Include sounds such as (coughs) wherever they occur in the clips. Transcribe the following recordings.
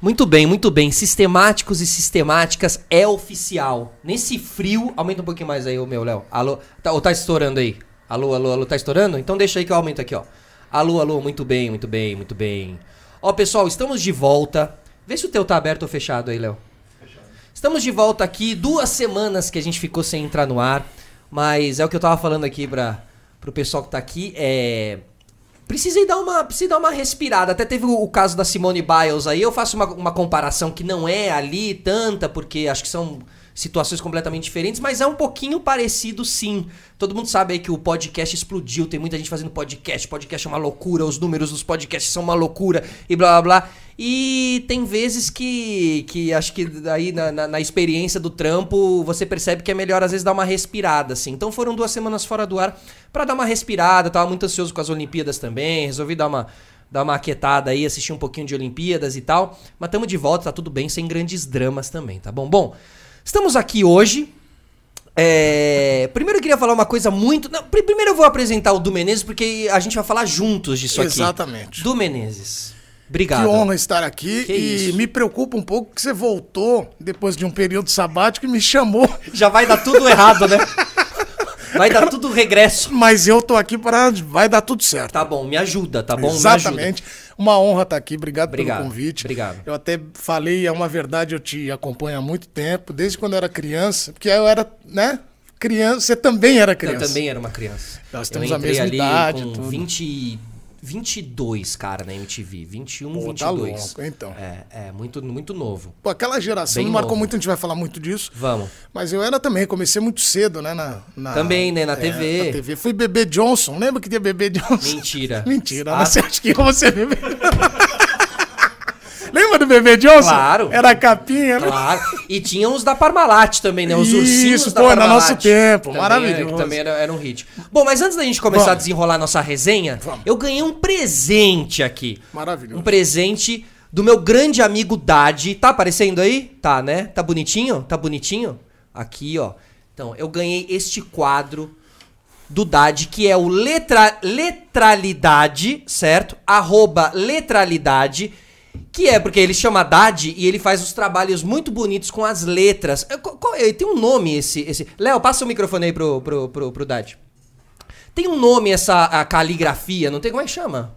Muito bem, muito bem. Sistemáticos e sistemáticas é oficial. Nesse frio, aumenta um pouquinho mais aí o meu, Léo. Alô, tá, ou tá estourando aí? Alô, alô, alô, tá estourando? Então deixa aí que eu aumento aqui, ó. Alô, alô, muito bem, muito bem, muito bem. Ó, pessoal, estamos de volta. Vê se o teu tá aberto ou fechado aí, Léo. Estamos de volta aqui, duas semanas que a gente ficou sem entrar no ar, mas é o que eu tava falando aqui para pro pessoal que tá aqui, é precisei dar uma, precisei dar uma respirada. Até teve o, o caso da Simone Biles aí, eu faço uma, uma comparação que não é ali tanta, porque acho que são situações completamente diferentes, mas é um pouquinho parecido sim. Todo mundo sabe aí que o podcast explodiu, tem muita gente fazendo podcast, podcast é uma loucura, os números dos podcasts são uma loucura e blá blá blá. E tem vezes que, que acho que aí na, na, na, experiência do trampo você percebe que é melhor às vezes dar uma respirada, assim. Então foram duas semanas fora do ar para dar uma respirada, tava muito ansioso com as Olimpíadas também, resolvi dar uma, dar uma aquietada aí, assistir um pouquinho de Olimpíadas e tal. Mas tamo de volta, tá tudo bem, sem grandes dramas também, tá bom? Bom, estamos aqui hoje. É... Primeiro eu queria falar uma coisa muito. Não, primeiro eu vou apresentar o Du Menezes, porque a gente vai falar juntos disso aqui. Exatamente. Du Menezes. Obrigado. Que honra estar aqui. Que e isso? me preocupa um pouco que você voltou depois de um período sabático e me chamou. (laughs) Já vai dar tudo errado, né? Vai dar tudo regresso. Mas eu tô aqui para vai dar tudo certo. Tá bom, me ajuda, tá bom? Exatamente. Uma honra estar aqui. Obrigado, Obrigado pelo convite. Obrigado. Eu até falei, é uma verdade, eu te acompanho há muito tempo, desde quando eu era criança, porque eu era, né? Criança, você também era criança. Eu também era uma criança. Nós temos a mesma idade, com tudo. 20 22, cara, na MTV. 21, Pô, 22. Tá louco, então. É, é muito, muito novo. Pô, aquela geração Bem não marcou novo. muito, a gente vai falar muito disso. Vamos. Mas eu era também, comecei muito cedo, né? Na, na também, né? Na é, TV. Na TV. Fui Bebê Johnson. Lembra que tinha Bebê Johnson? Mentira. (laughs) Mentira. Ah. Você acha que você bebê? (laughs) Lembra do bebê Johnson? Claro. Era a capinha, né? Claro. E tinha os da Parmalat também, né? Os Isso, ursinhos Isso, da pô, Parmalat. no nosso tempo. Também maravilhoso. Era, também era, era, um hit. Bom, mas antes da gente começar Vamos. a desenrolar nossa resenha, Vamos. eu ganhei um presente aqui. Maravilhoso. Um presente do meu grande amigo Dadi. Tá aparecendo aí? Tá, né? Tá bonitinho? Tá bonitinho? Aqui, ó. Então, eu ganhei este quadro do Dad, que é o letra, letralidade, certo? Arroba letralidade. Que é porque ele chama Dad e ele faz os trabalhos muito bonitos com as letras. É, qual, é? tem um nome esse. esse... Léo, passa o microfone aí pro, pro, pro, pro Dad. Tem um nome essa a caligrafia, não tem? Como é que chama?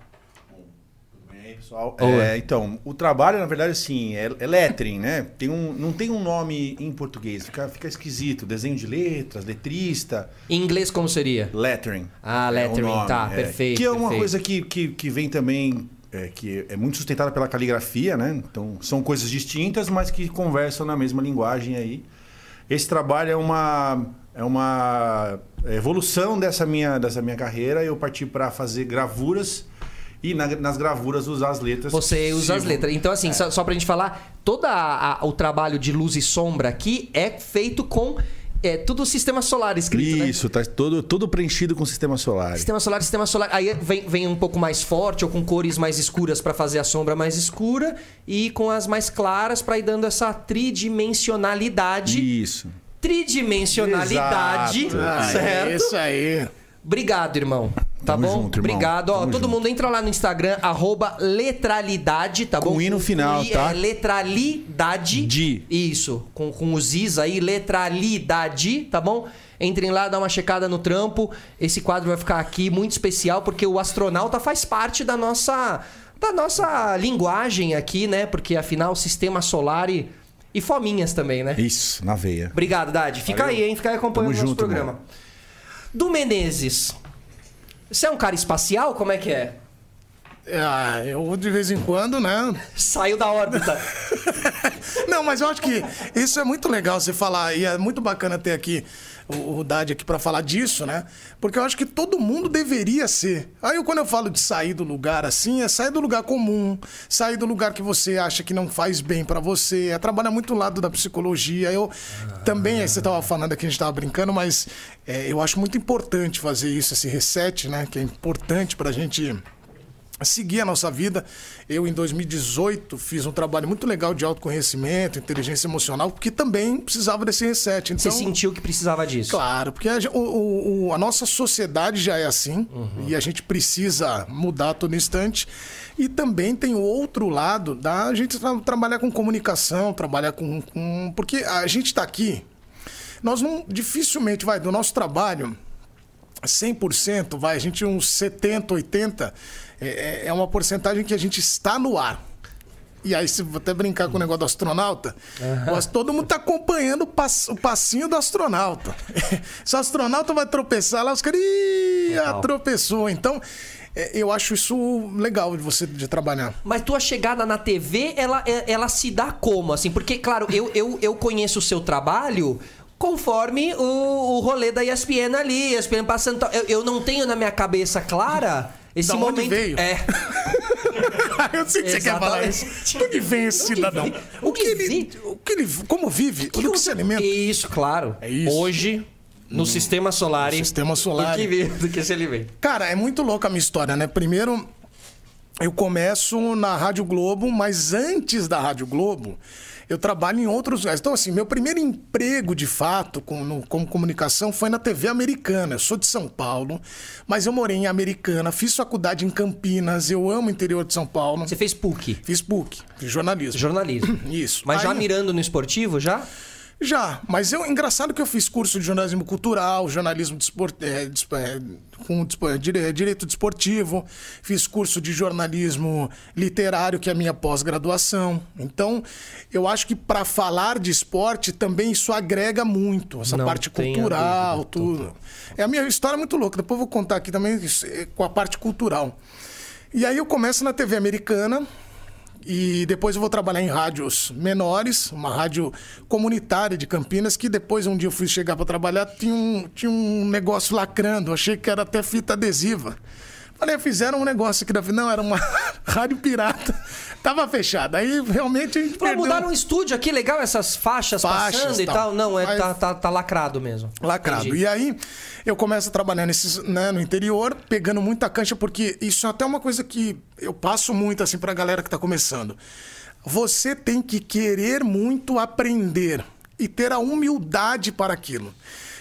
pessoal. É, então, o trabalho, na verdade, assim, é, é lettering, né? Tem um, não tem um nome em português, fica, fica esquisito. Desenho de letras, letrista. Em inglês, como seria? Lettering. Ah, lettering, é tá, é, perfeito. Que é uma perfeito. coisa que, que, que vem também é, que é muito sustentada pela caligrafia, né? Então são coisas distintas, mas que conversam na mesma linguagem aí. Esse trabalho é uma é uma evolução dessa minha dessa minha carreira. Eu parti para fazer gravuras e na, nas gravuras usar as letras. Você usa as letras. Então assim, é. só, só para a gente falar, todo o trabalho de luz e sombra aqui é feito com é tudo sistema solar escrito, né? Isso, né? tá todo, todo preenchido com sistema solar. Sistema solar, sistema solar. Aí vem, vem um pouco mais forte ou com cores mais escuras para fazer a sombra mais escura e com as mais claras para ir dando essa tridimensionalidade. Isso. Tridimensionalidade, Exato. certo? É isso aí. Obrigado, irmão. Tá Tamo bom? Junto, Obrigado. Ó, todo junto. mundo entra lá no Instagram, arroba letralidade, tá com bom? Com i no final, I, tá? É letralidade. De. Isso. Com, com os is aí, letralidade, tá bom? Entrem lá, dá uma checada no trampo. Esse quadro vai ficar aqui muito especial, porque o astronauta faz parte da nossa, da nossa linguagem aqui, né? Porque afinal, sistema solar e, e fominhas também, né? Isso, na veia. Obrigado, Dade. Fica Valeu. aí, hein? Fica aí acompanhando o nosso junto, programa. Mano. Do Menezes. Você é um cara espacial? Como é que é? Ah, eu de vez em quando, né? (laughs) Saiu da órbita. (laughs) Não, mas eu acho que isso é muito legal você falar. E é muito bacana ter aqui o, o Dade aqui para falar disso, né? Porque eu acho que todo mundo deveria ser. Aí quando eu falo de sair do lugar assim, é sair do lugar comum, sair do lugar que você acha que não faz bem para você, é trabalhar muito o lado da psicologia. Eu ah. também, você tava falando aqui, a gente tava brincando, mas é, eu acho muito importante fazer isso, esse reset, né? Que é importante pra gente seguir a nossa vida. Eu, em 2018, fiz um trabalho muito legal de autoconhecimento, inteligência emocional, porque também precisava desse reset. Então, Você sentiu que precisava disso? Claro, porque a, o, o, a nossa sociedade já é assim uhum. e a gente precisa mudar a todo instante. E também tem o outro lado da gente tra trabalhar com comunicação, trabalhar com. com porque a gente está aqui, nós não dificilmente vai do nosso trabalho 100%, vai, a gente uns 70, 80 é, é, é uma porcentagem que a gente está no ar. E aí, se vou até brincar com o negócio do astronauta, uhum. mas todo mundo está acompanhando o, pass, o, passinho do astronauta. (laughs) se o astronauta vai tropeçar lá, os caras. Ih, tropeçou. Então, é, eu acho isso legal de você de trabalhar. Mas tua chegada na TV, ela, é, ela se dá como? Assim, porque, claro, eu, eu, eu conheço o seu trabalho conforme o, o rolê da ESPN ali, ESPN passando. Eu, eu não tenho na minha cabeça clara esse da momento. veio? É. (laughs) eu sei que você quer falar isso. De onde vem esse cidadão? O que, ele, o que ele. Como vive? O que, que se alimenta? Isso, claro. É isso. Hoje. No hum, sistema solar. No sistema solar. Do que, vive, do que se alimenta. Cara, é muito louca a minha história, né? Primeiro, eu começo na Rádio Globo, mas antes da Rádio Globo, eu trabalho em outros lugares. Então, assim, meu primeiro emprego, de fato, com, no, como comunicação foi na TV americana. Eu sou de São Paulo, mas eu morei em Americana, fiz faculdade em Campinas, eu amo o interior de São Paulo. Você fez PUC? Fiz PUC, fiz jornalismo. Jornalismo. Isso. Mas Aí, já mirando no esportivo, já? Já, mas eu engraçado que eu fiz curso de jornalismo cultural, jornalismo desport, é, é, com direito desportivo, fiz curso de jornalismo literário, que é a minha pós-graduação. Então, eu acho que para falar de esporte também isso agrega muito, essa Não parte cultural, tudo. É a minha história é muito louca, depois eu vou contar aqui também é, com a parte cultural. E aí eu começo na TV americana, e depois eu vou trabalhar em rádios menores, uma rádio comunitária de Campinas, que depois um dia eu fui chegar para trabalhar, tinha um, tinha um negócio lacrando, achei que era até fita adesiva. Falei, fizeram um negócio aqui da Não, era uma (laughs) rádio pirata. Tava fechada. Aí realmente a gente. Pô, perdeu... mudaram um estúdio aqui, legal, essas faixas, faixas passando e tal. Não, é, tá, tá, tá, lacrado mesmo. Lacrado. Entendi. E aí eu começo a trabalhar nesses, né, no interior, pegando muita cancha, porque isso é até uma coisa que eu passo muito assim pra galera que tá começando. Você tem que querer muito aprender e ter a humildade para aquilo.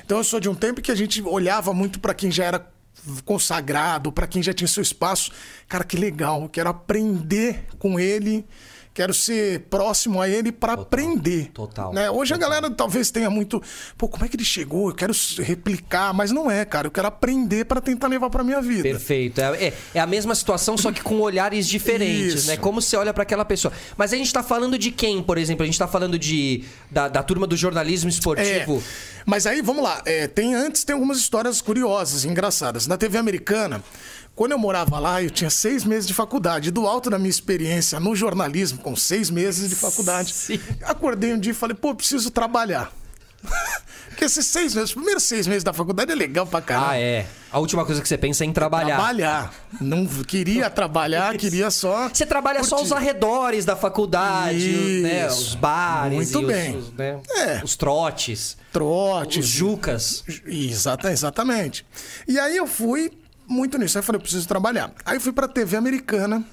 Então eu sou de um tempo que a gente olhava muito para quem já era consagrado, para quem já tinha seu espaço. Cara, que legal, quero aprender com ele quero ser próximo a ele para aprender. Total. Né? Hoje total. a galera talvez tenha muito, pô, como é que ele chegou? Eu quero replicar, mas não é, cara. Eu quero aprender para tentar levar para minha vida. Perfeito. É, é, é, a mesma situação, só que com olhares diferentes, né? Isso. né? Como você olha para aquela pessoa. Mas a gente tá falando de quem, por exemplo? A gente tá falando de da, da turma do jornalismo esportivo. É, mas aí, vamos lá. É, tem antes tem algumas histórias curiosas, engraçadas. Na TV americana, quando eu morava lá, eu tinha seis meses de faculdade. Do alto da minha experiência no jornalismo, com seis meses de faculdade, Sim. acordei um dia e falei, pô, preciso trabalhar. (laughs) Porque esses seis meses, os primeiros seis meses da faculdade é legal pra caramba. Ah, é. A última coisa que você pensa é em trabalhar. Trabalhar. Não queria trabalhar, queria só. Você trabalha curtir. só os arredores da faculdade, né? Os bares. Muito bem. Os, né? é. os trotes. Trotes. Os jucas. Exata, exatamente. E aí eu fui muito nisso. Aí eu falei, eu preciso trabalhar. Aí eu fui pra TV americana.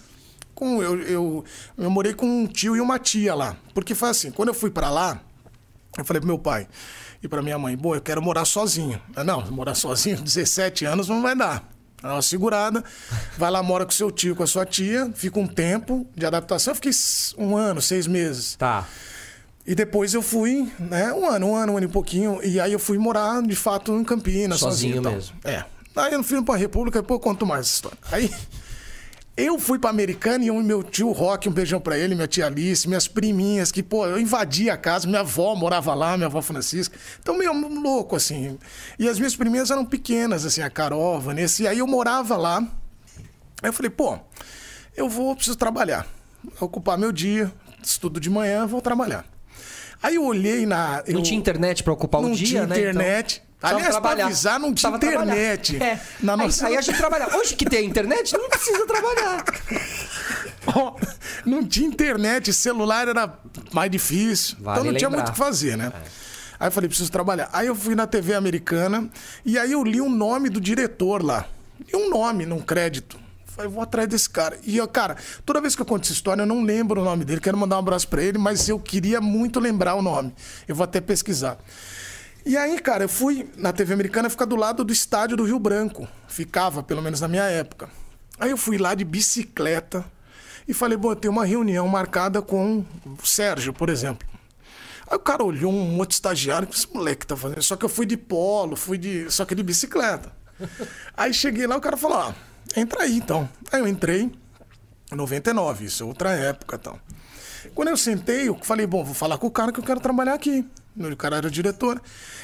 Com, eu, eu, eu morei com um tio e uma tia lá. Porque foi assim, quando eu fui para lá, eu falei pro meu pai e pra minha mãe, bom, eu quero morar sozinho. Não, morar sozinho, (laughs) 17 anos não vai dar. Dá uma segurada, vai lá, mora com seu tio, com a sua tia, fica um tempo de adaptação. Eu fiquei um ano, seis meses. Tá. E depois eu fui, né, um ano, um ano, um ano e pouquinho. E aí eu fui morar, de fato, em Campinas, sozinho. Sozinho mesmo. É. Aí eu fui pra República, depois eu conto mais essa história. Aí eu fui pra Americana e o meu tio Rock, um beijão pra ele, minha tia Alice, minhas priminhas, que, pô, eu invadi a casa, minha avó morava lá, minha avó Francisca. Então, meio louco, assim. E as minhas priminhas eram pequenas, assim, a Carol, a Vanessa, e aí eu morava lá. Aí eu falei, pô, eu vou, preciso trabalhar. Vou ocupar meu dia, estudo de manhã, vou trabalhar. Aí eu olhei na. Eu... Não tinha internet para ocupar o dia, né? Não tinha internet. Então... Aliás, trabalhar. pra avisar, não tinha internet. É. Na nossa... aí, aí a gente trabalha. Hoje que tem internet, não precisa trabalhar. (laughs) oh, não tinha internet, celular era mais difícil. Vale então não lembrar. tinha muito o que fazer, né? É. Aí eu falei, preciso trabalhar. Aí eu fui na TV americana e aí eu li o nome do diretor lá. Li um nome num crédito. Falei, vou atrás desse cara. E, eu, cara, toda vez que eu conto essa história, eu não lembro o nome dele. Quero mandar um abraço pra ele, mas eu queria muito lembrar o nome. Eu vou até pesquisar. E aí, cara, eu fui na TV americana ficar do lado do estádio do Rio Branco. Ficava, pelo menos na minha época. Aí eu fui lá de bicicleta e falei, bom, eu tenho uma reunião marcada com o Sérgio, por exemplo. Aí o cara olhou um outro estagiário, que esse moleque tá fazendo? Só que eu fui de polo, fui de. Só que de bicicleta. (laughs) Aí cheguei lá, o cara falou, ó, entra aí então. Aí eu entrei, 99, isso é outra época então. Quando eu sentei, eu falei, bom, vou falar com o cara que eu quero trabalhar aqui. O cara era diretor.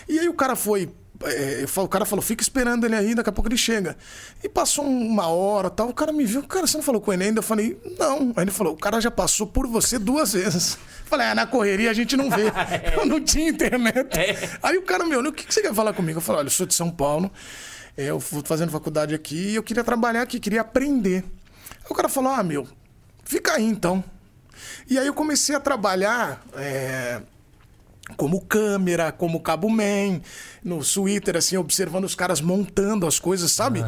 E aí o cara foi. é, o cara falou, fica esperando ele aí, daqui a pouco ele chega. E passou uma hora tal, o cara me viu, cara, você não falou com ele ainda? Eu falei, não. Aí ele falou, o cara já passou por você duas vezes. Falei, ah, na correria a gente não vê. (laughs) (laughs) Eu não tinha internet. Aí o cara me olhou, o que você quer falar comigo? Eu falei, olha, eu sou de São Paulo, é, eu fui fazendo faculdade aqui e eu queria trabalhar aqui, queria aprender. Aí o cara falou, ah, meu, fica aí então. E aí eu comecei a trabalhar é, como câmera, como cabo man, no Twitter, assim, observando os caras montando as coisas, sabe?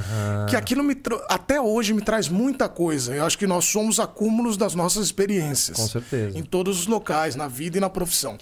Que aquilo me até hoje me traz muita coisa. Eu acho que nós somos acúmulos das nossas experiências. Com certeza. Em todos os locais, na vida e na profissão.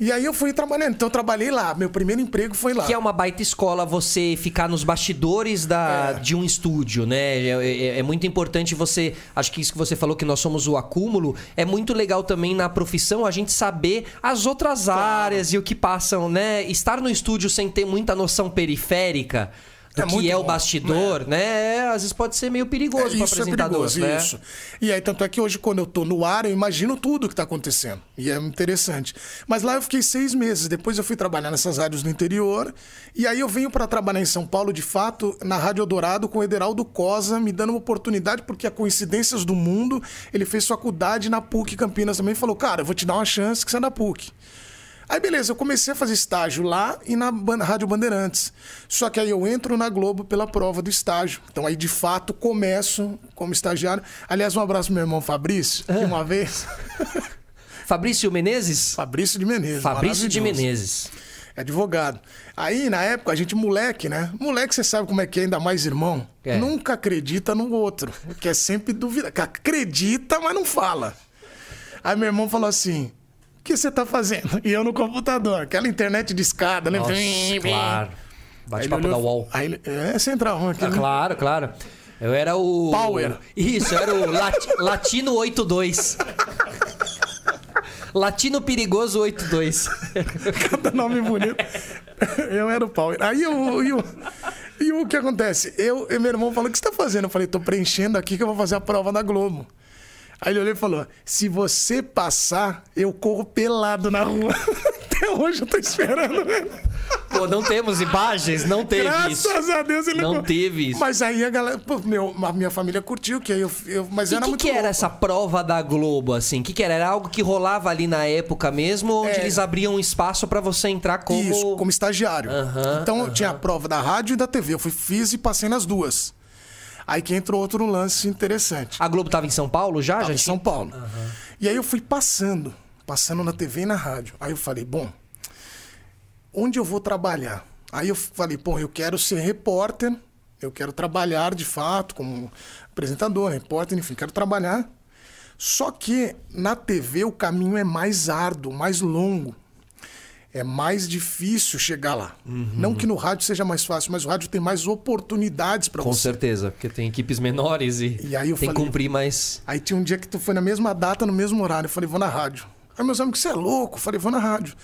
E aí eu fui trabalhando. Então eu trabalhei lá. Meu primeiro emprego foi lá. Que é uma baita escola você ficar nos bastidores da, de um estúdio, né? É, é- é muito importante você. Acho que isso que você falou, que nós somos o acúmulo, é muito legal também na profissão a gente saber as outras áreas e o que passam, né? Estar no estúdio sem ter muita noção periférica. Do É que é o bom, bastidor, né? Às vezes pode ser meio perigoso para isso é apresentador, perigoso, né? isso. E aí, tanto é que hoje, quando eu tô no ar, eu imagino tudo que tá acontecendo. E é interessante. Mas lá eu fiquei seis meses. Depois eu fui trabalhar nessas rádios do interior. E aí eu venho para trabalhar em São Paulo, de fato, na Rádio Eldorado, com o Ederaldo Cosa, me dando uma oportunidade, porque a Coincidências do Mundo, ele fez faculdade na PUC Campinas também. e Falou, cara, eu vou te dar uma chance que você é da PUC. Aí beleza, eu comecei a fazer estágio lá e na Rádio Bandeirantes. Só que aí eu entro na Globo pela prova do estágio. Então aí de fato começo como estagiário. Aliás, um abraço pro meu irmão Fabrício, que uma vez. (laughs) Fabrício Menezes? Fabrício de Menezes. Fabrício de. Menezes. É advogado. Aí, na época, a gente moleque, né? Moleque, você sabe como é que é, ainda mais irmão. É. Nunca acredita no outro. Que é sempre dúvida. que Acredita, mas não fala. Aí meu irmão falou assim: que você tá fazendo? E eu no computador. Aquela internet de escada, né? Nossa, claro. Bate-papo da UOL. Aí é central, Ah, aquele, claro, claro. Eu era o. Power. Isso, eu era o Lati- Latino 82. Latino Perigoso 82. cada nome bonito. Eu era o Power. Aí o, e o, e o que acontece? Eu e meu irmão falou: O que você tá fazendo? Eu falei: Tô preenchendo aqui que eu vou fazer a prova da Globo. Aí ele olhou e falou: Se você passar, eu corro pelado na rua. (laughs) Até hoje eu tô esperando. Pô, não temos imagens, não teve Graças isso. a Deus ele Não teve isso. Mas aí a galera, pô, meu, a minha família curtiu, que aí eu, eu mas E era o que, muito que era louco. essa prova da Globo, assim? O que, que era? Era algo que rolava ali na época mesmo, onde É. eles abriam um espaço pra você entrar como. Isso, como estagiário. Aham, então eu tinha a prova da rádio e da TV. Eu fui, fiz e passei nas duas. Aí que entrou outro lance interessante. A Globo tava em São Paulo já? Tava já em tinha- São Paulo. E aí eu fui passando, passando na TV e na rádio. Aí eu falei, bom, onde eu vou trabalhar? Aí eu falei, pô, eu quero ser repórter, eu quero trabalhar de fato como apresentador, repórter, enfim, quero trabalhar. Só que na TV o caminho é mais árduo, mais longo. É mais difícil chegar lá. Uhum. Não que no rádio seja mais fácil, mas o rádio tem mais oportunidades para Com você. certeza, porque tem equipes menores e, E aí eu tem que cumprir mais. Aí tinha um dia que tu foi na mesma data, no mesmo horário. Eu falei, vou na rádio. Aí meus amigos, você é louco? Eu falei, vou na rádio.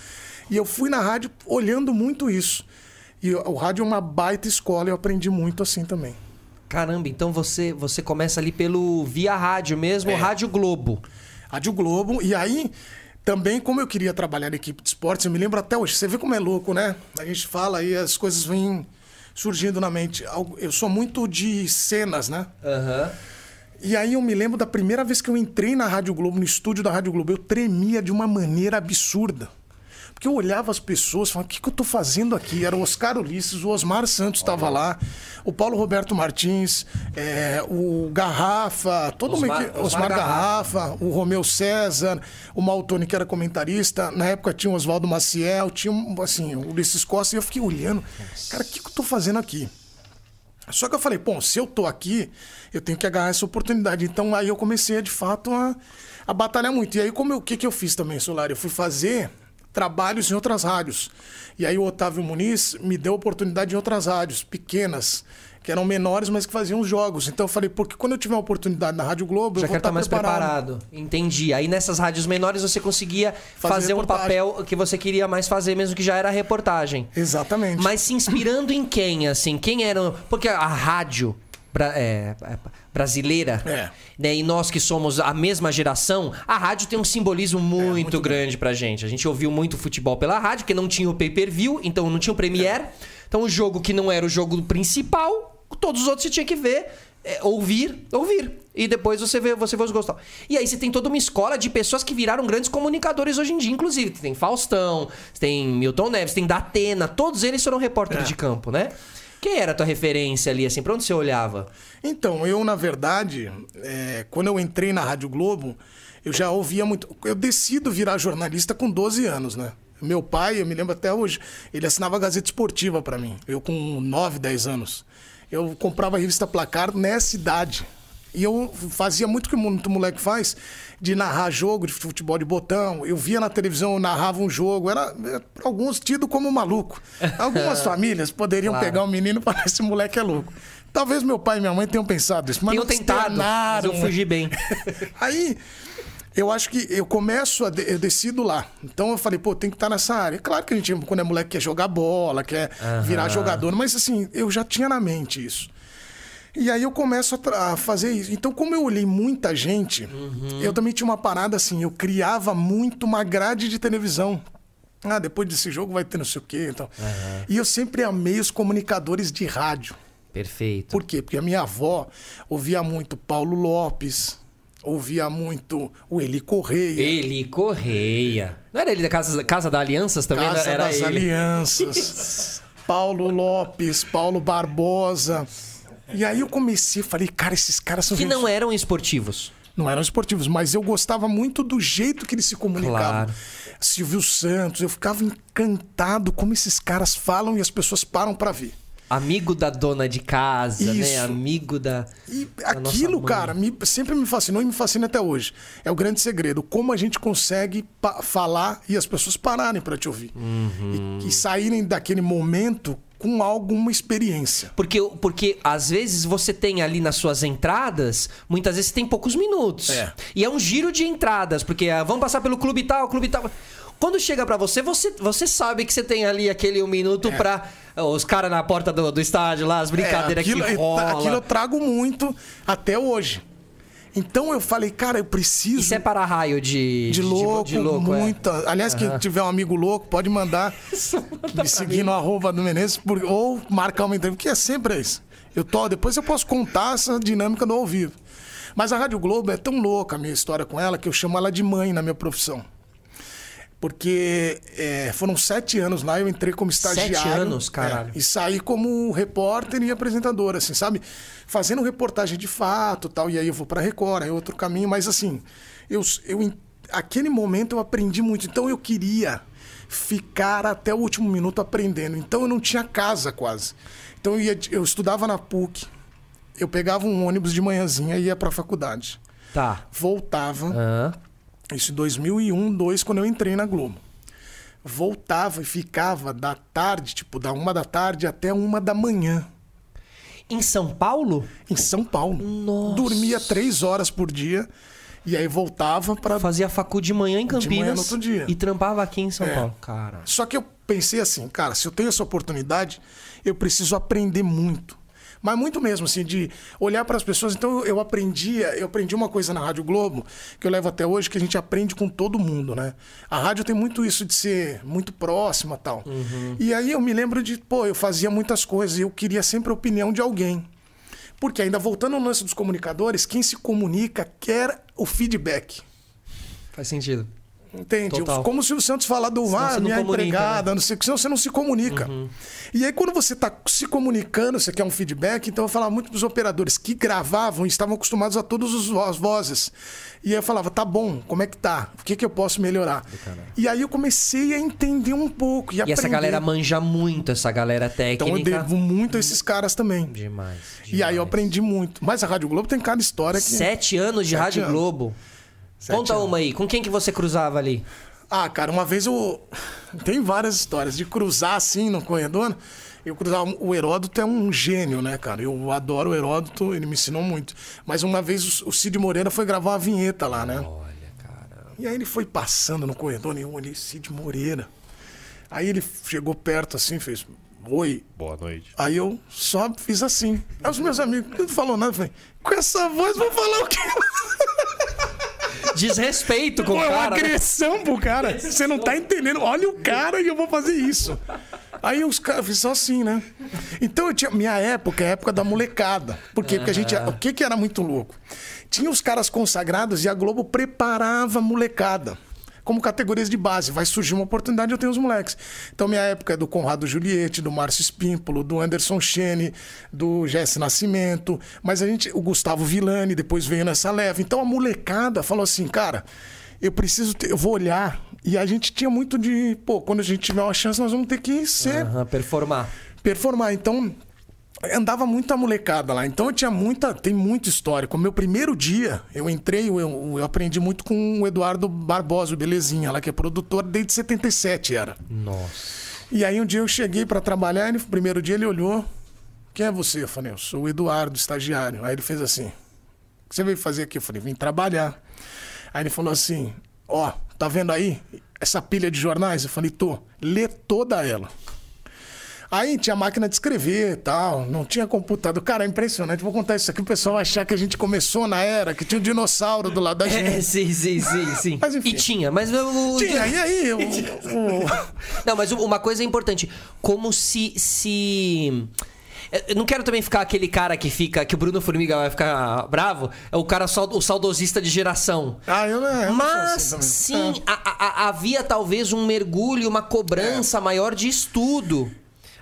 E eu fui na rádio olhando muito isso. E o o rádio é uma baita escola, eu aprendi muito assim também. Caramba, então você você começa ali pelo via rádio mesmo, É. Rádio Globo. Rádio Globo. E aí, também, como eu queria trabalhar na equipe de esportes, eu me lembro até hoje. Você vê como é louco, né? A gente fala aí, as coisas vêm surgindo na mente. Eu sou muito de cenas, né? Aham. E aí eu me lembro da primeira vez que eu entrei na Rádio Globo, no estúdio da Rádio Globo, eu tremia de uma maneira absurda. Porque eu olhava as pessoas falava, o que, que eu tô fazendo aqui? Era o Oscar Ulisses, o Osmar Santos estava lá, o Paulo Roberto Martins, é, o Garrafa, todo Osmar- mundo. Osmar Osmar Garrafa, o Romeu César, o Maltoni, que era comentarista. Na época tinha o Oswaldo Maciel, tinha assim, o Ulisses Costa, e eu fiquei olhando, cara, o que, que eu tô fazendo aqui? Só que eu falei, bom, se eu tô aqui, eu tenho que agarrar essa oportunidade. Então aí eu comecei, de fato, a, a batalhar muito. E aí, como o que, que eu fiz também, Solar? Eu fui fazer trabalhos em outras rádios. E aí o Otávio Muniz me deu oportunidade em outras rádios, pequenas, que eram menores, mas que faziam os jogos. Então eu falei, porque quando eu tiver uma oportunidade na Rádio Globo, Já eu vou quero estar estar mais preparado. Entendi. Aí nessas rádios menores você conseguia fazer, Fazer um papel que você queria mais fazer, mesmo que já era reportagem. Exatamente. Mas se inspirando em quem, assim? Quem era. Porque a rádio é, é, brasileira, É. né? E nós que somos a mesma geração, a rádio tem um simbolismo muito, grande pra gente. A gente ouviu muito futebol pela rádio, porque não tinha o pay-per-view, então não tinha o Premiere. Então o jogo que não era o jogo principal, todos os outros você tinha que ver. é, ouvir, ouvir. E depois você vê, você vê os gostos. E aí você tem toda uma escola de pessoas que viraram grandes comunicadores hoje em dia, inclusive. Tem Faustão, tem Milton Neves, tem Datena, todos eles foram repórteres É. de campo, né? Quem era a tua referência ali, assim? Pra onde você olhava? Então, eu, na verdade, é, quando eu entrei na Rádio Globo, eu já ouvia muito. Eu decido virar jornalista com 12 anos, né? Meu pai, eu me lembro até hoje, ele assinava a Gazeta Esportiva para mim. Eu com 9, 10 anos. Eu comprava a revista Placar nessa idade. E eu fazia muito o que muito moleque faz, de narrar jogo de futebol de botão. Eu via na televisão, eu narrava um jogo. Era, é, por alguns, tido como maluco. (laughs) Algumas famílias poderiam Claro. pegar o menino e falar: esse moleque é louco. Talvez meu pai e minha mãe tenham pensado isso, mas Tenho não tentado, mas eu fugi bem. (laughs) Aí, eu acho que eu começo, a eu decido lá. Então eu falei, pô, tem que estar nessa área. Claro que a gente, quando é moleque, quer jogar bola, quer virar jogador, mas assim, eu já tinha na mente isso. E aí eu começo a, a fazer isso. Então, como eu olhei muita gente, eu também tinha uma parada assim, eu criava muito uma grade de televisão. Ah, depois desse jogo vai ter não sei o quê. Então. E eu sempre amei os comunicadores de rádio. Perfeito. Por quê? Porque a minha avó ouvia muito Paulo Lopes, ouvia muito o Eli Correia, Eli Correia. Não era ele da Casa, Casa da Alianças também? Casa era das ele. Alianças, (laughs) Paulo Lopes, Paulo Barbosa. E aí eu comecei, falei, cara, esses caras são Que gente- não eram esportivos. não eram esportivos, mas eu gostava muito do jeito que eles se comunicavam. Claro. Silvio Santos, eu ficava encantado como esses caras falam e as pessoas param pra ver. Amigo da dona de casa, né? Isso. Amigo da. E da aquilo, cara, me- sempre me fascinou e me fascina até hoje. É o grande segredo. Como a gente consegue falar e as pessoas pararem pra te ouvir. Uhum. E, e saírem daquele momento com alguma experiência. Porque, porque às vezes você tem ali nas suas entradas, muitas vezes tem poucos minutos. É. E é um giro de entradas, porque ah, vamos passar pelo clube tal, clube tal. Quando chega pra você, você, você sabe que você tem ali aquele um minuto pra. ah, Os caras na porta do, do estádio lá, as brincadeiras É, aquilo, que rola. aquilo eu trago muito até hoje. Então eu falei, cara, eu preciso. Isso é para raio de, De louco, de louco, é. muita. Aliás, quem tiver um amigo louco, pode mandar (laughs) me seguir no arroba do Menezes por- ou marcar uma entrevista, que é sempre isso. Eu tô, depois eu posso contar essa dinâmica do ao vivo. Mas a Rádio Globo é tão louca a minha história com ela que eu chamo ela de mãe na minha profissão. Porque é, foram sete anos lá, eu entrei como estagiário. anos, caralho. é, e saí como repórter e apresentador, assim, sabe? Fazendo reportagem de fato tal. E aí eu vou pra Record, aí outro caminho. Mas assim, eu, eu, aquele momento eu aprendi muito. Então eu queria ficar até o último minuto aprendendo. Então eu não tinha casa quase. Então eu, ia, eu estudava na PUC. Eu pegava um ônibus de manhãzinha e ia pra faculdade. Tá. Voltava. Hã? Isso em 2001, 2002, quando eu entrei na Globo. Voltava e ficava da tarde, tipo, da uma da tarde até uma da manhã, Em São Paulo? em São Paulo. Nossa. Dormia três horas por dia e aí voltava para. Fazia facu de manhã em Campinas. manhã no outro dia. E trampava aqui em São É. Paulo. Cara. Só que eu pensei assim, cara, se eu tenho essa oportunidade, eu preciso aprender muito. Mas muito mesmo, assim, de olhar para as pessoas. Então eu aprendia, eu aprendi uma coisa na Rádio Globo, que eu levo até hoje, que a gente aprende com todo mundo, né? A rádio tem muito isso de ser muito próxima tal. E aí eu me lembro de, pô, eu fazia muitas coisas e eu queria sempre a opinião de alguém. Porque ainda voltando ao lance dos comunicadores, quem se comunica quer o feedback. Faz sentido. Entende? Total. Como o Silvio Santos fala do Senão ah, minha comunica, empregada, não sei o que, senão você não se comunica. E aí, quando você está se comunicando, você quer um feedback, então eu falava muito para os operadores que gravavam e estavam acostumados a todas as vozes. E aí eu falava, tá bom, como é que tá? O que, que eu posso melhorar? E aí eu comecei a entender um pouco. E, E essa galera manja muito, essa galera Então eu técnica. devo muito a esses caras também. Demais, E aí eu demais. aprendi muito. Mas a Rádio Globo tem cada história que. Sete anos de Sete Rádio anos. Globo. Sete Conta anos. uma aí. Com quem que você cruzava ali? Ah, cara, uma vez eu. Tem várias histórias de cruzar assim no corredor. Eu cruzava. O Heródoto é um gênio, né, cara? Eu adoro o Heródoto, ele me ensinou muito. Mas uma vez o Cid Moreira foi gravar uma vinheta lá, né? Olha, cara. E aí ele foi passando no corredor e eu olhei Cid Moreira. Aí ele chegou perto assim, fez. Oi. Boa noite. Aí eu só fiz assim. Aí os meus amigos não falou nada. Eu falei, com essa voz vou falar o quê? (laughs) Desrespeito com Pô, o é uma cara. né? agressão pro cara. Você não tá entendendo. Olha o cara e eu vou fazer isso. Aí os caras só assim, né? Então eu tinha. Minha época é a época da molecada. Por quê? Porque a gente. O que, que era muito louco? Tinha os caras consagrados e a Globo preparava a molecada. Como categorias de base. Vai surgir uma oportunidade, eu tenho os moleques. Então, minha época é do Conrado Juliette, do Márcio Espímpolo, do Anderson Chene, do Jesse Nascimento. Mas a gente, o Gustavo Villani, depois veio nessa leva. Então, a molecada falou assim, cara, eu preciso ter, eu vou olhar. E a gente tinha muito de, pô, quando a gente tiver uma chance, nós vamos ter que ser Aham, performar. performar. Então, andava muita molecada lá. Então, eu tinha muita, tem muita história. Com o meu primeiro dia, eu entrei, eu, eu aprendi muito com o Eduardo Barbosa, o Belezinha, lá que é produtor desde 77 era. Nossa. E aí um dia eu cheguei pra trabalhar, e no primeiro dia ele olhou, quem é você? Eu falei, eu sou o Eduardo, estagiário. Aí ele fez assim, o que você veio fazer aqui? Eu falei, vim trabalhar. Aí ele falou assim, ó, tá vendo aí essa pilha de jornais? Eu falei, tô, lê toda ela. Aí tinha máquina de escrever e tal, não tinha computador. Cara, é impressionante. Vou contar isso aqui, o pessoal vai achar que a gente começou na era, que tinha um dinossauro do lado da É, gente. (laughs) sim, sim, sim, sim. Mas enfim. E tinha, mas o. Tinha, e aí? O, o- (laughs) Não, mas uma coisa é importante. Como se. se... Eu não quero também ficar aquele cara que fica. que o Bruno Formiga vai ficar bravo. É o cara o saudosista de geração. Ah, eu não, eu não sou Mas assim também. sim, a- a- a- havia talvez um mergulho, uma É. cobrança maior de estudo.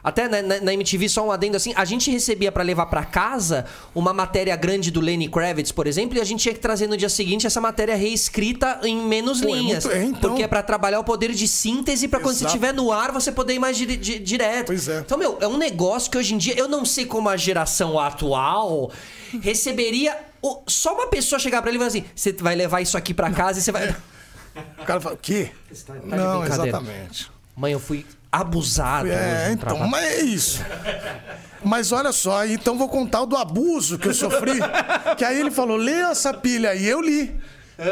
Até na, na- na MTV, só um adendo assim, a gente recebia pra levar pra casa uma matéria grande do Lenny Kravitz, por exemplo, e a gente tinha que trazer no dia seguinte essa matéria reescrita em menos Pô, é linhas. muito- é, então. Porque é pra trabalhar o poder de síntese pra quando você estiver no ar você poder ir mais di- di- direto. Pois é. Então, meu, é um negócio que hoje em dia eu não sei como a geração atual receberia. o- só uma pessoa chegar pra ele e falar assim: você vai levar isso aqui pra casa e você vai. (laughs) O cara fala, o quê? tá não, exatamente. Mãe, eu fui abusado. É, no então, trabalho. mas é isso. Mas olha só, então vou contar o do abuso que eu sofri. que aí ele falou, lê essa pilha aí. Eu li.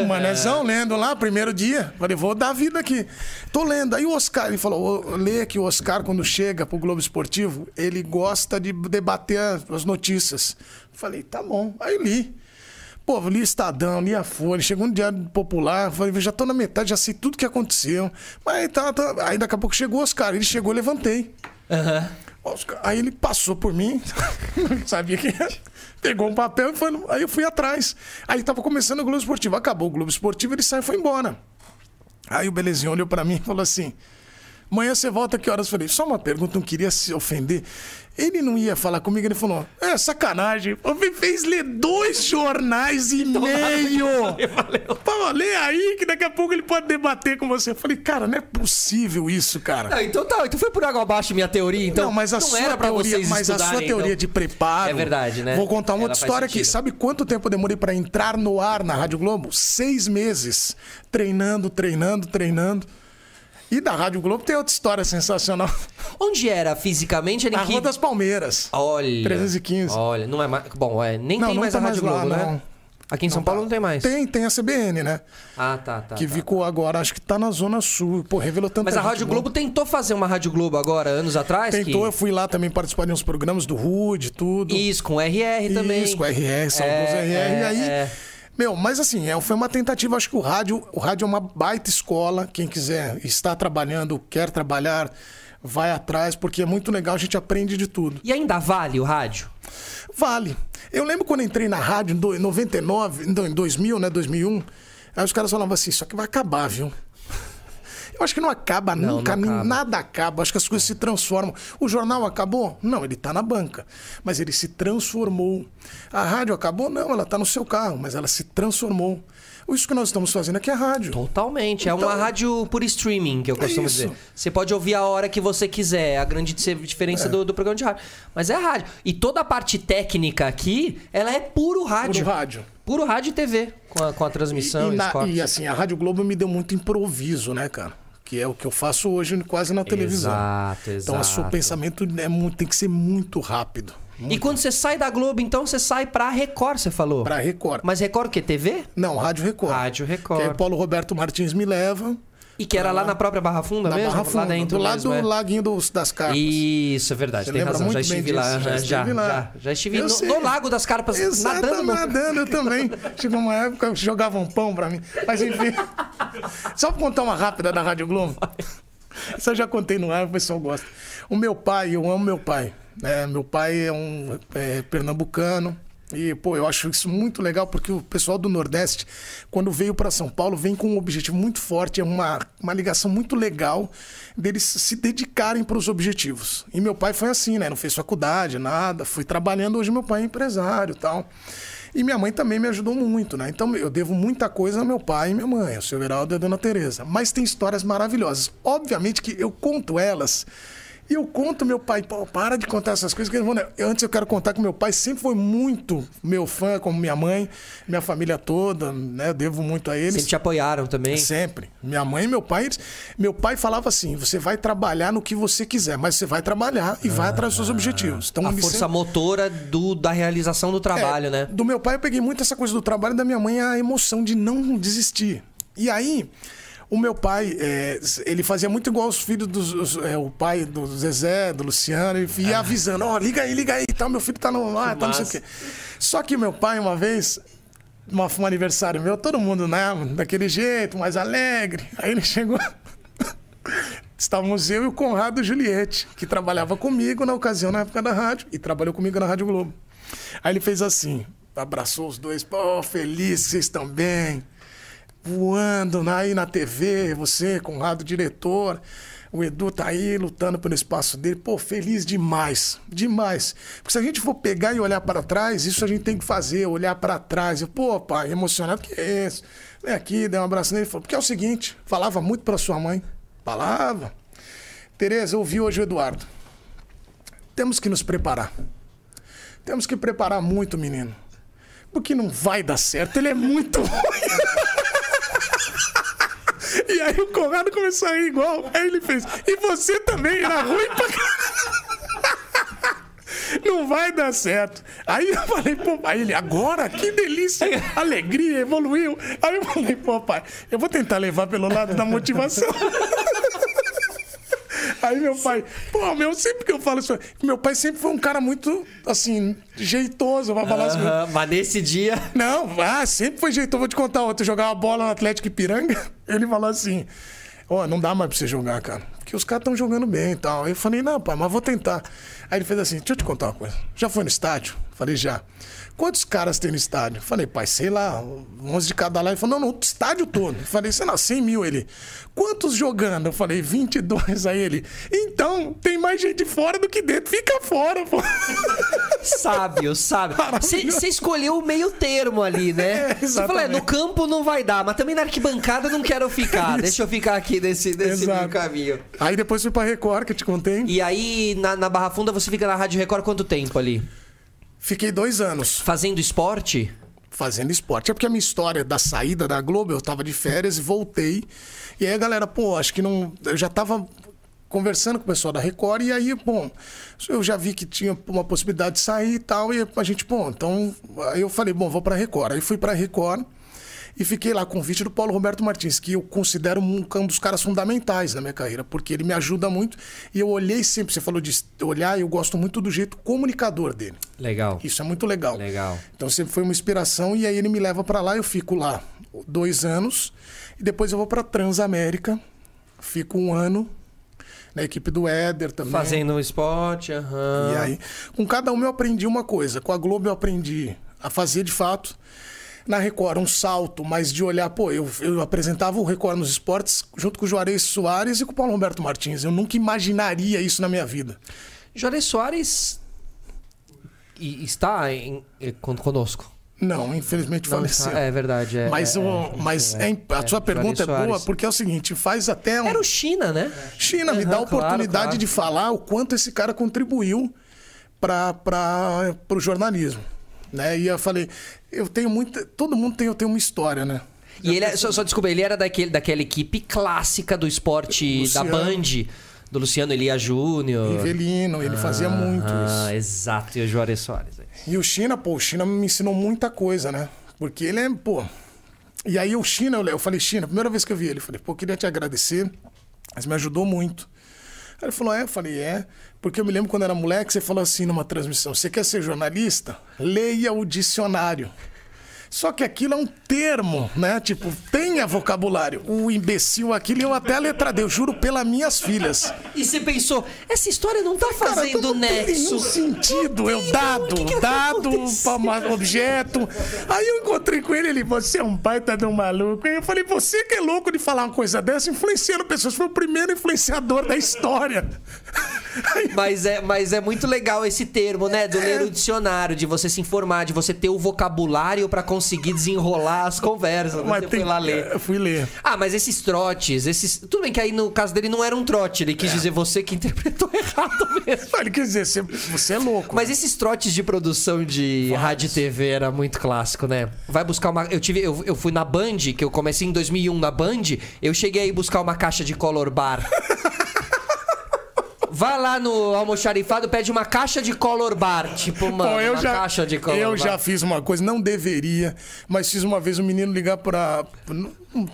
O manezão lendo lá, primeiro dia. Falei, vou dar vida aqui. Tô lendo. Aí o Oscar, ele falou, "Ô, lê que o Oscar, quando chega pro Globo Esportivo, ele gosta de debater as- as notícias. Falei, tá bom. Aí li. Pô, li Estadão, li a Folha, chegou um diário popular, falei, já tô na metade, já sei tudo que aconteceu. Mas aí, tá, tá- aí daqui a pouco chegou o Oscar, ele chegou, levantei. Oscar- Aí ele passou por mim, não (laughs) sabia quem era, pegou um papel e foi. no- Aí eu fui atrás. Aí tava começando o Globo Esportivo, acabou o Globo Esportivo, ele saiu e foi embora. Aí o Belezinho olhou pra mim e falou assim: Amanhã você volta que horas? Eu falei, só uma pergunta, não queria se ofender. Ele não ia falar comigo, ele falou: É, sacanagem. Me fez ler dois jornais e meio. (laughs) Pô, lê aí que daqui a pouco ele pode debater com você. Eu falei, cara, não é possível isso, cara. Não, então tá, então foi por água abaixo minha teoria, então. Não, mas a sua era teoria, vocês mas a sua estudarem, teoria então. de preparo. É verdade, né? Vou contar uma Ela outra história aqui. Sabe quanto tempo eu demorei pra entrar no ar na Rádio Globo? Seis meses. Treinando, treinando, treinando. E da Rádio Globo tem outra história sensacional. Onde era fisicamente? Era em A que... Rua das Palmeiras. Olha. 315. Olha, não é mais. Bom, é, nem Não, tem não mais tá a Rádio mais lá, Globo, né? não. Aqui em São Paulo não tem mais. Tem, tem a CBN, né? Ah, tá, tá. que tá. ficou agora, acho que tá na Zona Sul. Pô, revelou tanta Mas a Rádio. Globo tentou fazer uma Rádio Globo agora, anos atrás? Tentou, que... eu fui lá também participar de uns programas do Rude, tudo. Isso, com RR também. Isso, com RR, saudoso É, RR. é, e aí, é. Meu, mas assim, é, foi uma tentativa. Acho que o rádio, o rádio é uma baita escola. Quem quiser está trabalhando, quer trabalhar, vai atrás, porque é muito legal, a gente aprende de tudo. E ainda vale o rádio? Vale. Eu lembro quando entrei na rádio em do- em 99, não, em 2000, né, 2001. Aí os caras falavam assim, isso aqui vai acabar, viu? Eu acho que não acaba Não, nunca, não acaba. nada acaba. Acho que as coisas se transformam. O jornal acabou? Não, ele está na banca. Mas ele se transformou. A rádio acabou? Não, ela está no seu carro, mas ela se transformou. Isso que nós estamos fazendo aqui é rádio. Totalmente. É Então- uma rádio por streaming, que eu costumo isso. dizer. Você pode ouvir a hora que você quiser. A grande di- É. diferença do, do programa de rádio. Mas é rádio. E toda a parte técnica aqui, ela é puro rádio. Puro rádio. Puro rádio e TV. Com a, com a transmissão E, e, na- os cortes. e, assim, a Rádio Globo me deu muito improviso, né, cara? Que é o que eu faço hoje quase na televisão. Exato, Então, o seu exato. pensamento é muito- tem que ser muito rápido. E quando você sai da Globo, então você sai pra Record, você falou. Pra Record. Mas Record o quê? TV? Não, Rádio Record. Rádio Record. Que aí o Paulo Roberto Martins me leva E que era lá na própria Barra Funda na mesmo? Barra lá Funda, dentro do lado mesmo, do é? Laguinho dos, das Carpas. Isso, é verdade. Você tem razão. Já estive lá. já Já, lá. já, já estive no, no Lago das Carpas Exato, nadando. nadando eu (laughs) também. Chegou uma época que jogavam pão pra mim. Mas enfim. Só pra contar uma rápida da Rádio Globo. Isso eu já contei no ar, o pessoal gosta. O meu pai, eu amo meu pai. né? meu pai é um é, pernambucano. E, pô, eu acho isso muito legal porque o pessoal do Nordeste, quando veio para São Paulo, vem com um objetivo muito forte, é uma, uma ligação muito legal deles se dedicarem para os objetivos. E meu pai foi assim, né? Não fez faculdade, nada, fui trabalhando. Hoje meu pai é empresário tal. E minha mãe também me ajudou muito, né? Então eu devo muita coisa ao meu pai e minha mãe, ao seu Heraldo e a dona Tereza. Mas tem histórias maravilhosas. Obviamente que eu conto elas. E eu conto meu pai, pô, para de contar essas coisas. Que né? antes eu quero contar que meu pai sempre foi muito meu fã, como minha mãe, minha família toda, né? Eu devo muito a eles. Sempre te apoiaram também. Sempre. Minha mãe e meu pai, eles- meu pai falava assim: você vai trabalhar no que você quiser, mas você vai trabalhar e vai atrás dos seus objetivos. Então, A força sempre- motora do, da realização do trabalho, é, né? Do meu pai eu peguei muito essa coisa do trabalho, da minha mãe a emoção de não desistir. E aí, o meu pai, é, ele fazia muito igual os filhos dos. os- é, o pai do Zezé, do Luciano, ele ia avisando: ó, liga aí, liga aí, tá, meu filho tá no. Ah, tá não sei o quê. Só que meu pai, uma vez. Uma, um aniversário meu, todo mundo, né? Daquele jeito, mais alegre. Aí ele chegou. (laughs) Estávamos eu e o Conrado Juliette, que trabalhava comigo na ocasião, na época da rádio, e trabalhou comigo na Rádio Globo. Aí ele fez assim, abraçou os dois, pô, feliz que vocês estão bem, voando na- aí na TV, você, Conrado, diretor, o Edu tá aí lutando pelo espaço dele, pô, feliz demais, demais. Porque se a gente for pegar e olhar para trás, isso a gente tem que fazer, olhar para trás. Eu, pô, pai, emocionado, que é isso? Vem aqui, dei um abraço nele, porque é o seguinte, falava muito para sua mãe, falava. Tereza, ouvi hoje o Eduardo. Temos que nos preparar. Temos que preparar muito, menino. Porque não vai dar certo, ele é muito (laughs) ruim. E aí o Conrado começou a rir igual. Aí ele fez. E você também era ruim pra caralho. (laughs) Não vai dar certo. Aí eu falei, pô, pai, ele, agora? Que delícia, alegria, evoluiu. Aí eu falei, pô, pai, eu vou tentar levar pelo lado da motivação. (laughs) Aí meu pai, pô, meu, sempre que eu falo isso, meu pai sempre foi um cara muito, assim, jeitoso pra falar assim. Aham, mas nesse dia. Não, ah, sempre foi jeitoso. Vou te contar outra. Eu jogava bola no Atlético Ipiranga, (laughs) ele falou assim, ó, não dá mais pra você jogar, cara. Porque os caras estão jogando bem e tal. Aí eu falei, não, pai, mas vou tentar. Aí ele fez assim, deixa eu te contar uma coisa. Já foi no estádio? Falei, já. Quantos caras tem no estádio? Falei, pai, sei lá, 11 de cada lado. Ele falou, não, no estádio todo. Eu Falei, sei lá, 100 mil. Ele, quantos jogando? Eu falei, 22. Aí ele, então, tem mais gente fora do que dentro. Fica fora, pô. Sábio, sábio. Você escolheu o meio termo ali, né? É, Você falou, é, no campo não vai dar, mas também na arquibancada não quero ficar. (laughs) Deixa eu ficar aqui nesse, nesse meio caminho. Aí depois fui pra Record, que eu te contei. E aí, na, na Barra Funda, você fica na Rádio Record quanto tempo ali? Fiquei dois anos. Fazendo esporte? fazendo esporte. É porque a minha história da saída da Globo, eu tava de férias e voltei. E aí a galera, pô, acho que não. Eu já tava conversando com o pessoal da Record, e aí, bom, eu já vi que tinha uma possibilidade de sair e tal, e a gente, pô, então. Aí eu falei, bom, vou pra Record. Aí fui pra Record. E fiquei lá com o convite do Paulo Roberto Martins, que eu considero um, um dos caras fundamentais na minha carreira, porque ele me ajuda muito. E eu olhei sempre, você falou de olhar, eu gosto muito do jeito comunicador dele. Legal. Isso é muito legal. Legal. Então sempre foi uma inspiração e aí ele me leva pra lá, eu fico lá dois anos e depois eu vou pra Transamérica, fico um ano na equipe do Éder também. Fazendo um esporte, aham. E aí, com cada um eu aprendi uma coisa. Com a Globo eu aprendi a fazer de fato. Na Record um salto, mas de olhar, pô, eu, eu apresentava o Record nos esportes junto com o Juarez Soares e com o Paulo Roberto Martins. Eu nunca imaginaria isso na minha vida. Juarez Soares está em, con- conosco. Não, infelizmente Não faleceu. é verdade. É, Mas, é, o, mas é, é a é, sua pergunta é boa porque é o seguinte, faz até um... Era o China, né? China, me Aham, dá a claro, oportunidade claro. de falar o quanto esse cara contribuiu para o jornalismo. Né? E eu falei, eu tenho muita. Todo mundo tem, eu tenho uma história, né? E ele, é- só, só desculpa, ele era daquele, daquela equipe clássica do esporte Luciano. da Band, do Luciano Elia Júnior. Rivelino, ele fazia muito isso. Ah, exato, e o Juarez Soares. é. E o China, pô, o China me ensinou muita coisa, né? Porque ele é, pô. E aí o China, eu, eu falei, China, primeira vez que eu vi ele, eu falei, pô, queria te agradecer, mas me ajudou muito. Aí ele falou, é, eu falei, é. Porque eu me lembro quando era moleque, você falou assim numa transmissão: você quer ser jornalista? Leia o dicionário. Só que aquilo é um termo, né? Tipo, tenha vocabulário. O imbecil, aquilo eu até a letra D, eu juro pelas minhas filhas. E você pensou, essa história não tá Cara, fazendo não tem nenhum nexo. sentido. Eu dado, que que dado um objeto. Aí eu encontrei com ele, ele, você é um baita de um maluco. Aí eu falei, você que é louco de falar uma coisa dessa, influenciando pessoas. Foi o primeiro influenciador da história. Mas é, mas é muito legal esse termo, né? Do ler o dicionário, de você se informar, de você ter o vocabulário pra conseguir desenrolar as conversas. Você foi lá ler. Eu fui ler. Ah, mas esses trotes, esses. Tudo bem que aí no caso dele não era um trote, ele quis dizer você que interpretou (laughs) errado mesmo. Ele quer dizer, você, você é louco. Mas esses trotes de produção de rádio e TV era muito clássico, né? Vai buscar uma. Eu tive. Eu, eu fui na Band, que eu comecei em 2001 na Band, eu cheguei aí buscar uma caixa de color bar. (laughs) Vai lá no almoxarifado, pede uma caixa de color bar. Tipo, uma, Pô, eu uma já, caixa de color eu bar. já fiz uma coisa, não deveria, mas fiz uma vez um menino ligar para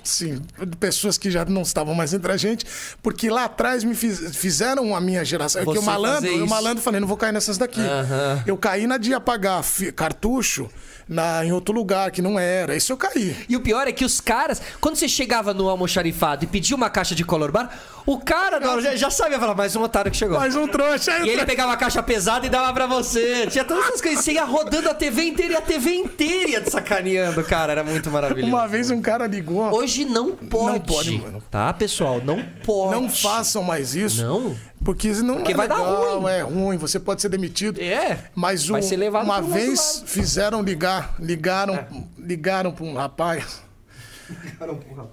sim, pessoas que já não estavam mais entre a gente, porque lá atrás me fiz- fizeram a minha geração. Você que o malandro, isso. malandro falei, não vou cair nessas daqui. Aham. Eu caí na de apagar cartucho na, em outro lugar que não era. Isso eu caí. E o pior é que os caras, quando você chegava no almoxarifado e pedia uma caixa de color bar, o cara hora já, já sabia falar, mais um otário que chegou. Mais um trouxa. aí E ele pegava a caixa pesada e dava pra você. Tinha todas essas coisas. Você ia rodando a TV inteira e a TV inteira ia te sacaneando, cara. Era muito maravilhoso. Uma vez um cara ligou. Hoje não pode. Não pode, mano. Tá, pessoal? Não pode. Não façam mais isso. Não? Porque senão Porque é vai dar legal, ruim. é ruim, você pode ser demitido. É. Mas Vai o- ser levado uma vez lado. É. fizeram ligar, ligaram, ligaram para um rapaz.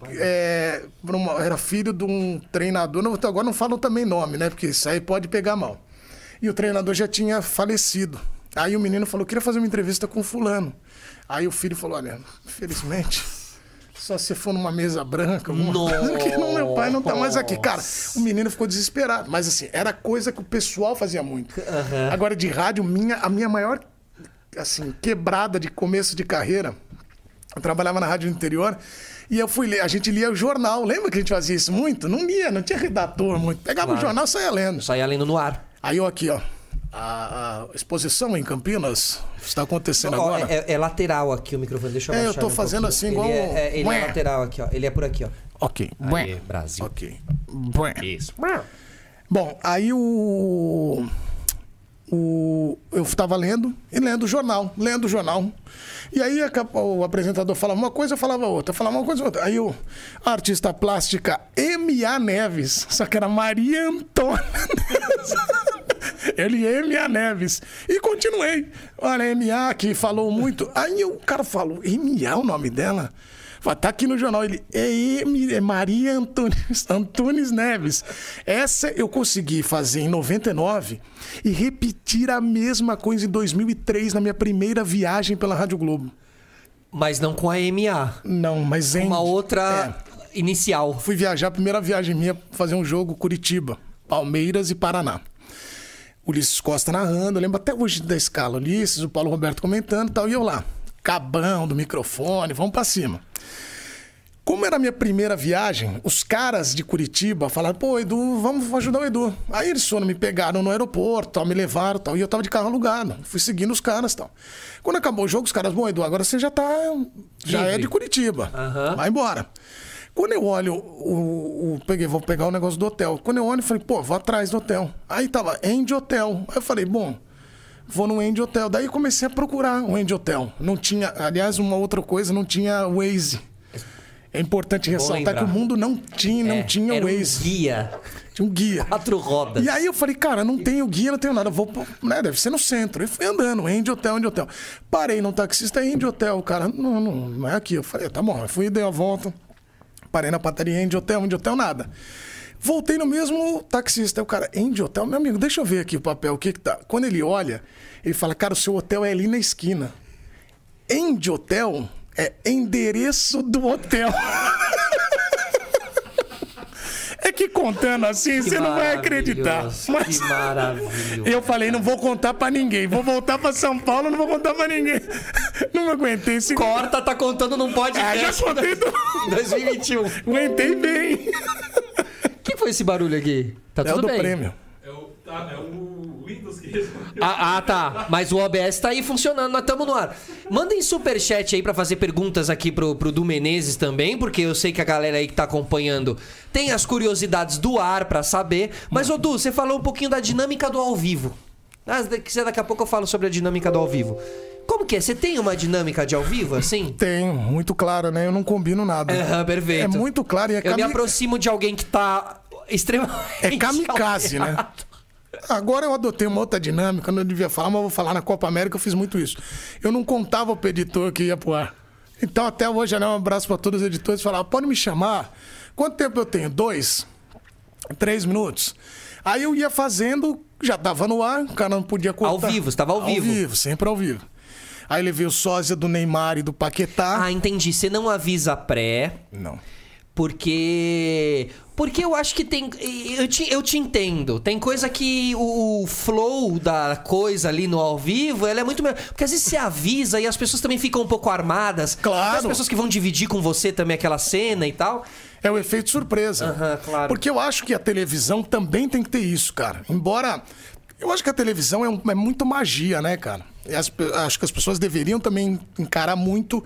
É, pra uma- era filho de um treinador. Não, agora não falo também nome, né? Porque isso aí pode pegar mal. E o treinador já tinha falecido. Aí o menino falou: queria fazer uma entrevista com fulano. Aí o filho falou: olha, infelizmente. Só se for numa mesa branca, alguma (laughs) coisa, porque não, meu pai não tá mais aqui. Cara, o menino ficou desesperado. Mas assim, era coisa que o pessoal fazia muito. Agora, de rádio, minha, a minha maior assim, quebrada de começo de carreira. Eu trabalhava na rádio do interior e eu fui ler. A gente lia o jornal. Lembra que a gente fazia isso muito? Não lia, não tinha redator muito. Pegava o jornal e saía lendo. Só ia lendo no ar. Aí eu aqui, ó. A, a exposição em Campinas está acontecendo agora. é, é lateral aqui o microfone. Deixa eu É, eu um fazendo pouquinho. assim, igual Ele é, é, ele é lateral aqui, ó. Ele é por aqui, ó. Ok. Aí, Brasil. Ok. Isso. Bom, aí o. O, eu estava lendo e lendo o jornal, lendo o jornal. E aí a o apresentador falava uma coisa, eu falava outra, eu falava uma coisa, outra. Aí o a artista plástica M.A. Neves, só que era Maria Antônia (laughs) Neves. Ele M.A. Neves. E continuei. Olha, M.A. que falou muito. Aí o cara falou, M.A. o nome dela? Tá aqui no jornal. Ele é, é Maria Antunes, (laughs) Antunes Neves. Essa eu consegui fazer em 99 e repetir a mesma coisa em 2003 na minha primeira viagem pela Rádio Globo. Mas não com a MA. Não, mas em. Uma outra inicial. Fui viajar, a primeira viagem minha, fazer um jogo Curitiba, Palmeiras e Paraná. Ulisses Costa narrando, eu lembro até hoje da escala. Ulisses, o Paulo Roberto comentando e tal, e eu lá. Cabão do microfone, vamos pra cima. Como era a minha primeira viagem, os caras de Curitiba falaram, pô, Edu, vamos ajudar o Edu. Aí eles foram, me pegaram no aeroporto, tal, me levaram tal, e eu tava de carro alugado. Fui seguindo os caras tal. Quando acabou o jogo, os caras, bom, Edu, agora você já tá. Já é Livre. de Curitiba. Aham. Vai embora. Quando eu olho, o, o- peguei, vou pegar o negócio do hotel. Quando eu olho, eu falei, pô, vou atrás do hotel. Aí tava End Hotel. Aí eu falei, bom, Vou no End Hotel. Daí comecei a procurar o End Hotel. Não tinha, aliás, uma outra coisa, não tinha Waze. É importante ressaltar lembrar. que o mundo não tinha, não É, tinha era um Waze. guia. Tinha um guia. Quatro rodas. E aí eu falei, cara, não tenho guia, não tenho nada. Vou, né, deve ser no centro. E fui andando, End Hotel, End Hotel. Parei no taxista, End Hotel. O cara, não, não, não é aqui. Eu falei, tá bom. Eu fui, dei a volta. Parei na padaria, End Hotel, End Hotel, nada. Voltei no mesmo taxista. O cara, End Hotel, meu amigo, deixa eu ver aqui o papel, o que que tá. Quando ele olha, ele fala, cara, o seu hotel é ali na esquina. End Hotel é endereço do hotel. (laughs) É que contando assim, Que você não vai acreditar. Mas Que maravilhoso. eu falei, não vou contar pra ninguém. Vou voltar pra São Paulo, não vou contar pra ninguém. Não aguentei esse Corta, tá contando num Ah, podcast. já contei tudo. 2021. (laughs) Aguentei bem. O que foi esse barulho aqui? Tá É o do bem? prêmio. É tá, é o Windows que respondeu. Ah, ah, tá. Mas o OBS tá aí funcionando, nós estamos no ar. Mandem superchat aí pra fazer perguntas aqui pro, pro Du Menezes também, porque eu sei que a galera aí que tá acompanhando tem as curiosidades do ar pra saber. Mas, ô Du, você falou um pouquinho da dinâmica do ao vivo. Ah, daqui a pouco eu falo sobre a dinâmica do ao vivo. Como que é? Você tem uma dinâmica de ao vivo, assim? Tenho, muito claro, né? Eu não combino nada. Aham, perfeito. É muito claro e é Eu me aproximo de alguém que tá extremamente. É kamikaze, né? Agora eu adotei uma outra dinâmica, não devia falar, mas vou falar na Copa América, eu fiz muito isso. Eu não contava pro editor que ia pro ar. Então até hoje, né, um abraço pra todos os editores, falava, pode me chamar? Quanto tempo eu tenho? Dois? Três minutos? Aí eu ia fazendo, já tava no ar, o cara não podia cortar. Ao vivo, você tava ao vivo. Ao vivo, sempre ao vivo. Aí levei o sósia do Neymar e do Paquetá. Ah, entendi. Você não avisa pré. Não. Porque. Porque eu acho que tem. Eu te, eu te entendo. Tem coisa que o, o flow da coisa ali no ao vivo, ela é muito melhor. Porque às vezes você avisa e as pessoas também ficam um pouco armadas. Claro. As pessoas que vão dividir com você também aquela cena e tal. É o efeito surpresa. Aham, claro. Porque eu acho que a televisão também tem que ter isso, cara. Embora. Eu acho que a televisão é, um- é muito magia, né, cara? As acho que as pessoas deveriam também encarar muito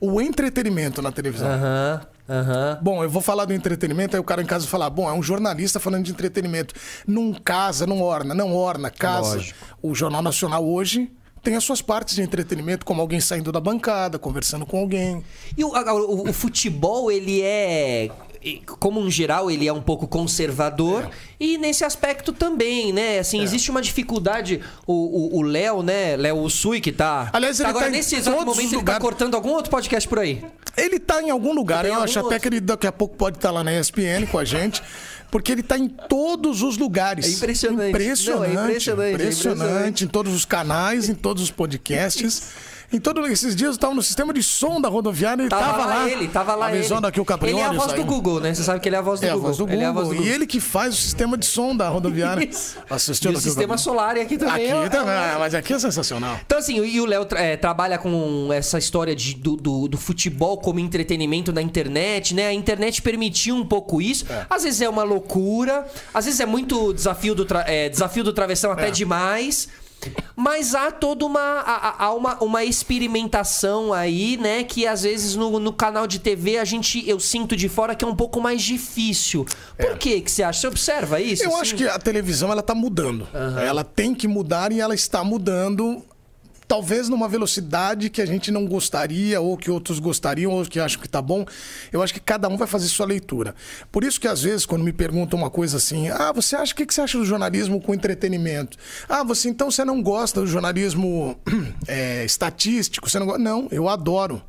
o entretenimento na televisão. Aham, aham. Bom, eu vou falar do entretenimento, aí o cara em casa vai falar: bom, é um jornalista falando de entretenimento. Não casa, não orna, não orna, casa. Lógico. O Jornal Nacional hoje tem as suas partes de entretenimento, como alguém saindo da bancada, conversando com alguém. E o, o- o futebol, ele é. Como um geral, ele é um pouco conservador. E nesse aspecto também, né? Assim, existe uma dificuldade. O Léo, né? Léo Usui, que tá. Aliás, ele agora, tá nesse exato momento, ele tá cortando algum outro podcast por aí. Ele tá em algum lugar, eu acho até outro. que ele daqui a pouco pode estar lá na ESPN com a gente, porque ele tá em todos os lugares. É impressionante. Impressionante. Não, é impressionante, é impressionante, impressionante. em todos os canais, em todos os podcasts. (laughs) Em todos esses dias eu estava no sistema de som da rodoviária e Tava, tava, lá, ele, tava lá avisando ele. aqui o Caprioli. Ele é a voz do. Google, né? Você sabe que ele é a voz do É a Google. voz do Google. Ele é a voz do E Google. ele que faz o sistema de som da rodoviária. (laughs) Assistiu E o sistema solar aqui também. Aqui é- também, ah, mas aqui é sensacional. Então, assim, e o Léo é, trabalha com essa história de, do, do, do futebol como entretenimento na internet, né? A internet permitiu um pouco isso. Às vezes é uma loucura, às vezes é muito desafio do, tra- é, desafio do travessão até É. demais. Mas há toda uma, há, há uma, uma experimentação aí, né? Que às vezes no, no canal de TV a gente, eu sinto de fora que é um pouco mais difícil. Por que que você acha? Você observa isso? É. Eu assim? acho que a televisão ela tá mudando. Ela tem que mudar e ela está mudando. Talvez numa velocidade que a gente não gostaria, ou que outros gostariam, ou que acham que tá bom. Eu acho que cada um vai fazer sua leitura. Por isso que, às vezes, quando me perguntam uma coisa assim, ah, você acha o que você acha do jornalismo com entretenimento? Ah, você então você não gosta do jornalismo é, (clears throat) estatístico? Você não gosta? Não, eu adoro.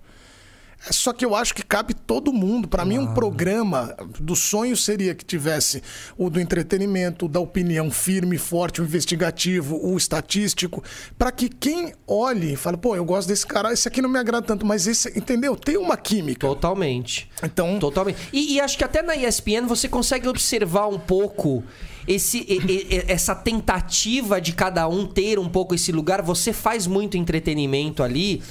Só que eu acho que cabe todo mundo. Para mim, um programa do sonho seria que tivesse o do entretenimento, o da opinião firme, forte, o investigativo, o estatístico, para que quem olhe e fale, pô, eu gosto desse cara, esse aqui não me agrada tanto, mas esse, entendeu? Tem uma química. Totalmente. Então, Totalmente. E, e acho que até na ESPN você consegue observar um pouco esse, e- e- e- essa tentativa de cada um ter um pouco esse lugar. Você faz muito entretenimento ali.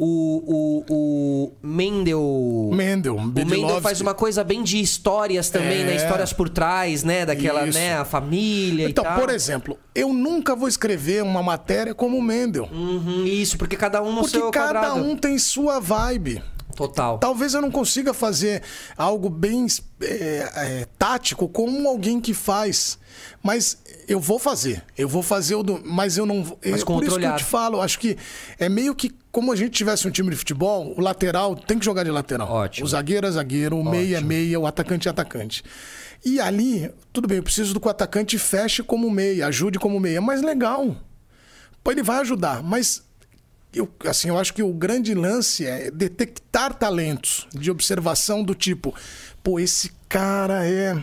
O, o, o Mendel. Mendel, O Mendel faz uma coisa bem de histórias também, É. né? Histórias por trás, né? Daquela, Isso. né? A família então e tal. por exemplo, eu nunca vou escrever uma matéria como o Mendel. Uhum, isso, porque cada um no Porque seu cada quadrado. um tem sua vibe. Total. Talvez eu não consiga fazer algo bem é, é, tático como alguém que faz. Mas eu vou fazer. Eu vou fazer o do. Mas eu não. vou- Mas é com por isso que eu te falo. Acho que é meio que como a gente tivesse um time de futebol, o lateral tem que jogar de lateral. Ótimo. O zagueiro é zagueiro, o meia é meia, o atacante é atacante. E ali, tudo bem, eu preciso do que o atacante feche como meia, ajude como meia. Mas legal. Ele vai ajudar. Mas eu, assim, eu acho que o grande lance é detectar talentos de observação do tipo, pô, esse cara é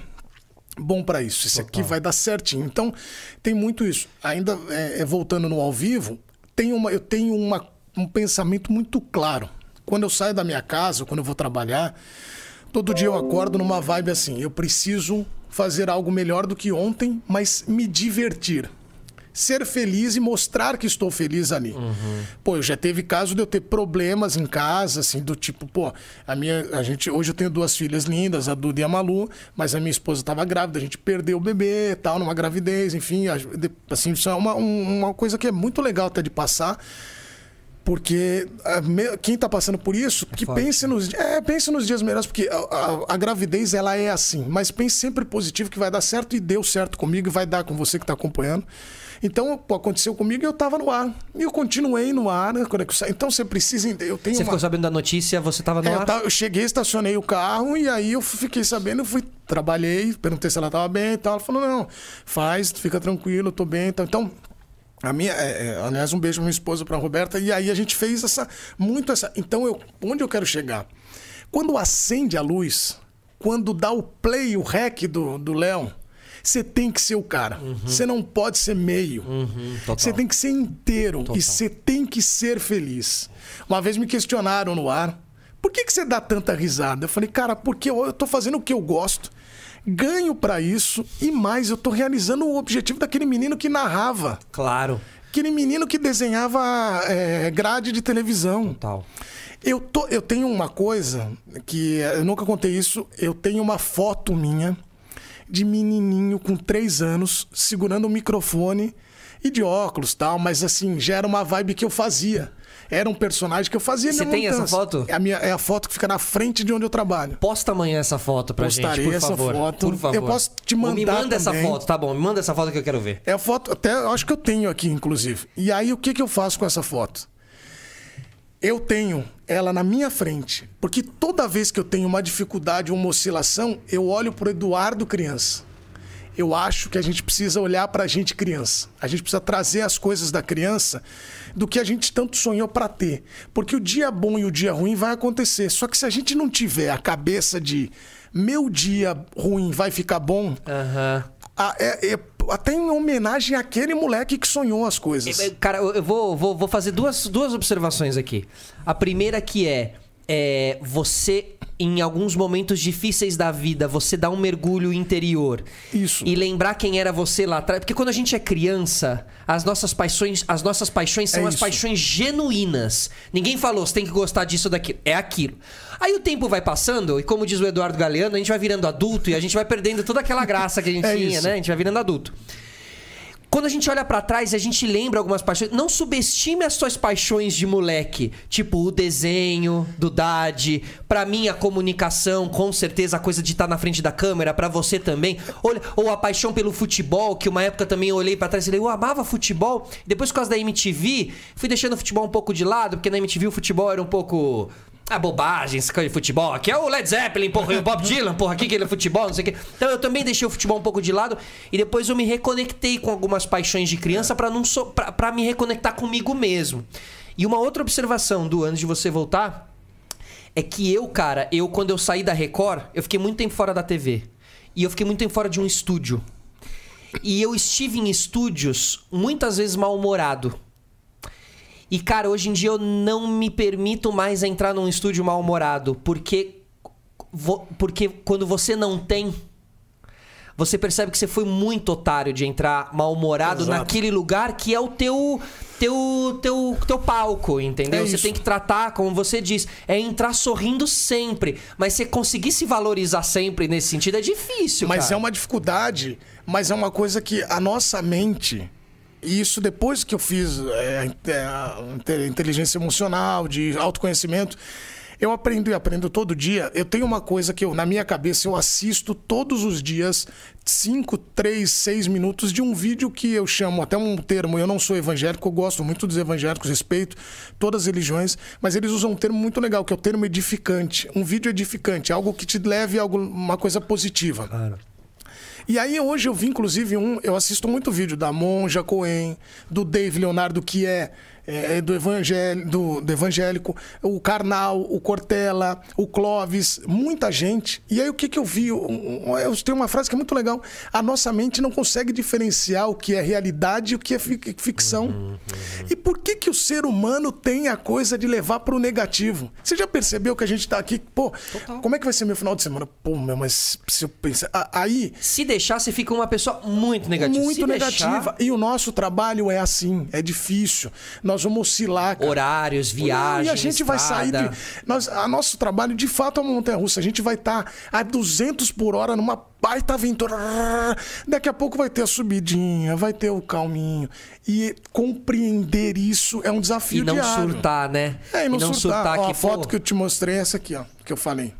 bom pra isso, esse aqui vai dar certinho. Então, tem muito isso. Ainda é, é, voltando no ao vivo, tem uma, eu tenho uma, um pensamento muito claro. Quando eu saio da minha casa, quando eu vou trabalhar, todo dia eu acordo numa vibe assim, eu preciso fazer algo melhor do que ontem, mas me divertir ser feliz e mostrar que estou feliz ali. Pô, eu já teve caso de eu ter problemas em casa, assim, do tipo, pô, a minha, a gente, hoje eu tenho duas filhas lindas, a Duda e a Malu, mas a minha esposa estava grávida, a gente perdeu o bebê, e tal, numa gravidez, enfim, assim, isso é uma, um- uma coisa que é muito legal até de passar. Porque quem está passando por isso, que forte, pense nos, é, pense nos dias melhores, porque a, a- a gravidez ela é assim, mas pense sempre positivo que vai dar certo e deu certo comigo e vai dar com você que está acompanhando. Então, pô, aconteceu comigo e eu estava no ar. E eu continuei no ar. né, sa- Então você precisa. Eu tenho Você uma... ficou sabendo da notícia, você tava no É, eu, ar? eu cheguei, estacionei o carro e aí eu fiquei sabendo, eu fui, trabalhei, perguntei se ela estava bem e tal. Ela falou, não, faz, fica tranquilo, eu tô bem e tal. Então, a minha, é, é, aliás, um beijo pra minha esposa, pra Roberta, e aí a gente fez essa, muito essa. Então, eu, onde eu quero chegar? Quando acende a luz, quando dá o play, o rec do do Léo, você tem que ser o cara. Você não pode ser meio. total. Você tem que ser inteiro e você tem que ser feliz. Uma vez me questionaram no ar, por que, que você dá tanta risada? Eu falei, cara, porque eu eu tô fazendo o que eu gosto, ganho pra isso e mais, eu tô realizando o objetivo daquele menino que narrava, Claro. aquele menino que desenhava é, grade de televisão. Total. Eu, tô, eu tenho uma coisa que eu nunca contei isso. Eu tenho uma foto minha de menininho com três anos segurando o microfone e de óculos tal, mas assim, já era uma vibe que eu fazia. Era um personagem que eu fazia. Você tem essa foto? É a, minha, é a foto que fica na frente de onde eu trabalho. Posta amanhã essa foto pra Postarei gente, por essa favor. foto. Por favor. Eu posso te Ou mandar Me manda essa também. foto, tá bom. Me manda essa foto que eu quero ver. É a foto, até eu acho que eu tenho aqui, inclusive. E aí, o que, que eu faço com essa foto? Eu tenho ela na minha frente, porque toda vez que eu tenho uma dificuldade, uma oscilação, eu olho pro Eduardo criança. Eu acho que a gente precisa olhar pra gente criança. A gente precisa trazer as coisas da criança do que a gente tanto sonhou pra ter. Porque o dia bom e o dia ruim vai acontecer. Só que se a gente não tiver a cabeça de meu dia ruim vai ficar bom, Aham. ah, é- é- até em homenagem àquele moleque que sonhou as coisas. É, Cara, eu eu vou, vou, vou fazer duas, duas observações aqui. A primeira que é, é você, em alguns momentos difíceis da vida, você dá um mergulho interior. Isso. E lembrar quem era você lá atrás. Porque quando a gente é criança, as nossas paixões, as nossas paixões são É as isso. paixões genuínas. Ninguém falou, você tem que gostar disso ou daquilo. É aquilo. Aí o tempo vai passando, e como diz o Eduardo Galeano, a gente vai virando adulto e a gente vai perdendo toda aquela graça que a gente É tinha, isso. né? A gente vai virando adulto. Quando a gente olha pra trás a gente lembra algumas paixões, não subestime as suas paixões de moleque, tipo o desenho do Dade, pra mim a comunicação, com certeza a coisa de estar na frente da câmera, pra você também, Olha, ou a paixão pelo futebol, que uma época também eu olhei pra trás e falei, eu amava futebol, depois por causa da MTV, fui deixando o futebol um pouco de lado, porque na MTV o futebol era um pouco a bobagem, essa coisa de futebol. Aqui é o Led Zeppelin, porra, e o Bob Dylan, porra, aqui que ele é futebol, não sei o quê. Então eu também deixei o futebol um pouco de lado e depois eu me reconectei com algumas paixões de criança pra não so, pra, pra me reconectar comigo mesmo. E uma outra observação, do antes de você voltar, é que eu, cara, eu quando eu saí da Record, eu fiquei muito tempo fora da TV. E eu fiquei muito tempo fora de um estúdio. E eu estive em estúdios muitas vezes mal-humorado. E, cara, hoje em dia eu não me permito mais entrar num estúdio mal-humorado, porque, porque quando você não tem, você percebe que você foi muito otário de entrar mal-humorado naquele lugar que é o teu teu teu teu palco, entendeu? É você tem que tratar, como você diz, é entrar sorrindo sempre, mas você conseguir se valorizar sempre nesse sentido é difícil, Mas cara. é uma dificuldade, mas é uma coisa que a nossa mente, e isso depois que eu fiz é, a inte- inteligência emocional, de autoconhecimento, Eu aprendo e aprendo todo dia. Eu tenho uma coisa que eu, na minha cabeça eu assisto todos os dias 5, 3, 6 minutos de um vídeo que eu chamo até um termo. Eu não sou evangélico, eu gosto muito dos evangélicos, respeito todas as religiões, mas eles usam um termo muito legal, que é o termo edificante. Um vídeo edificante, algo que te leve a alguma coisa positiva. Claro. E aí hoje eu vi, inclusive, um. Eu assisto muito vídeo da Monja Cohen, do Dave Leonardo, que é, é, do, evangélico, do, do evangélico, o Karnal, o Cortella, o Clóvis, muita gente. E aí o que, que eu vi? Eu, eu tenho uma frase que é muito legal. A nossa mente não consegue diferenciar o que é realidade e o que é fi- ficção. E por que, que o ser humano tem a coisa de levar para o negativo? Você já percebeu que a gente tá aqui, pô, como é que vai ser meu final de semana? Pô, meu, mas se eu pensar. Aí, Se deixar, você fica uma pessoa muito negativa. muito Se negativa. deixar, E o nosso trabalho é assim, é difícil. Nós vamos oscilar. cara. horários, viagens, E a gente vai sair de. Nós, a nosso trabalho, de fato, é uma montanha russa. A gente vai estar a 200 por hora numa baita aventura. Daqui a pouco vai ter a subidinha, vai ter o calminho. E compreender isso é um desafio E não diário. surtar, né? É, e não, surtar. Ó, que a foto pô, que eu te mostrei é essa aqui, ó, que eu falei.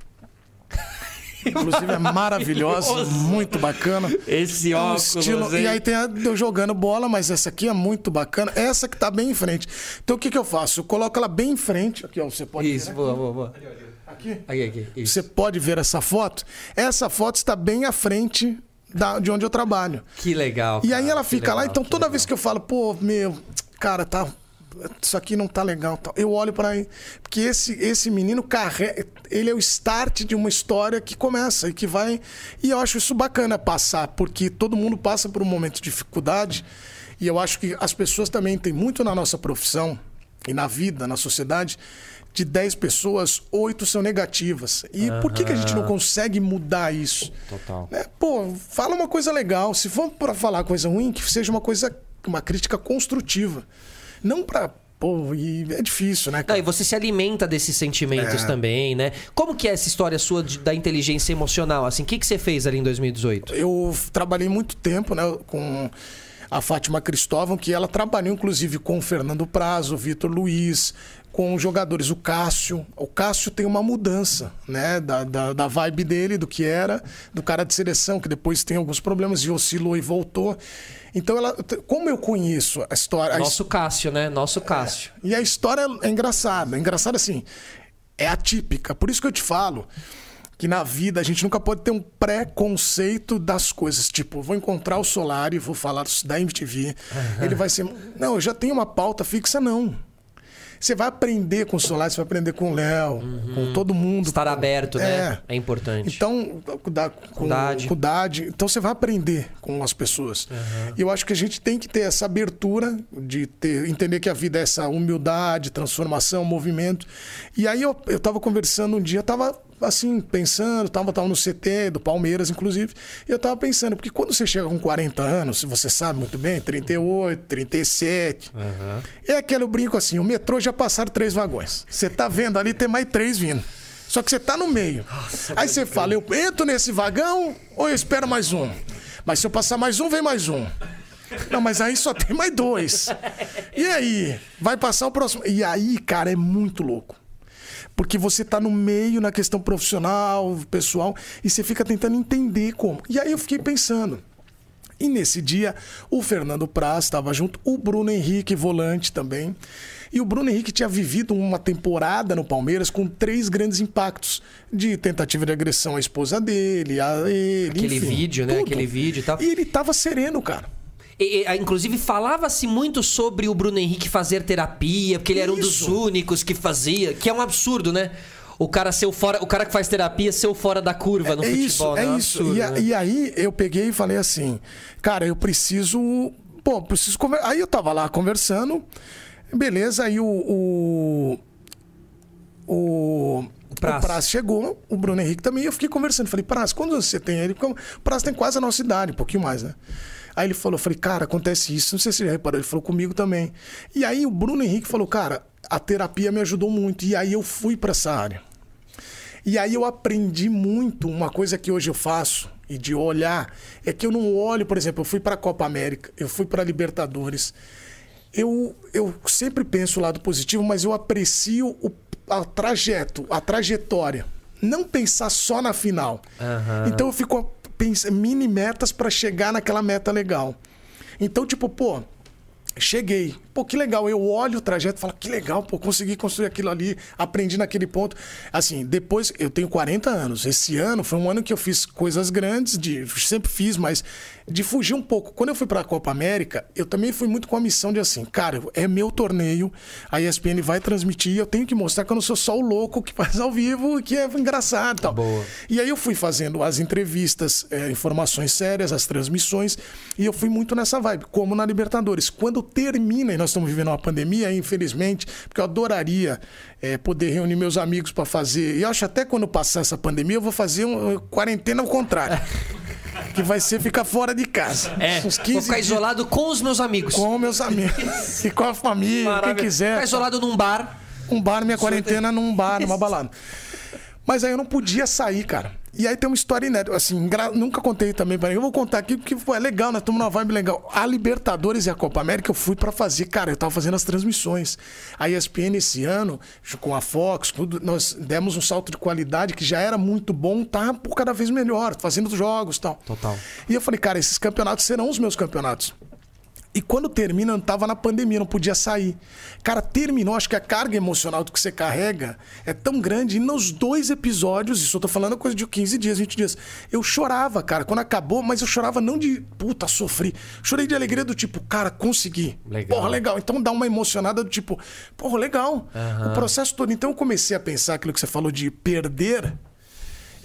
Inclusive é maravilhosa, muito bacana. Esse É um óculos, estilo-? E aí tem a eu jogando bola, mas essa aqui é muito bacana. Essa que tá bem em frente. Então o que, que eu faço? Eu coloco ela bem em frente. Aqui, ó, você pode Isso, ver. boa, boa, boa. Aqui. Aqui, aqui. Isso. Você pode ver essa foto. Essa foto está bem à frente da, de onde eu trabalho. Que legal. E aí ela fica lá, legal, então que toda legal. vez que eu falo, pô, meu, cara, tá. Isso aqui não tá legal. tal, Eu olho para ele. Porque esse, esse menino carrega. Ele é o start de uma história que começa e que vai. E eu acho isso bacana passar, porque todo mundo passa por um momento de dificuldade. E eu acho que as pessoas também têm muito na nossa profissão e na vida, na sociedade. De 10 pessoas, 8 são negativas. E por que, que a gente não consegue mudar isso? Total. né? Pô, fala uma coisa legal. Se for pra falar coisa ruim, que seja uma coisa, uma crítica construtiva. Não pra. Pô, e é difícil, né, Não, e você se alimenta desses sentimentos É. também, né? Como que é essa história sua de- da inteligência emocional? Assim, o que, que você fez ali em 2018? Eu trabalhei muito tempo, né, com a Fátima Cristóvão, que ela trabalhou inclusive com o Fernando Prazo, o Vitor Luiz, com os jogadores, o Cássio. O Cássio tem uma mudança, né, da, da, da vibe dele, do que era, do cara de seleção, que depois tem alguns problemas e oscilou e voltou. Então, ela, como eu conheço a história. a Nosso Cássio, né? Nosso Cássio. E a história é engraçada. É engraçada assim. É atípica. Por isso que eu te falo que na vida a gente nunca pode ter um preconceito das coisas. Tipo, vou encontrar o Solari, vou falar da MTV. Ele vai ser. Não, eu já tenho uma pauta fixa, não. Você vai aprender com o Solari, você vai aprender com o Léo, com todo mundo. Estar aberto, né? É. É importante. Então, cuidar com, Dade. com Dade. Então você vai aprender com as pessoas. E eu acho que a gente tem que ter essa abertura de ter, entender que a vida é essa humildade, transformação, movimento. E aí eu, eu tava conversando um dia, tava assim, pensando, tava, tava no CT do Palmeiras, inclusive, e eu tava pensando, porque quando você chega com 40 anos, você sabe muito bem, 38, 37, é aquele brinco assim, o metrô já passaram três vagões. Você tá vendo ali, tem mais três vindo. Só que você tá no meio. Aí você fala, eu entro nesse vagão ou eu espero mais um? Mas se eu passar mais um, vem mais um. Não, mas aí só tem mais dois. E aí? Vai passar o próximo. E aí, cara, é muito louco. Porque você tá no meio na questão profissional, pessoal, e você fica tentando entender como. E aí eu fiquei pensando. E nesse dia, o Fernando Praz estava junto, o Bruno Henrique, volante também. E o Bruno Henrique tinha vivido uma temporada no Palmeiras com três grandes impactos: de tentativa de agressão à esposa dele, a ele. Aquele enfim, vídeo, né? tudo. Aquele vídeo e tal. E ele tava sereno, cara. E, e, inclusive, falava-se muito sobre o Bruno Henrique fazer terapia, porque ele era um dos Isso. únicos que fazia, que é um absurdo, né? O cara ser o fora, o cara que faz terapia ser o fora da curva no é futebol, isso, né? é um isso. absurdo, E, a- né? e aí eu peguei e falei assim, cara, eu preciso. Pô, preciso conversar. Aí eu tava lá conversando, beleza, aí o. O, o, o Praz. Chegou, o Bruno Henrique também, e eu fiquei conversando. Falei, Praz, anos você tem? Ele, como- o Praz tem quase a nossa idade, um pouquinho mais, né? Aí ele falou, eu falei, cara, acontece isso, não sei se você já reparou, ele falou comigo também. E aí o Bruno Henrique falou, cara, a terapia me ajudou muito. E aí eu fui pra essa área. E aí eu aprendi muito, uma coisa que hoje eu faço e de olhar, é que eu não olho, por exemplo, eu fui para a Copa América, eu fui para a Libertadores. Eu, eu sempre penso o lado positivo, mas eu aprecio o a trajeto, a trajetória. Não pensar só na final. Então eu fico pensando mini metas pra chegar naquela meta legal. Então, tipo, pô, cheguei. Pô, que legal. Eu olho o trajeto e falo, que legal, pô, consegui construir aquilo ali, aprendi naquele ponto. Assim, depois, eu tenho 40 anos. Esse ano foi um ano que eu fiz coisas grandes, de, sempre fiz, mas de fugir um pouco. Quando eu fui pra Copa América, eu também fui muito com a missão de assim, cara, é meu torneio, a ESPN vai transmitir, eu tenho que mostrar que eu não sou só o louco que (laughs) faz ao vivo que é engraçado e tal. Boa. E aí eu fui fazendo as entrevistas, eh, informações sérias, as transmissões, e eu fui muito nessa vibe, como na Libertadores. Quando termina, e nós estamos vivendo uma pandemia, infelizmente, porque eu adoraria eh, poder reunir meus amigos para fazer. E eu acho até quando passar essa pandemia, eu vou fazer uma quarentena ao contrário. (laughs) que vai ser ficar fora de casa. É, Uns vou 15 ficar dias isolado com os meus amigos. com meus amigos. (laughs) e com a família, quem Maravilha. quiser. Ficar isolado num bar. Um bar, minha quarentena num bar, numa (laughs) balada. Mas aí eu não podia sair, cara. E aí tem uma história inédita, assim, engra- nunca contei também pra ninguém. Eu vou contar aqui porque pô, é legal, nós estamos numa vibe legal. A Libertadores e a Copa América eu fui pra fazer, cara, eu tava fazendo as transmissões. A ESPN esse ano, com a Fox, tudo, nós demos um salto de qualidade que já era muito bom, tá por cada vez melhor, fazendo os jogos e tal. Total. E eu falei, cara, esses campeonatos serão os meus campeonatos. E quando termina, eu tava na pandemia, não podia sair. Cara, terminou, acho que a carga emocional do que você carrega é tão grande. E nos dois episódios, isso eu tô falando coisa de 15 dias, 20 dias, eu chorava, cara, quando acabou, mas eu chorava não de puta, sofri. Chorei de alegria do tipo, cara, consegui. Legal. Porra, legal. Então dá uma emocionada do tipo, porra, legal. O processo todo. Então eu comecei a pensar aquilo que você falou de perder.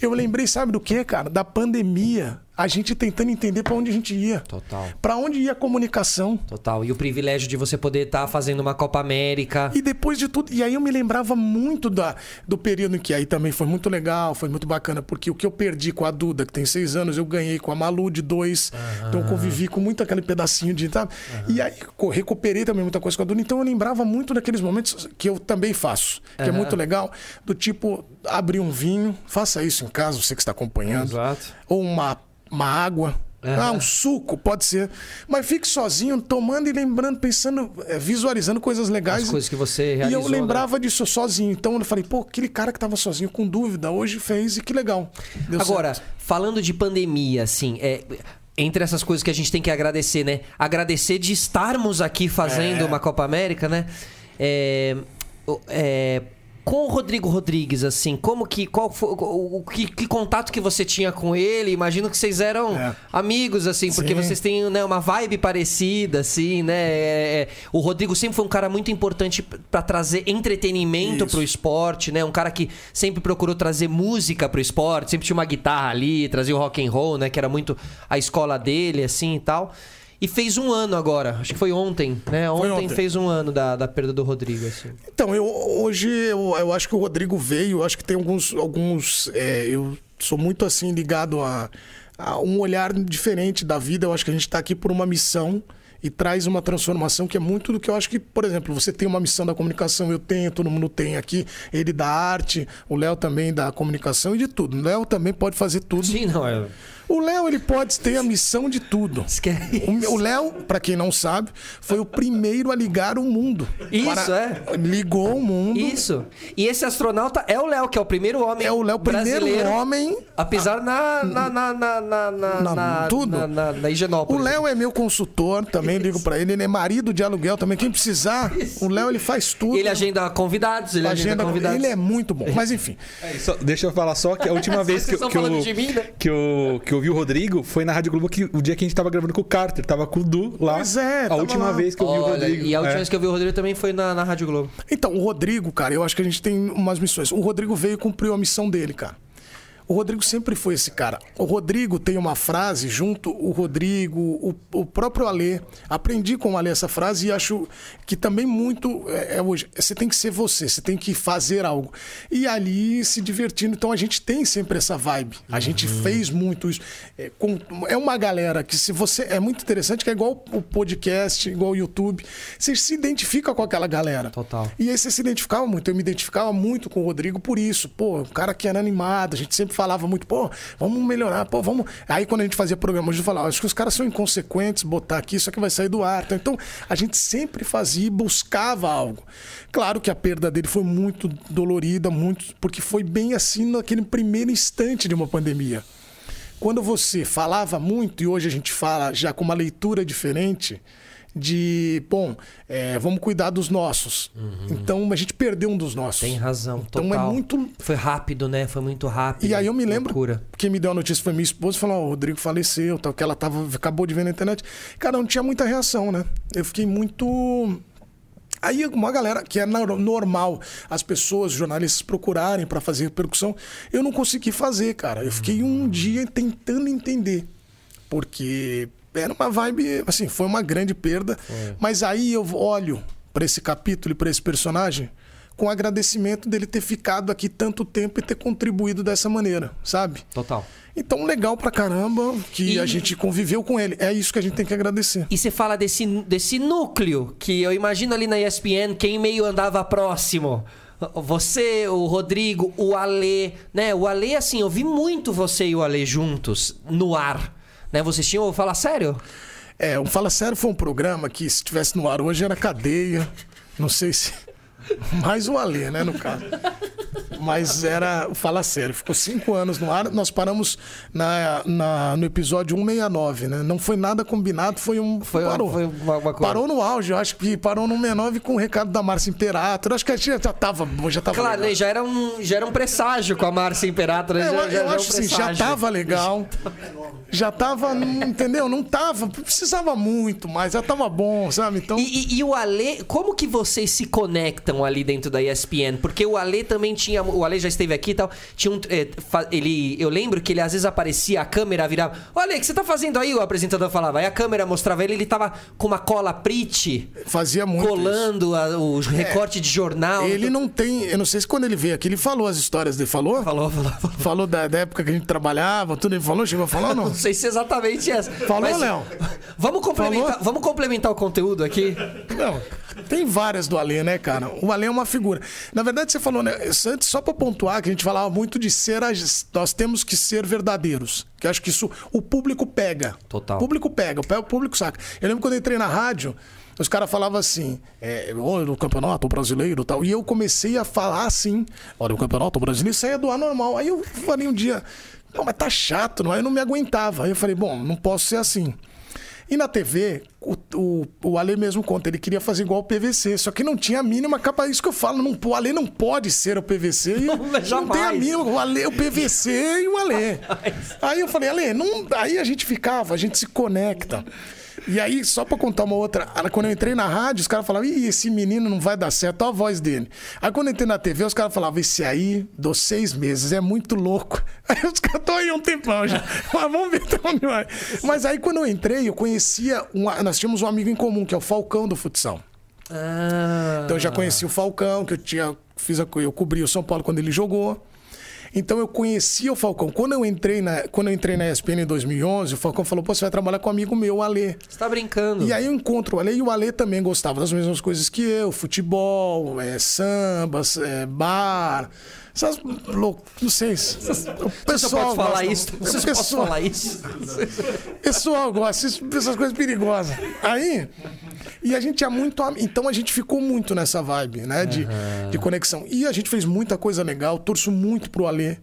Eu lembrei, sabe do que, cara? Da pandemia. A gente tentando entender pra onde a gente ia. Total. Pra onde ia a comunicação. Total. E o privilégio de você poder estar fazendo uma Copa América. E depois de tudo. E aí eu me lembrava muito da, do período em que aí também foi muito legal, foi muito bacana, porque o que eu perdi com a Duda, que tem seis anos, eu ganhei com a Malu de dois. Então eu convivi com muito aquele pedacinho de. Tá? E aí recuperei também muita coisa com a Duda. Então eu lembrava muito daqueles momentos que eu também faço, que é muito legal, do tipo, abrir um vinho, faça isso em casa, você que está acompanhando. Exato. Ou uma, uma água. Ah, um suco, pode ser. Mas fique sozinho, tomando e lembrando, pensando, eh, visualizando coisas legais. As coisas que você E realizou. eu né? lembrava disso sozinho. Então eu falei, pô, aquele cara que tava sozinho com dúvida, hoje fez e que legal. Deu Agora, certo. falando de pandemia, assim, é, entre essas coisas que a gente tem que agradecer, né? Agradecer de estarmos aqui fazendo É. uma Copa América, né? É, é, com o Rodrigo Rodrigues, assim, como que. Qual foi, o, que, que contato que você tinha com ele? Imagino que vocês eram É. amigos, assim, porque Sim. vocês têm né, uma vibe parecida, assim, né? É, é, o Rodrigo sempre foi um cara muito importante pra trazer entretenimento Isso. pro esporte, né? Um cara que sempre procurou trazer música pro esporte, sempre tinha uma guitarra ali, trazia o rock and roll, né? Que era muito a escola dele, assim e tal. E fez um ano agora, acho que foi ontem, né? Ontem, ontem. fez um ano da, da perda do Rodrigo, assim. Então, eu, hoje eu, eu acho que o Rodrigo veio, eu acho que tem alguns. alguns é, eu sou muito assim ligado a, a um olhar diferente da vida. Eu acho que a gente está aqui por uma missão e traz uma transformação que é muito do que eu acho que, por exemplo, você tem uma missão da comunicação, eu tenho, todo mundo tem aqui, ele da arte, o Léo também da comunicação e de tudo. O Léo também pode fazer tudo. Sim, não, é. O Léo, ele pode ter a missão de tudo. Esquece. O- O Léo, pra quem não sabe, foi o primeiro a ligar o mundo. Isso, é. Ligou o mundo. Isso. E esse astronauta é o Léo, que é o primeiro homem É o Léo, primeiro homem. a pisar na, na, na, na, na, na, Na- na- tudo. na, na, na O Higienópolis. Léo é meu consultor, também ligo pra ele. Ele é marido de aluguel também. Quem precisar, o Léo ele faz tudo. Ele agenda convidados, ele agenda, agenda, convidados. ele é muito bom. Mas enfim, É, só- deixa eu falar só que a última (laughs) vez que, que, eu, mim, né? que, eu, que eu vi o Rodrigo foi na Rádio Globo que, o dia que a gente tava gravando com o Carter. Tava com o Du lá. Pois é, A última lá. vez que eu vi o Olha, Rodrigo. e a última é. vez que eu vi o Rodrigo também foi na, na Rádio Globo. Então, o Rodrigo, cara, eu acho que a gente tem umas missões. O Rodrigo veio e cumpriu a missão dele, cara. O Rodrigo sempre foi esse cara. O Rodrigo tem uma frase junto, o Rodrigo, o, o próprio Alê. Aprendi com o Alê essa frase e acho que também muito é, é hoje. Você tem que ser você, você tem que fazer algo. E ali se divertindo. Então a gente tem sempre essa vibe. A gente fez muito isso. É, com- é uma galera que se você. É muito interessante que é igual o podcast, igual o YouTube. Você se identifica com aquela galera. Total. E aí você se identificava muito. Eu me identificava muito com o Rodrigo por isso. Pô, um cara que era animado, a gente sempre falava muito, pô, vamos melhorar, pô, vamos. Aí quando a gente fazia programa, a gente falava, acho que os caras são inconsequentes, botar aqui, isso aqui vai sair do ar. Então a gente sempre fazia e buscava algo. Claro que a perda dele foi muito dolorida, muito, porque foi bem assim naquele primeiro instante de uma pandemia. Quando você falava muito, e hoje a gente fala já com uma leitura diferente, de, bom, é, vamos cuidar dos nossos. Então a gente perdeu um dos nossos. Tem razão, Então total. é muito. Foi rápido, né? Foi muito rápido. E aí eu me lembro, Loucura. quem me deu a notícia foi minha esposa, falou, ó, o Rodrigo faleceu, tal, que ela tava, acabou de ver na internet. Cara, não tinha muita reação, né? Eu fiquei muito... Aí uma galera, que é nor- normal, as pessoas, jornalistas procurarem para fazer repercussão, eu não consegui fazer, cara. Eu fiquei um dia tentando entender. Porque era uma vibe, assim, foi uma grande perda. Mas aí eu olho para esse capítulo e para esse personagem com agradecimento dele ter ficado aqui tanto tempo e ter contribuído dessa maneira, sabe? Total. Então, legal pra caramba que E- a gente conviveu com ele. É isso que a gente tem que agradecer. E você fala desse, desse núcleo que eu imagino ali na ESPN quem meio andava próximo. Você, o Rodrigo, o Ale, né? O Ale, assim, eu vi muito você e o Ale juntos no ar. Né? Vocês tinham, fala sério? É, o Fala Sério foi um programa que, se estivesse no ar hoje, era cadeia. Não sei se. (laughs) Mais o Alê, né, no caso. Mas era Fala Sério. Ficou cinco anos no ar. Nós paramos na, na- no episódio 169, né? Não foi nada combinado, foi um. Foi- parou. foi uma- uma coisa. Parou no auge, eu acho que parou no 69 com o recado da Márcia Imperator. Acho que a gente já tava. Já tava Claro, legal. né? já era, um, já era um presságio com a Márcia Imperator. É, já, eu, já- eu era um acho assim, já tava legal. Já tava, entendeu? Não tava, precisava muito, mas já tava bom, sabe? Então, E, e- e o Ale, como que vocês se conectam ali dentro da ESPN? Porque o Ale também tinha. O Ale já esteve aqui e tal. Tinha um. é, ele, eu lembro que ele às vezes aparecia, a câmera virava. Olha, o que você tá fazendo aí? O apresentador falava. Aí a câmera mostrava ele, ele tava com uma cola Prit, fazia muito colando a- o recorte de jornal. Ele não tem, eu não sei se quando ele veio aqui, ele falou as histórias dele, falou? Falou, falou, falou. Falou da, da época que a gente trabalhava, tudo ele falou, chegou a falar ou não? (laughs) Não sei se é exatamente essa. Falou, Léo? (laughs) Vamos complementar, Falou? vamos complementar o conteúdo aqui. Não, tem várias do Alê, né, cara? O Alê é uma figura. Na verdade, você falou, né? Antes, só pra pontuar, que a gente falava muito de ser. Nós temos que ser verdadeiros. Que acho que isso o público pega. Total. O público pega, o público saca. Eu lembro quando eu entrei na rádio. Os caras falavam assim, é, olha, o campeonato brasileiro e tal. E eu comecei a falar assim, olha, o campeonato brasileiro, isso aí é do ar normal. Aí eu falei um dia, não, mas tá chato, não? Aí eu não me aguentava. Aí eu falei, bom, não posso ser assim. E na TV, o, o, o Ale mesmo conta, ele queria fazer igual o PVC, só que não tinha a mínima capa. Isso que eu falo, não, o Ale não pode ser o PVC. E (laughs) Não, não, tem a mínima, o, Ale, o PVC e o Ale. Aí eu falei, Ale, não, aí a gente ficava, a gente se conecta. E aí, só pra contar uma outra, quando eu entrei na rádio, os caras falavam, ih, esse menino não vai dar certo, olha a voz dele. Aí quando eu entrei na TV, os caras falavam, esse aí, dos seis meses, é muito louco. (laughs) Aí os caras estão aí um tempão já. (laughs) Mas vamos ver onde vai. Mas aí quando eu entrei, eu conhecia, um, nós tínhamos um amigo em comum, que é o Falcão do futsal. Ah. Então eu já conheci o Falcão, que eu tinha. Fiz a, eu cobri o São Paulo quando ele jogou. Então eu conhecia o Falcão. Quando eu entrei na, quando eu entrei na ESPN em 2011, o Falcão falou: Pô, você vai trabalhar com um amigo meu, o Alê. Você tá brincando. E aí eu encontro o Ale e o Ale também gostava das mesmas coisas que eu: futebol, é, samba, é, bar. Essas lou- Não sei. se- O Você pessoal pode falar gosta- isso? Você só pode pessoal- falar isso? pessoal gosta essas coisas perigosas. Aí, e a gente tinha muito. Então a gente ficou muito nessa vibe, né? De, de conexão. E a gente fez muita coisa legal. Torço muito pro Alê.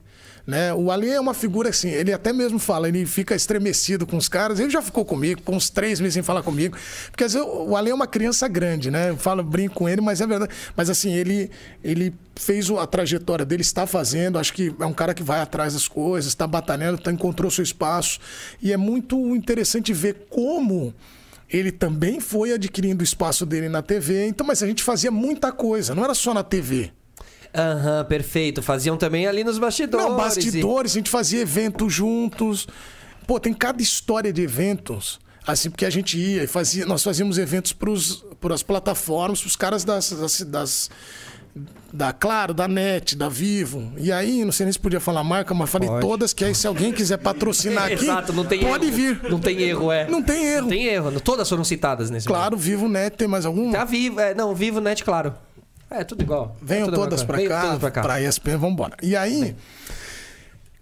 Né? O Alê é uma figura assim, ele até mesmo fala, ele fica estremecido com os caras. Ele já ficou comigo, com uns três meses sem falar comigo. Porque às vezes o Alê é uma criança grande, né? Eu falo, brinco com ele, mas é verdade. Mas assim, ele, ele fez a trajetória dele, está fazendo. Acho que é um cara que vai atrás das coisas, está batalhando, tá, encontrou seu espaço. E é muito interessante ver como ele também foi adquirindo o espaço dele na TV. Então, mas a gente fazia muita coisa, não era só na TV. Aham, perfeito. Faziam também ali nos bastidores. Não, bastidores, a gente fazia eventos juntos. Pô, tem cada história de eventos. Assim, porque a gente ia e fazia. Nós fazíamos eventos para as plataformas, para os caras das, das, das- Da Claro, da NET, da Vivo. E aí, não sei nem se podia falar marca, mas falei Pode. todas que aí, se alguém quiser patrocinar (laughs) aqui, Exato, não tem pode erro. vir. Não tem erro, é. Não tem erro. Não tem erro. Todas foram citadas nesse Claro, Vivo NET, tem mais alguma? Tá vivo, é, não, vivo net, claro. É, tudo igual. Venham É tudo todas Venham cá, pra cá. pra ESPN, vamos embora. E aí,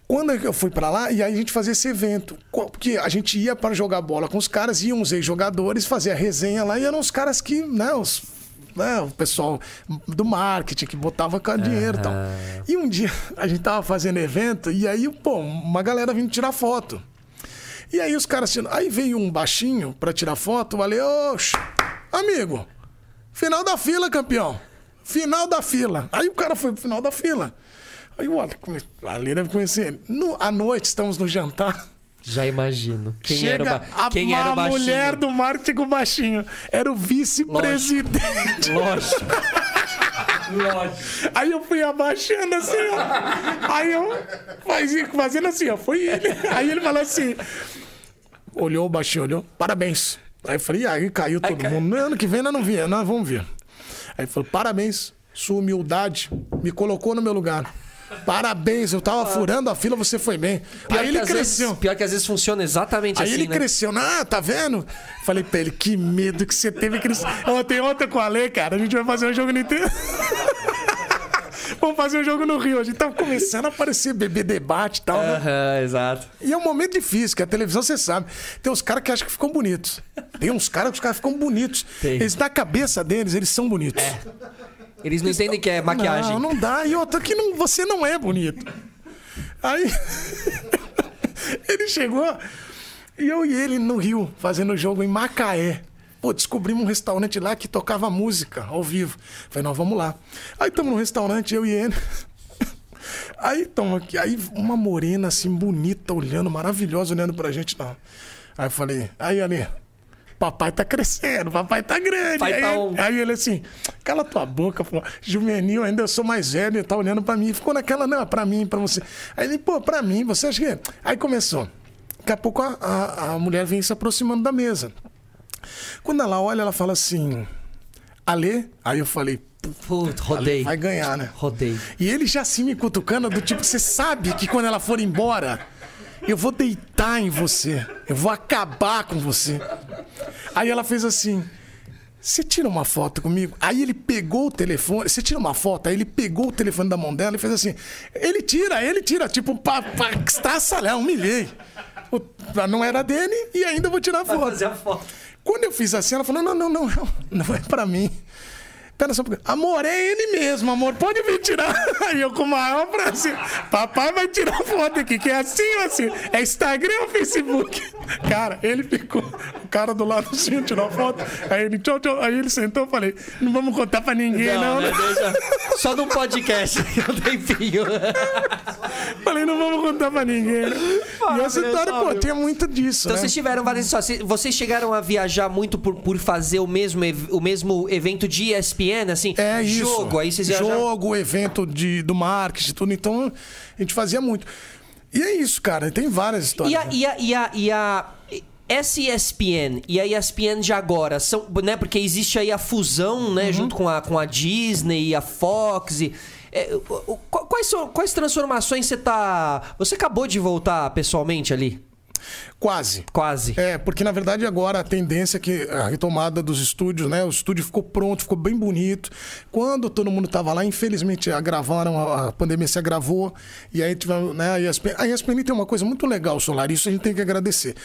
Quando eu fui pra lá, e aí a gente fazia esse evento. Porque a gente ia para jogar bola com os caras, iam os ex-jogadores, fazia a resenha lá, e eram os caras que, né, os, né, o pessoal do marketing que botava com dinheiro e tal. E um dia (laughs) a gente tava fazendo evento, e aí, pô, uma galera vindo tirar foto. E aí os caras tiram. Aí veio um baixinho pra tirar foto, eu falei, oxe, amigo, final da fila, campeão. Final da fila. Aí o cara foi pro final da fila. Aí o Ale come- ali deve conhecer ele. No, à noite, estamos no jantar. Já imagino. Quem Chega era o, ba... a, Quem era o a baixinho? mulher do marketing com o baixinho. Era o vice-presidente. Lógico. Lógico. Aí eu fui abaixando assim, ó. Aí eu fazia, fazendo assim, ó. Foi ele. Aí ele falou assim. Olhou o baixinho, olhou. Parabéns. Aí eu falei, aí caiu todo mundo. No ano que vem nós não via, nós vamos ver. Aí ele falou, parabéns. Sua humildade me colocou no meu lugar. Parabéns, eu tava furando a fila, você foi bem. Pior aí ele cresceu. Vezes, pior que às vezes funciona exatamente Aí assim, ele né? cresceu, ah, tá vendo? Falei pra ele, que medo que você teve. Ó, tem outra com a Lê, cara. A gente vai fazer um jogo no Nintendo. (laughs) Vamos fazer um jogo no Rio. A gente tava começando a aparecer bebê debate e tal, né? Exato. E é um momento difícil, que a televisão, você sabe. Tem uns caras que acham que ficam bonitos. Tem uns caras que os caras ficam bonitos. Tem. Eles, na cabeça deles, eles são bonitos. Eles não entendem que é maquiagem. Não, não dá. E outra que não, você não é bonito. Aí (laughs) ele chegou e eu e ele no Rio, fazendo jogo em Macaé. Pô, descobrimos um restaurante lá que tocava música ao vivo. Falei, nós vamos lá. Aí estamos no restaurante, eu e ele. (laughs) Aí estamos aqui. Aí uma morena assim, bonita, olhando, maravilhosa, olhando pra gente. Não. Aí eu falei, aí ali, papai tá crescendo, papai tá grande. Pai aí, tá ele- on. aí ele assim, cala tua boca, falou, juvenil, ainda eu sou mais velho, ele tá olhando pra mim. Ficou naquela, não, é pra mim, pra você. Aí ele, pô, pra mim, você acha que. Aí começou. Daqui a pouco a, a, a mulher vem se aproximando da mesa. Quando ela olha, ela fala assim, Alê? Aí eu falei, Putz, rodei. vai ganhar, né? Rodei. E ele já assim me cutucando, do tipo, você sabe que quando ela for embora, eu vou deitar em você. Eu vou acabar com você. Aí ela fez assim. Você tira uma foto comigo? Aí ele pegou o telefone. Você tira uma foto? Aí ele pegou o telefone da mão dela e fez assim. Ele tira, ele tira. Tipo, pra, pra estraçalhar, humilhei. O- Não era dele e ainda vou tirar a foto. fazer a foto. Quando eu fiz assim, ela falou: não, não, não, não, (laughs) não é pra mim. Pera só. Amor, é ele mesmo, amor. Pode vir tirar. (laughs) Aí eu com o maior prazer. Papai vai tirar foto aqui, que é assim ou assim? É Instagram ou Facebook? Cara, ele ficou. O cara do lado assim tirou foto. Aí ele, tchau, tchau. Aí ele sentou e falei: não vamos contar pra ninguém, não. né? né? Deixa- Só num podcast, um tempinho. (laughs) Falei, não vamos contar pra ninguém. né? E essa história, pô, tinha muito disso. Então né? vocês tiveram várias só, Vocês chegaram a viajar muito por, por fazer o mesmo, o mesmo evento de ESPN, assim? É isso. Jogo, aí vocês. Jogo, evento de, do marketing, tudo. Então, a gente fazia muito. E é isso, cara. Tem várias histórias. E a, e a, e a, e a essa ESPN e a ESPN de agora são, né? Porque existe aí a fusão, Uhum. né? Junto com a, com a Disney e a Fox. E, é, quais, são, quais transformações você tá. Você acabou de voltar pessoalmente ali? Quase. Quase. É, porque na verdade agora a tendência é que a retomada dos estúdios, né? O estúdio ficou pronto, ficou bem bonito. Quando todo mundo tava lá, infelizmente agravaram, a, a pandemia se agravou. E aí tivemos, né? A ESPN, a ESPN tem uma coisa muito legal, Solar, isso a gente tem que agradecer.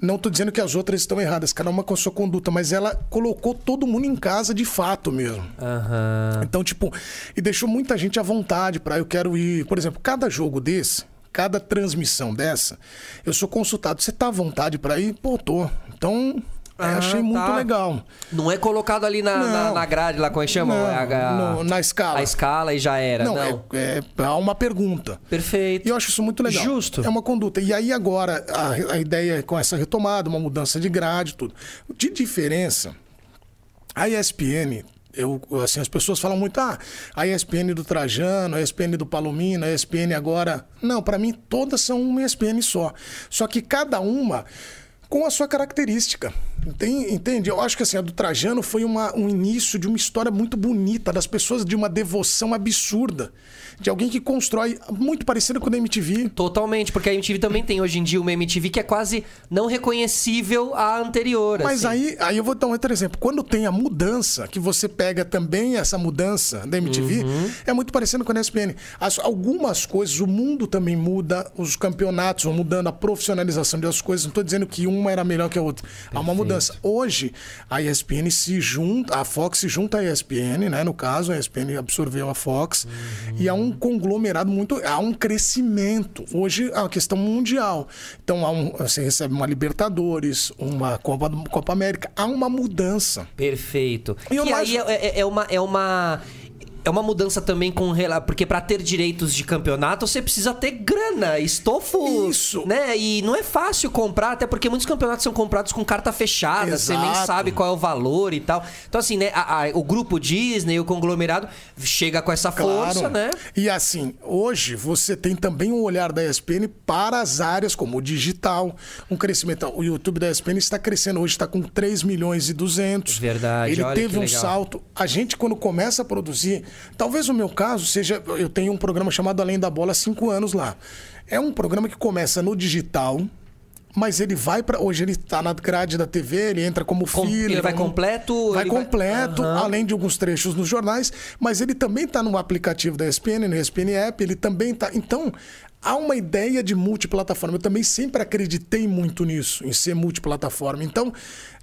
Não tô dizendo que as outras estão erradas, cada uma com a sua conduta, mas ela colocou todo mundo em casa de fato mesmo. Aham. Então, tipo, e deixou muita gente à vontade para eu quero ir. Por exemplo, cada jogo desse, cada transmissão dessa, eu sou consultado. Você tá à vontade para ir? Pô, tô. Então, é, Ah, achei muito tá. legal. Não é colocado ali na, na, na grade lá, como é que chama? Não, A- a- no- na escala. A escala e já era. Não. Não, É, é há uma pergunta. Perfeito. E eu acho isso muito legal. Justo. É uma conduta. E aí agora, a, a ideia é com essa retomada, uma mudança de grade, tudo. De diferença, a ESPN, eu, assim, as pessoas falam muito, ah, a ESPN do Trajano, a ESPN do Palomino, a ESPN agora. Não, para mim todas são uma ESPN só. Só que cada uma com a sua característica. Tem- entende? Eu acho que assim, a do Trajano foi uma- um início de uma história muito bonita, das pessoas de uma devoção absurda. De alguém que constrói, muito parecido com o da MTV. Totalmente, porque a MTV também tem hoje em dia uma MTV que é quase não reconhecível à anterior. Mas assim. aí, aí eu vou dar um outro exemplo. Quando tem a mudança, que você pega também essa mudança da MTV, Uhum. é muito parecendo com a ESPN. As- algumas coisas, o mundo também muda, os campeonatos vão mudando, a profissionalização das coisas. Não estou dizendo que uma era melhor que a outra. Há uma mudança. Hoje, a ESPN se junta, a Fox se junta à ESPN, né? No caso, a ESPN absorveu a Fox. E há um conglomerado muito. Há um crescimento. Hoje, é uma questão mundial. Então, há um, você recebe uma Libertadores, uma Copa, Copa América. Há uma mudança. Perfeito. E que aí acho- é, é- é uma. É uma... É uma mudança também com rela- porque pra ter direitos de campeonato você precisa ter grana, estofo, Isso. né? E não é fácil comprar, até porque muitos campeonatos são comprados com carta fechada, você nem Exato. sabe qual é o valor e tal. Então assim, né, a- a- o grupo Disney, o conglomerado chega com essa força, né? E assim, hoje você tem também um olhar da ESPN para as áreas como o digital, um crescimento. O YouTube da ESPN está crescendo, hoje está com 3 milhões e 200. Verdade, Ele teve um legal. salto. A gente, quando começa a produzir, talvez o meu caso seja. Eu tenho um programa chamado Além da Bola há cinco anos lá. É um programa que começa no digital. Mas ele vai para hoje ele está na grade da TV, ele entra como Com- filho, ele vai completo, vai ele vai- completo, Aham. além de alguns trechos nos jornais, mas ele também está no aplicativo da ESPN, no ESPN App, ele também está. Então, há uma ideia de multiplataforma. Eu também sempre acreditei muito nisso, em ser multiplataforma. Então,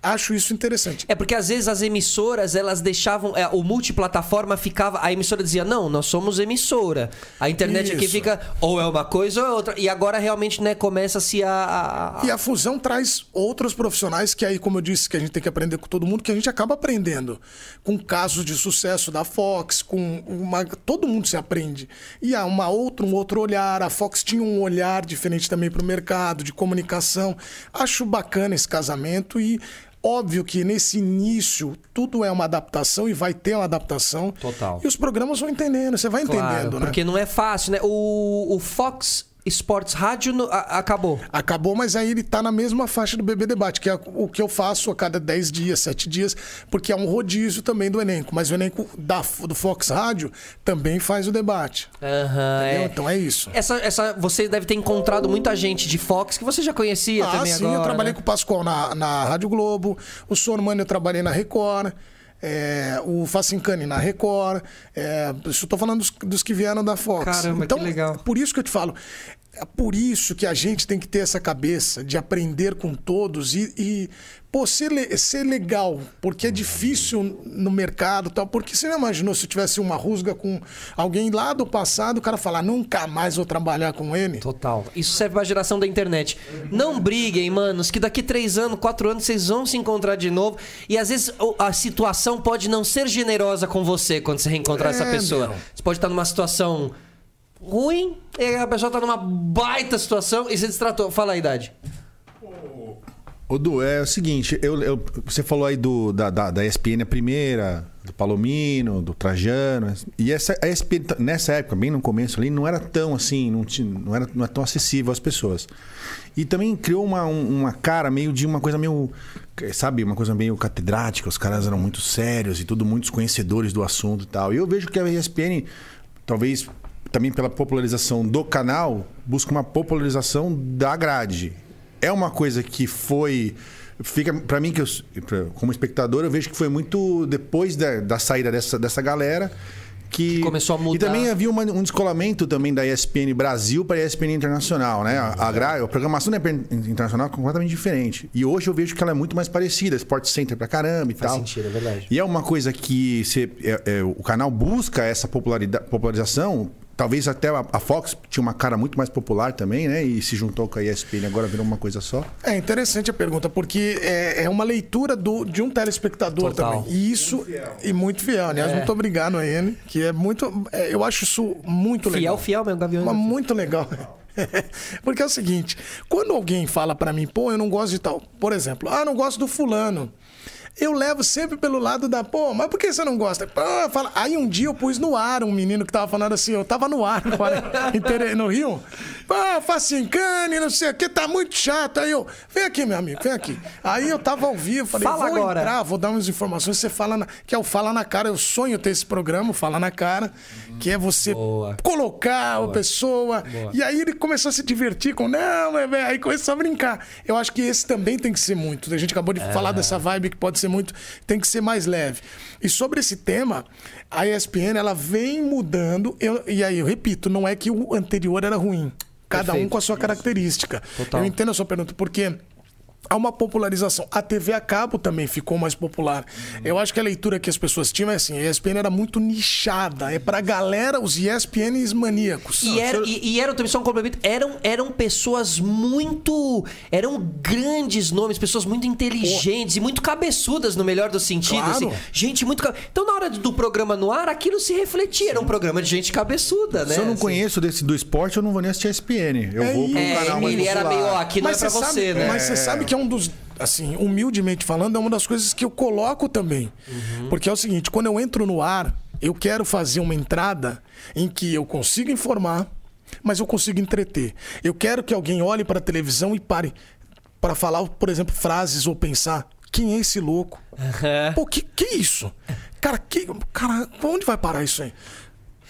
acho isso interessante. É porque às vezes as emissoras, elas deixavam. é, o multiplataforma ficava. A emissora dizia, não, nós somos emissora. A internet aqui Isso. fica ou é uma coisa ou é outra. E agora realmente, né, começa-se a. a- a- E a fusão traz outros profissionais que aí, como eu disse, que a gente tem que aprender com todo mundo, que a gente acaba aprendendo. Com casos de sucesso da Fox, com uma. Todo mundo se aprende. E há uma outra, um outro olhar. A Fox tinha um olhar diferente também para o mercado, de comunicação. Acho bacana esse casamento e. Óbvio que nesse início tudo é uma adaptação e vai ter uma adaptação. Total. E os programas vão entendendo, você vai Claro, entendendo, né? porque não é fácil, né? O, o Fox Sports Rádio no- a- acabou. Acabou, mas aí ele tá na mesma faixa do Bebê Debate, que é o que eu faço a cada 10 dias, 7 dias, porque é um rodízio também do elenco. Mas o elenco da, do Fox Rádio também faz o debate. Aham, entendeu? é. Então é isso. Essa, essa, você deve ter encontrado muita gente de Fox que você já conhecia ah, também sim, agora. eu trabalhei né? com o Pascoal na, na Rádio Globo, o Sormani eu trabalhei na Record. é, o Facincani na Record. É, tô falando dos, dos que vieram da Fox. Caramba, que então, legal. é Por isso que eu te falo. É por isso que a gente tem que ter essa cabeça de aprender com todos e, e pô, ser, ser legal, porque é difícil no mercado tal. Porque você não imaginou se eu tivesse uma rusga com alguém lá do passado, o cara falar, nunca mais vou trabalhar com ele? Total. Isso serve pra geração da internet. Não briguem, manos, que daqui três anos, quatro anos, vocês vão se encontrar de novo. E às vezes a situação pode não ser generosa com você quando você reencontrar essa É, pessoa. meu. Você pode estar numa situação ruim, e a pessoa tá numa baita situação e você destratou. Fala a idade. Ô, Du, é o seguinte, eu, eu- você falou aí do, da, da, da ESPN a primeira, do Palomino, do Trajano. E essa, a ESPN, nessa época, bem no começo ali, não era tão assim, não, tinha, não, era, não era tão acessível às pessoas. E também criou uma, um- uma cara meio de uma coisa meio, sabe, uma coisa meio catedrática. Os caras eram muito sérios e tudo muitos conhecedores do assunto e tal. E eu vejo que a ESPN, talvez também pela popularização do canal, busca uma popularização da grade. É uma coisa que foi. Fica para mim, que eu, como espectador, eu vejo que foi muito depois da, da saída dessa, dessa galera. Que, começou a mudar. E também havia uma- um descolamento também da ESPN Brasil para a ESPN Internacional, né? A, a, gra- a programação da ESPN Internacional é completamente diferente. E hoje eu vejo que ela é muito mais parecida, Sport Center pra caramba e Faz tal. sentido, é verdade. E é uma coisa que você- é- é, o canal busca essa popularidade, popularização. Talvez até a, a Fox tinha uma cara muito mais popular também, né? E se juntou com a ESPN, agora virou uma coisa só. É interessante a pergunta, porque é, é uma leitura do, de um telespectador Total. também. E isso. E muito fiel. Aliás, muito obrigado a ele, que é muito. é, eu acho isso muito Fiel, legal. fiel mesmo, Gavião. Mas muito legal. (laughs) Porque é o seguinte, quando alguém fala pra mim, pô, eu não gosto de tal, por exemplo, ah, não gosto do fulano. Eu levo sempre pelo lado da, pô, mas por que você não gosta? Pô, fala... Aí um dia eu pus no ar um menino que tava falando assim, eu tava no ar (laughs) no Rio. Pô, Facincane, não sei o que, tá muito chato. Aí eu, vem aqui, meu amigo, vem aqui. Aí eu tava ao vivo, falei, Fala vou agora. entrar, vou dar umas informações, você fala, na... que é o Fala na Cara, eu sonho ter esse programa, Fala na Cara, que é você Boa. colocar a pessoa. E aí ele começou a se divertir com, não, mas velho, aí começou a brincar. Eu acho que esse também tem que ser muito. A gente acabou de falar dessa vibe que pode ser muito, tem que ser mais leve. E sobre esse tema, a ESPN ela vem mudando. Eu- e aí eu repito, não é que o anterior era ruim. Cada um Perfeito. com a sua característica. Eu entendo a sua pergunta, porque há uma popularização. A TV a cabo também ficou mais popular. Eu acho que a leitura que as pessoas tinham é assim, a ESPN era muito nichada. É pra galera, os ESPNs maníacos. E, era, e, e eram também, só um complemento, eram, eram pessoas muito. Eram grandes nomes, pessoas muito inteligentes e muito cabeçudas, no melhor dos sentidos. Claro. assim. gente muito. cabe- Então, na hora do programa no ar, aquilo se refletia. Era um programa de gente cabeçuda, né? Se eu não Assim. conheço desse do esporte, eu não vou nem assistir a SPN. Eu É vou pro É, canal mais ele era meio, ó, aqui não é pra você, sabe, né? Mas você sabe que é um dos. Assim, humildemente falando, é uma das coisas que eu coloco também. Uhum. Porque é o seguinte: quando eu entro no ar, eu quero fazer uma entrada em que eu consiga informar, mas eu consigo entreter. Eu quero que alguém olhe para a televisão e pare para falar, por exemplo, frases ou pensar: quem é esse louco? Pô, que, que isso? Cara, que, cara, onde vai parar isso aí?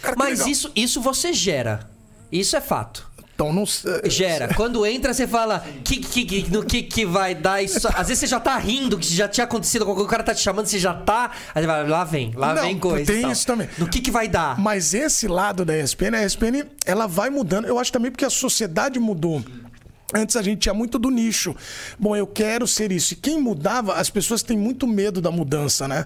Cara, Mas legal. isso, isso você gera. Isso é fato. Então, não sei. Gera. Quando entra, você fala que, que, que- no que, que vai dar isso. Às vezes você já tá rindo, que já tinha acontecido, o cara tá te chamando, você já tá. Aí você vai, lá vem, lá Não, vem coisa. tem isso também. No que, que vai dar? Mas esse lado da ESPN, a ESPN, ela vai mudando. Eu acho também porque a sociedade mudou. Antes a gente tinha muito do nicho. Bom, eu quero ser isso. E quem mudava, as pessoas têm muito medo da mudança, né?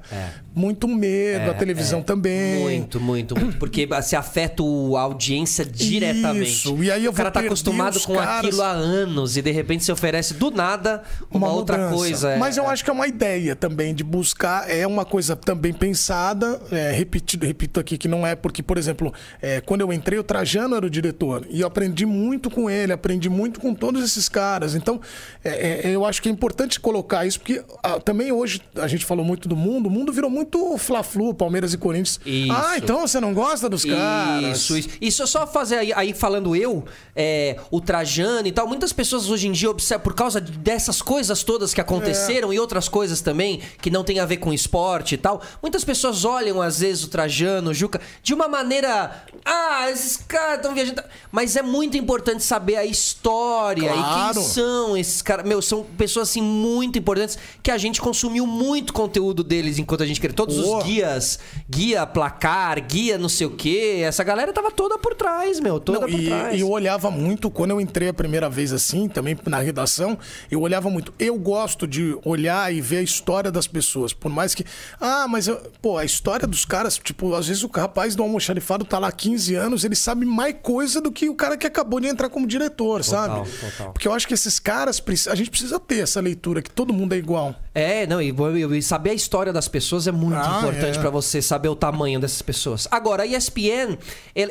Muito medo, a televisão também. É, Muito, muito, muito. Porque (coughs) se afeta o- a audiência diretamente. Isso, e aí eu o cara vou tá acostumado os com caras. aquilo há anos e de repente se oferece do nada uma, outra mudança. coisa. é. Mas eu acho que é uma ideia também de buscar, é uma coisa também pensada, é, repetido, repito aqui que não é porque, por exemplo, é, quando eu entrei, o Trajano era o diretor e eu aprendi muito com ele, aprendi muito com todos esses caras. Então, é, é, eu acho que é importante colocar isso porque ah, também hoje a gente falou muito do mundo, o mundo virou muito Fla-Flu, Palmeiras e Corinthians. Isso. Ah, então você não gosta dos caras? Isso, isso. Isso é só fazer aí, aí falando eu, é, o Trajano e tal. Muitas pessoas hoje em dia observam, por causa dessas coisas todas que aconteceram e outras coisas também que não tem a ver com esporte e tal. Muitas pessoas olham, às vezes, o Trajano, o Juca, de uma maneira. Ah, esses caras estão viajando. Mas é muito importante saber a história e Claro. quem são esses caras. Meu, são pessoas assim muito importantes que a gente consumiu muito conteúdo deles enquanto a gente queria. Todos Boa. os guias, guia placar, guia não sei o quê. Essa galera tava toda por trás, meu, toda Não, por e, trás. e eu olhava muito, quando eu entrei a primeira vez assim, também na redação, eu olhava muito. Eu gosto de olhar e ver a história das pessoas. Por mais que. Ah, mas, eu- pô, a história dos caras, tipo, às vezes o rapaz do almoxarifado tá lá há 15 anos, ele sabe mais coisa do que o cara que acabou de entrar como diretor, sabe? total. Porque eu acho que esses caras, a gente precisa ter essa leitura, que todo mundo é igual. É, não, e, e saber a história das pessoas é muito Ah, importante é. pra você saber o tamanho dessas pessoas. Agora, a ESPN,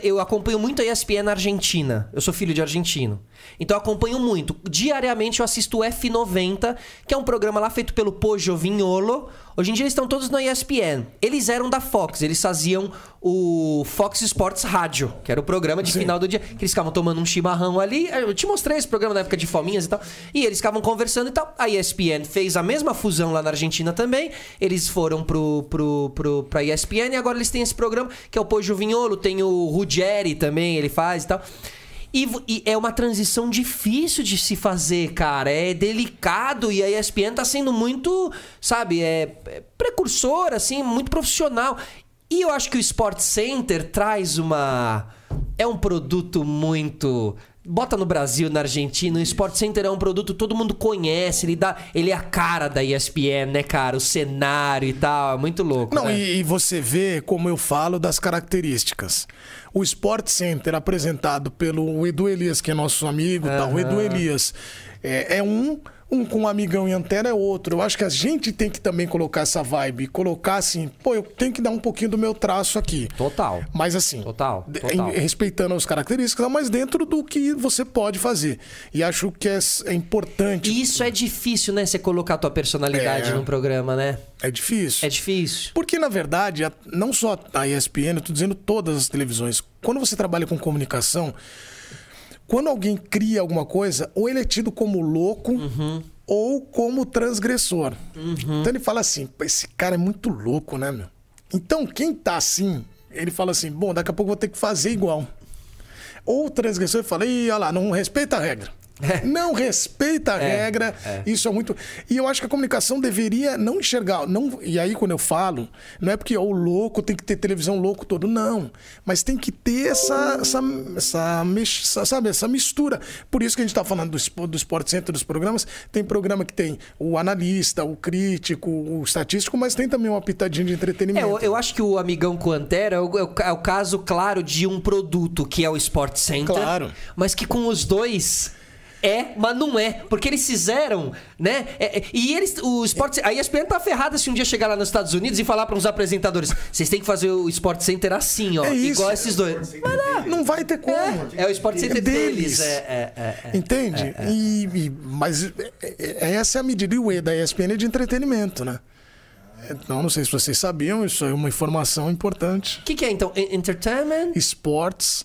eu acompanho muito a ESPN na Argentina. Eu sou filho de argentino. Então eu acompanho muito. Diariamente eu assisto o F90, que é um programa lá feito pelo Pojo Vignolo. Hoje em dia eles estão todos na ESPN. Eles eram da Fox, eles faziam o Fox Sports Rádio, que era o programa de final do dia, que eles ficavam tomando um chimarrão ali. Eu te mostrei esse programa na época de fominhas e tal. E eles ficavam conversando e tal. A ESPN fez a mesma fusão lá na Argentina também. Eles foram pro, pro, pro, pra ESPN e agora eles têm esse programa, que é o Pojo Vignolo, tem o Ruggeri também, ele faz e tal. E, e é uma transição difícil de se fazer, cara. É delicado e a ESPN tá sendo muito, sabe, é, é precursor, assim, muito profissional. E eu acho que o Sport Center traz uma. É um produto muito. Bota no Brasil, na Argentina, o Sport Center é um produto que todo mundo conhece, ele dá, ele é a cara da ESPN, né, cara? O cenário e tal, é muito louco. Não, né? e, e você vê, como eu falo, das características. O Sport Center, apresentado pelo Edu Elias, que é nosso amigo, tá? o Edu Elias. é, é um, um com um amigão e antena é outro. Eu acho que a gente tem que também colocar essa vibe, colocar assim, pô, eu tenho que dar um pouquinho do meu traço aqui. Total. Mas assim, Total, total. em- respeitando as características, mas dentro do que você pode fazer. E acho que é, é importante. E isso é difícil, né? Você colocar a tua personalidade É. num programa, né? É difícil. É difícil. Porque, na verdade, não só a ESPN, eu tô dizendo todas as televisões. Quando você trabalha com comunicação, quando alguém cria alguma coisa, ou ele é tido como louco ou como transgressor. Então ele fala assim: "Pô, esse cara é muito louco, né, meu? Então, quem tá assim, ele fala assim: bom, daqui a pouco eu vou ter que fazer igual. Ou o transgressor fala: ih, olha lá, não respeita a regra. Não respeita a regra. Isso é muito. E eu acho que a comunicação deveria não enxergar. Não... E aí, quando eu falo, não é porque o louco tem que ter televisão louco todo, não. Mas tem que ter essa, essa, essa, essa- sabe, essa mistura. Por isso que a gente está falando do, do Sport Center, dos programas. Tem programa que tem o analista, o crítico, o estatístico, mas tem também uma pitadinha de É, entretenimento. eu, eu acho que o Amigão com Antera é o, é é o caso claro de um produto que é o Sport Center. Claro. Mas que com os dois. É, mas não é. Porque eles fizeram, né? É, é, e eles. O Sport A ESPN tá ferrada se um dia chegar lá nos Estados Unidos e falar para uns apresentadores: vocês têm que fazer o Sport Center assim, ó. É isso. Igual esses dois. Mas não. Não vai ter como. É, é o Sport Center deles. É, é, é, é. Entende? E, e- mas é- é- essa é a medida. E o E da ESPN é de entretenimento, né? Então, não sei se vocês sabiam, isso é uma informação importante. O que, que é então? En- Entertainment? Esportes.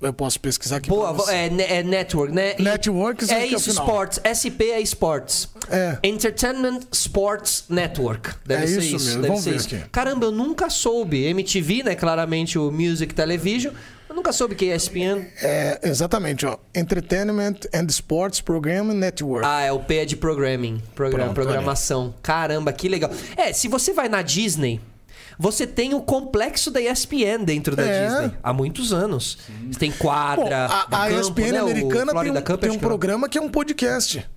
Eu posso pesquisar aqui. Boa, é, é network, né? Networks, é é o isso, final. Sports. SP é Sports. É. Entertainment Sports Network. Deve É ser isso isso. mesmo, Deve vamos ser ver isso. aqui. Caramba, eu nunca soube. MTV, né? Claramente o Music Television. Eu nunca soube que é ESPN. É, exatamente, ó. Entertainment and Sports Programming Network. Ah, é o P é de programming. Program, Pronto, programação. Caramba, que legal. É, se você vai na Disney. Você tem o complexo da ESPN dentro da É. Disney. Há muitos anos. Você tem Bom, quadra. a, do a campo, ESPN né? O americana tem um, Cup, tem um que é. programa que é um podcast.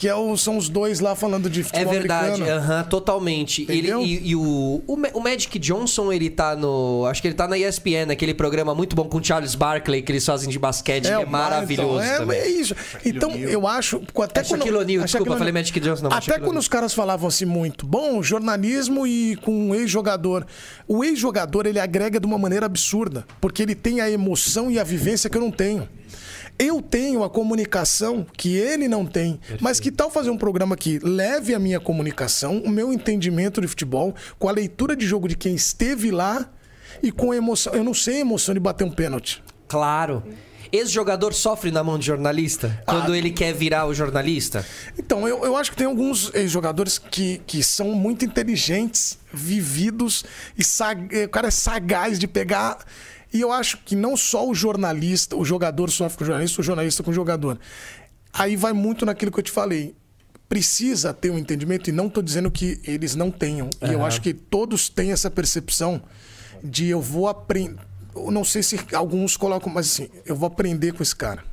Que é o- são os dois lá falando de É futebol verdade, americano. aham, totalmente. Ele, e e o, o, o Magic Johnson, ele tá no. Acho que ele tá na ESPN, aquele programa muito bom com o Charles Barkley, que eles fazem de basquete, que é Bar- maravilhoso então, é, também. é isso. Então, eu acho. Até É Shaquille O'Neal, a desculpa, falei. Magic Johnson, não, Até Shaquille quando os caras falavam assim muito, bom, jornalismo e com um ex-jogador. O ex-jogador, ele agrega de uma maneira absurda, porque ele tem a emoção e a vivência que eu não tenho. Eu tenho a comunicação que ele não tem. Mas que tal fazer um programa que leve a minha comunicação, o meu entendimento de futebol, com a leitura de jogo de quem esteve lá e com a emoção. Eu não sei a emoção de bater um pênalti. Claro. Esse jogador sofre na mão de jornalista? Ah. Quando ele quer virar o jornalista? Então, eu, eu acho que tem alguns ex-jogadores que, que são muito inteligentes, vividos, e sag... eh, o cara é sagaz de pegar. E eu acho que não só o jornalista, o jogador sofre com o jornalista, o jornalista com o jogador. Aí vai muito naquilo que eu te falei. Precisa ter um entendimento, e não estou dizendo que eles não tenham. E eu acho que todos têm essa percepção de eu vou aprender. Não sei se alguns colocam, mas assim, eu vou aprender com esse cara.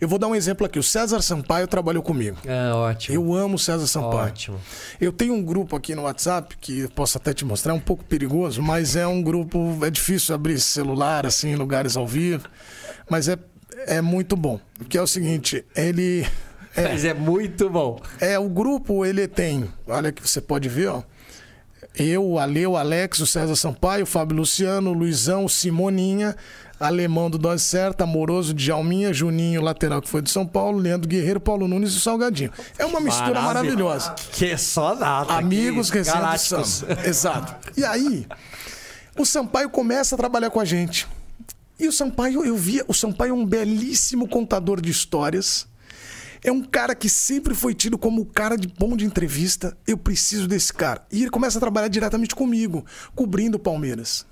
Eu vou dar um exemplo aqui. O César Sampaio trabalhou comigo. Ah, ótimo. Eu amo o César Sampaio. Ótimo. Eu tenho um grupo aqui no WhatsApp que posso até te mostrar, é um pouco perigoso, mas é um grupo. É difícil abrir celular assim em lugares ao vivo, mas é, é muito bom. Que é o seguinte, ele. É, Mas é muito bom. é, o grupo ele tem. Olha que você pode ver, ó. Eu, o Ale, o Alex, o César Sampaio, o Fábio Luciano, o Luizão, o Simoninha, Alemão do Dose Certa, Amoroso de Jalminha, Juninho, lateral que foi de São Paulo, Leandro Guerreiro, Paulo Nunes e o Salgadinho. É uma mistura Maravilha. maravilhosa. Que é só nada. Amigos recentes do. Exato. E aí, o Sampaio começa a trabalhar com a gente. E o Sampaio, eu via, o Sampaio é um belíssimo contador de histórias. É um cara que sempre foi tido como o cara de bom de entrevista. Eu preciso desse cara. E ele começa a trabalhar diretamente comigo, cobrindo o Palmeiras.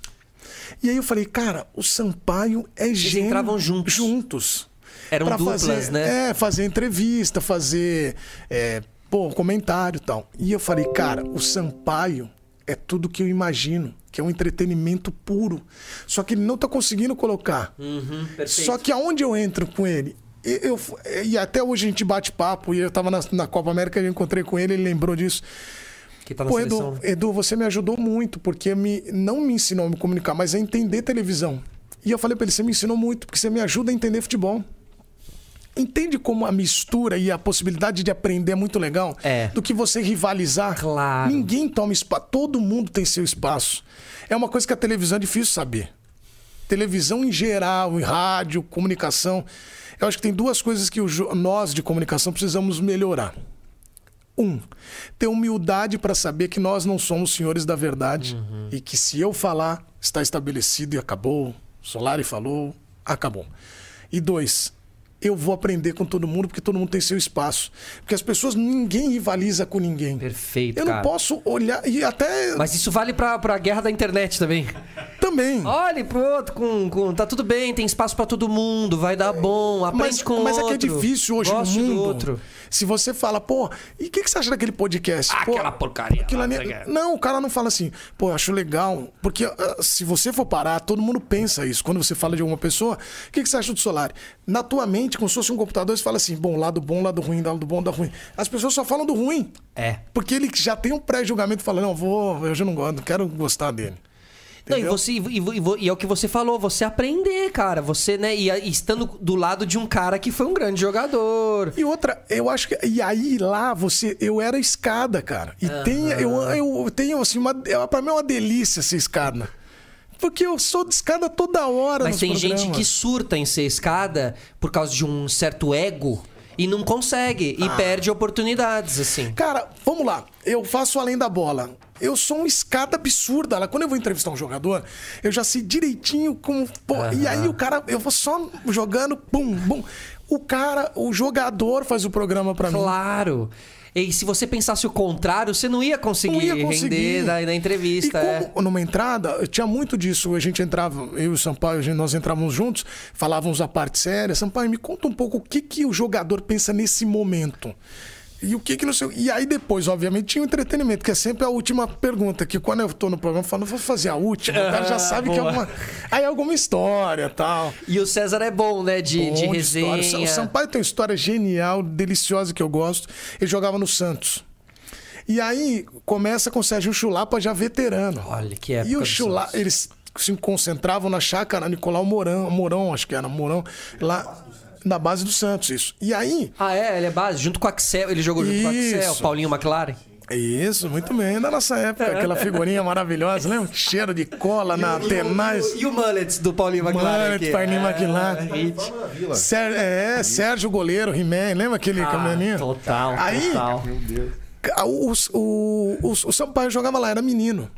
E aí eu falei, cara, o Sampaio é gênio. entravam juntos. Juntos. Eram duplas, fazer, né? É, fazer entrevista, fazer é, pô, comentário e tal. E eu falei, cara, o Sampaio é tudo que eu imagino, que é um entretenimento puro. Só que ele não tá conseguindo colocar. Uhum. Só que aonde eu entro com ele? E- Eu, e até hoje a gente bate papo, e eu tava na, na Copa América, eu encontrei com ele, ele lembrou disso. Que tá na Pô, seleção. Edu, Edu, você me ajudou muito, porque me, não me ensinou a me comunicar, mas a entender televisão. E eu falei pra ele, você me ensinou muito, porque você me ajuda a entender futebol. entende como a mistura e a possibilidade de aprender é muito legal? É. Do que você rivalizar. Claro. Ninguém toma espaço. Todo mundo tem seu espaço. É uma coisa que a televisão é difícil saber. Televisão em geral, em rádio, comunicação. Eu acho que tem duas coisas que nós de comunicação precisamos melhorar. Um, ter humildade para saber que nós não somos senhores da verdade e que se eu falar, está estabelecido e acabou. Solari falou, acabou. E dois, eu vou aprender com todo mundo porque todo mundo tem seu espaço. Porque as pessoas, ninguém rivaliza com ninguém. Perfeito, Eu cara. não posso olhar e até Mas isso vale pra, pra guerra da internet também. também. Olhe pro outro, com, com, tá tudo bem, tem espaço pra todo mundo, vai dar bom, aprende Mas, com o mas é outro. que é difícil hoje no do mundo. outro. Se você fala, pô, e o que, que você acha daquele podcast? Ah, Pô, aquela porcaria aquilo lá, não sei o quê. Não, o cara não fala assim, pô, eu acho legal. Porque ah, se você for parar, todo mundo pensa isso. Quando você fala de alguma pessoa, o que, que você acha do Solari? Na tua mente, como se fosse um computador, você fala assim, bom, lado bom, lado ruim, lado bom, lado ruim. As pessoas só falam do ruim. É. Porque ele já tem um pré-julgamento falando, não, vou, eu já não gosto, não quero gostar dele. Não, e, você, e, e- e é o que você falou, você aprender, cara. Você, né, e, estando do lado de um cara que foi um grande jogador. E outra, eu acho que. E aí lá você. Eu era escada, cara. E tem, eu, eu tenho assim, uma, é, pra mim é uma delícia ser escada. Porque eu sou de escada toda hora. Mas tem gente programas. que surta em ser escada por causa de um certo ego e não consegue. Ah. E perde oportunidades, assim. Cara, vamos lá. Eu faço além da bola. Eu sou uma escada absurda. Quando eu vou entrevistar um jogador, eu já sei direitinho como. pô, E aí o cara, eu vou só jogando, pum, bum. O cara, o jogador faz o programa pra mim. Claro. E se você pensasse o contrário, você não ia conseguir, Não ia conseguir. render na, na entrevista. E é. como numa entrada, tinha muito disso. A gente entrava, eu e o Sampaio, gente- nós entrávamos juntos, falávamos a parte séria. Sampaio, me conta um pouco o que, que o jogador pensa nesse momento. E o que que não sei. E aí depois, obviamente, tinha o entretenimento, que é sempre a última pergunta. Que quando eu tô no programa, eu falo, vou fazer a última. O cara já sabe que é alguma. Aí alguma história tal. E o César é bom, né? De, de Bom resenha. história. O Sampaio tem uma história genial, deliciosa que eu gosto. Ele jogava no Santos. E aí começa com o Sérgio Chulapa já veterano. Olha que época E o Chulapa, eles se concentravam na chácara Nicolau Mourão, Mourão, acho que era Mourão, lá na base do Santos, isso. E aí, Ah, é? Ele é base. Junto com o Axel. Ele jogou junto com o Axel, Isso. Paulinho McLaren. isso, muito bem, da nossa época, aquela figurinha maravilhosa, lembra? (laughs) Cheiro de cola na tenaz. E o Mullets do Paulinho McLaren. Mullet? Paulinho É, McLaren. Sér- é, Sérgio Goleiro, He-Man, lembra aquele Ah, caminhoninho? total, Aí, total. O, o, o, o Sampaio jogava lá, era menino.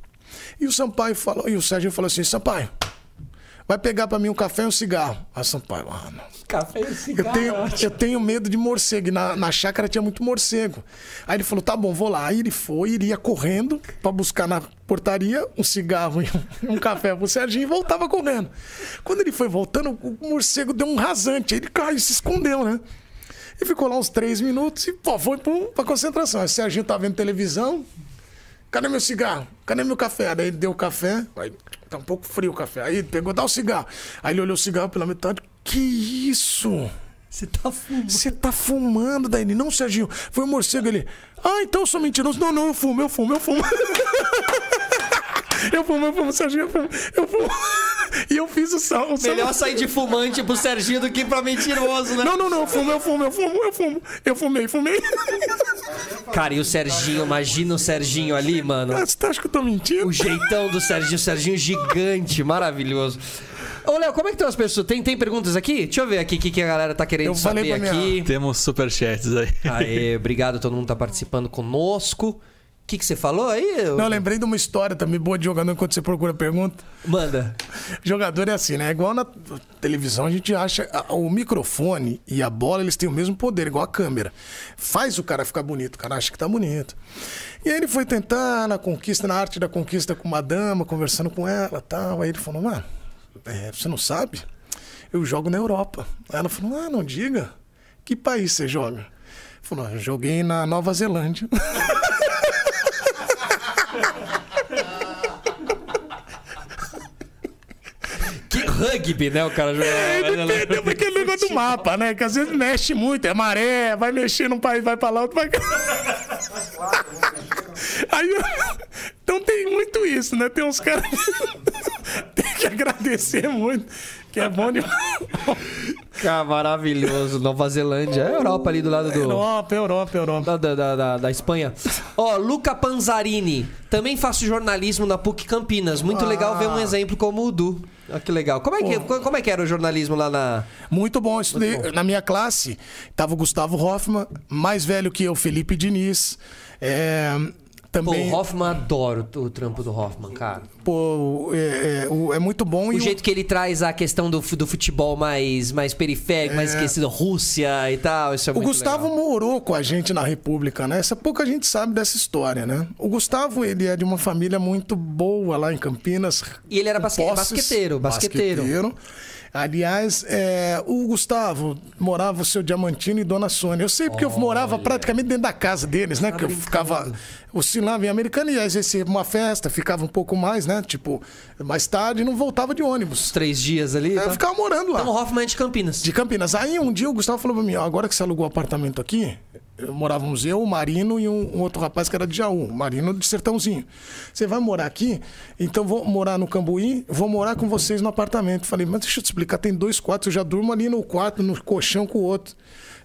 E o Sampaio falou, e o Sérgio falou assim: Sampaio, vai pegar pra mim um café e um cigarro. Aí Sampaio, ah, não. Café e Eu cigarro. tenho, eu tenho medo de morcego. E na, na chácara tinha muito morcego. Aí ele falou: tá bom, vou lá. Aí ele foi, iria correndo pra buscar na portaria um cigarro e um, (laughs) um café pro Serginho e voltava correndo. Quando ele foi voltando, o morcego deu um rasante. Aí ele caiu, se escondeu, né? E ficou lá uns três minutos e pô, foi pra, pra concentração. Aí o Serginho tá vendo televisão. Cadê meu cigarro? Cadê meu café? Daí ele deu o café. Aí, tá um pouco frio o café. Aí ele pegou, dá o cigarro. Aí ele olhou o cigarro pela metade. Que isso? Você tá fumando. Você tá fumando, Daí Não, Serginho. Foi o morcego. Ele. Ah, então eu sou mentiroso. Não, não, eu fumo, eu fumo, eu fumo. (laughs) eu fumo, eu fumo, Serginho, eu fumo. Eu fumo. E eu fiz o sal. O. Melhor sair de fumante pro Serginho do que pra mentiroso, né? Não, não, não, eu fumo, eu fumo, eu fumo, eu fumo. Eu fumei, fumei. Cara, e o Serginho, imagina o Serginho ali, mano. Ah, Você tá, acha que eu tô mentindo? O jeitão do Serginho, o Serginho gigante, maravilhoso. Ô, Léo, como é que estão as pessoas? Tem, tem perguntas aqui? Deixa eu ver aqui o que, que a galera tá querendo Eu saber pra minha- aqui. Temos superchats aí. Aê, obrigado, todo mundo tá participando conosco. O que, que você falou aí? Não, eu lembrei de uma história também boa de jogador enquanto você procura pergunta. Manda. (laughs) Jogador é assim, né? Igual na televisão, a gente acha. a- O microfone e a bola, eles têm o mesmo poder, igual a câmera. Faz o cara ficar bonito, o cara acha que tá bonito. E aí ele foi tentar na conquista, na arte da conquista com uma dama, conversando com ela tal. Aí ele falou, mano, é, você não sabe? Eu jogo na Europa. Aí ela falou, ah, não diga. Que país você joga? Falou, "Ah, eu joguei na Nova Zelândia. (laughs) rugby, né? O cara É, jogou. depende daquele negócio do mapa, né? Que às vezes mexe muito, é maré, vai mexer num país, vai pra lá, outro vai. (laughs) Aí, então tem muito isso, né? Tem uns caras que (laughs) tem que agradecer muito, que é bom demais. Cara, maravilhoso. Nova Zelândia. É Europa ali do lado do. Europa, Europa, Europa. Da, da, da, da- da Espanha. Ó, Luca Panzarini. Também faço jornalismo na PUC Campinas. Muito legal ver um exemplo como o Du. Olha que legal. Como é que, como é que era o jornalismo lá na. Muito bom. Eu estudei, Na minha classe, tava o Gustavo Hoffman, mais velho que eu, Felipe Diniz. É, Pô, também. o Hoffman adoro o trampo do Hoffman, cara. pô, é, é, o- é muito bom. O jeito que ele traz a questão do, do futebol mais, mais periférico, mais esquecido, Rússia e tal. Isso é O Gustavo legal. morou com a gente na República, né? Essa pouca gente sabe dessa história, né? O Gustavo, ele é de uma família muito boa lá em Campinas. E ele era basque- posses. basqueteiro, basqueteiro. Aliás, é, o Gustavo morava o seu Diamantino e Dona Sônia. Eu sei porque eu morava praticamente dentro da casa deles, né? Tá que eu ficava oscilava em Americana e às vezes ia uma festa, ficava um pouco mais, né? Tipo, mais tarde não voltava de ônibus. Três dias ali. Eu tá? ficava morando lá. Então Hoffman é de Campinas. De Campinas. Aí um dia o Gustavo falou pra mim, ó, agora que você alugou o apartamento aqui, eu morávamos eu, o Marino e um, um outro rapaz que era de Jaú, Marino de Sertãozinho. Você vai morar aqui? Então vou morar no Cambuí, vou morar com vocês no apartamento. Falei, mas deixa eu te explicar, tem dois quartos, eu já durmo ali no quarto, no colchão com o outro.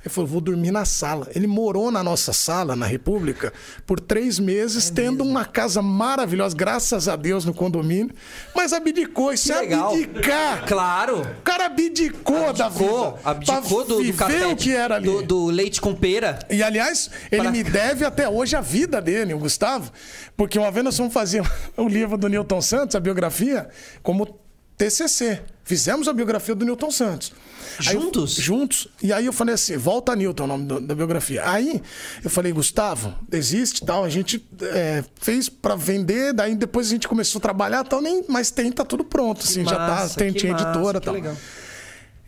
Ele falou, vou dormir na sala. Ele morou na nossa sala, na República, por três meses, tendo uma casa maravilhosa, graças a Deus, no condomínio, mas abdicou. Isso é legal. abdicar. Claro. O cara abdicou, da vida. Abdicou, abdicou do, do café. o que era ali. Do, do leite com pera. E aliás, ele Pra- me deve até hoje a vida dele, o Gustavo, porque uma vez nós fomos fazer (laughs) o livro do Newton Santos, a biografia, como TCC. Fizemos a biografia do Newton Santos. Eu- Juntos? juntos. E aí eu falei assim, Volta Newton, o nome do- da biografia. Aí eu falei, Gustavo, existe tal, a gente é, fez pra vender, daí depois a gente começou a trabalhar tal, nem, mas tem, tá tudo pronto, assim, já tá, massa, tem, que tinha massa, editora que tal. legal.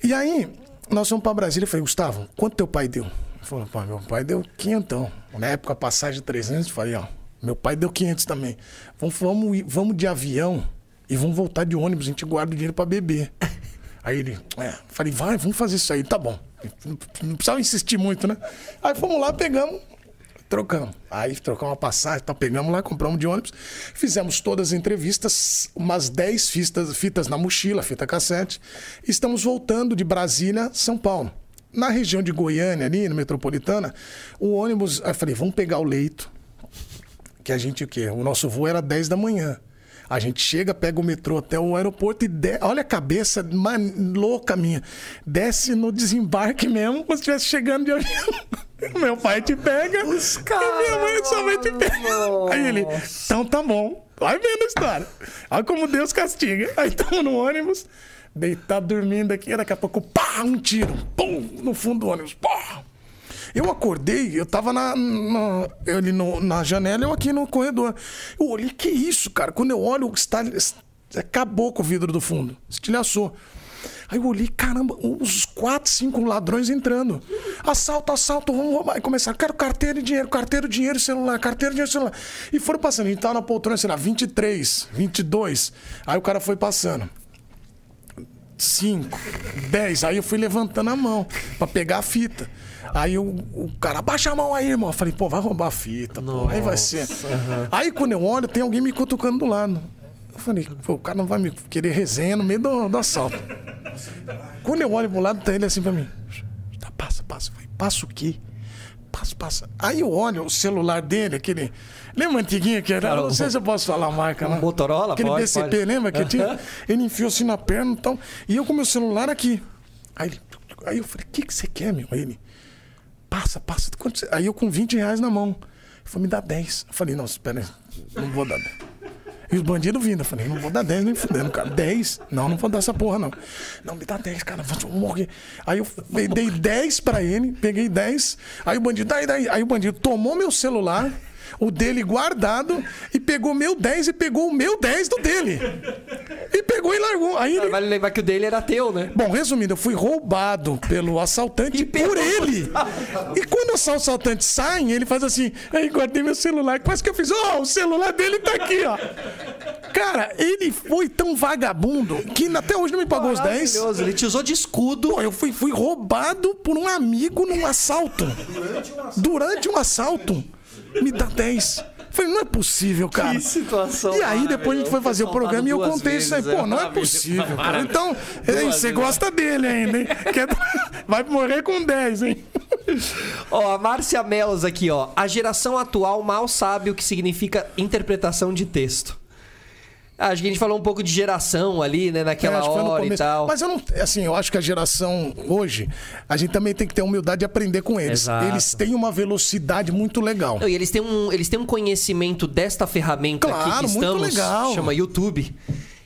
E aí, nós fomos pra Brasília e falei, Gustavo, quanto teu pai deu? Ele falou, pai, meu pai deu quinhentão. Na época, a passagem de 300, eu falei, ó, meu pai deu 500 também. Vamos, vamos, vamos de avião e vamos voltar de ônibus, a gente guarda o dinheiro pra beber. (laughs) Aí ele, é, falei, vai, vamos fazer isso aí, tá bom. Não, precisava insistir muito, né? Aí fomos lá, pegamos, trocamos. Aí trocamos uma passagem, tá, pegamos lá, compramos de ônibus, fizemos todas as entrevistas, umas 10 fitas, fitas na mochila, fita cassete. Estamos voltando de Brasília, São Paulo. Na região de Goiânia, ali, na metropolitana, o ônibus. Aí falei, vamos pegar o leito, que a gente o quê? O nosso voo era 10 da manhã. A gente chega, pega o metrô até o aeroporto e de... olha a cabeça man... louca minha. Desce no desembarque mesmo, como se estivesse chegando de avião. (laughs) Meu pai te pega. Os e minha mãe sua mãe te pega. Aí ele, então tá bom. Vai vendo a história. Olha como Deus castiga. (laughs) Aí estamos no ônibus, deitado dormindo aqui, daqui a pouco, pá, um tiro. Pum, no fundo do ônibus. Pá. Eu acordei, eu tava na, na, ali no- na janela, eu aqui no corredor. Eu olhei, que isso, cara? Quando eu olho, está, acabou com o vidro do fundo, estilhaçou. Aí eu olhei, caramba, uns quatro, cinco ladrões entrando. Assalto, assalto, vamos roubar. Aí começaram, quero carteira e dinheiro, carteira, dinheiro, celular, carteira, dinheiro, celular. E foram passando, a gente tava na poltrona, sei lá, 23, 22. Aí o cara foi passando. 5, 10. Aí eu fui levantando a mão pra pegar a fita. Aí o, o cara, abaixa a mão aí, irmão. Eu falei, pô, vai roubar a fita, pô. Aí vai ser. Aí quando eu olho, tem alguém me cutucando do lado. Eu falei, pô, o cara não vai me querer resenha no meio do, do assalto. Quando eu olho pro lado, tá ele assim pra mim. Tá, passa, passa. Eu falei, passa o quê? Passa, passa. Aí eu olho o celular dele, aquele. Lembra antiguinho que era? Cara, não sei se eu posso falar a marca lá. Motorola? Aquele Pode, BCP, pode. lembra que tinha? Ele enfiou assim na perna e tal. E eu com meu celular aqui. Aí, ele, aí eu falei, o que, que você quer, meu? Aí ele, passa, passa. Quanto você-" Aí eu com 20 reais na mão. Ele falou, me dá 10. Eu falei, não, espera aí, não vou dar 10. E os bandidos vindo. Eu falei, não vou dar 10 nem fudendo, cara. 10? Não, não vou dar essa porra, não. Não, me dá 10, cara. Vou morrer. Aí eu dei 10 pra ele, peguei 10. Aí o bandido, daí, daí. Aí o bandido tomou meu celular, o dele guardado, e pegou meu 10 e pegou o meu 10 do dele. E pegou e largou. Aí ele. Vale lembrar que o dele era teu, né? Bom, resumindo, eu fui roubado pelo assaltante por ele. E quando os assaltantes saem, ele faz assim, aí guardei meu celular. Quase que eu fiz, ó, o celular dele tá aqui, ó. Cara, ele foi tão vagabundo que até hoje não me pagou os 10. Maravilhoso. Ele te usou de escudo. Pô, eu fui, fui roubado por um amigo num assalto. Durante um assalto. Me dá 10. falei, não é possível, cara. situação E aí depois a gente foi fazer o programa e eu contei isso aí. Pô, não é possível, cara. Então, ei, você gosta dele ainda, hein? (laughs) Quer- Vai morrer com 10, hein? Ó, a Márcia Melos aqui, ó. A geração atual mal sabe o que significa interpretação de texto. Ah, Acho que a gente falou um pouco de geração ali, né, naquela É, que hora e tal. Mas eu não. Assim, eu acho que a geração hoje, a gente também tem que ter a humildade de aprender com eles. Exato. Eles têm uma velocidade muito legal. Não, e eles têm, um, eles têm um conhecimento desta ferramenta aqui Claro, que muito estamos, legal. chama YouTube,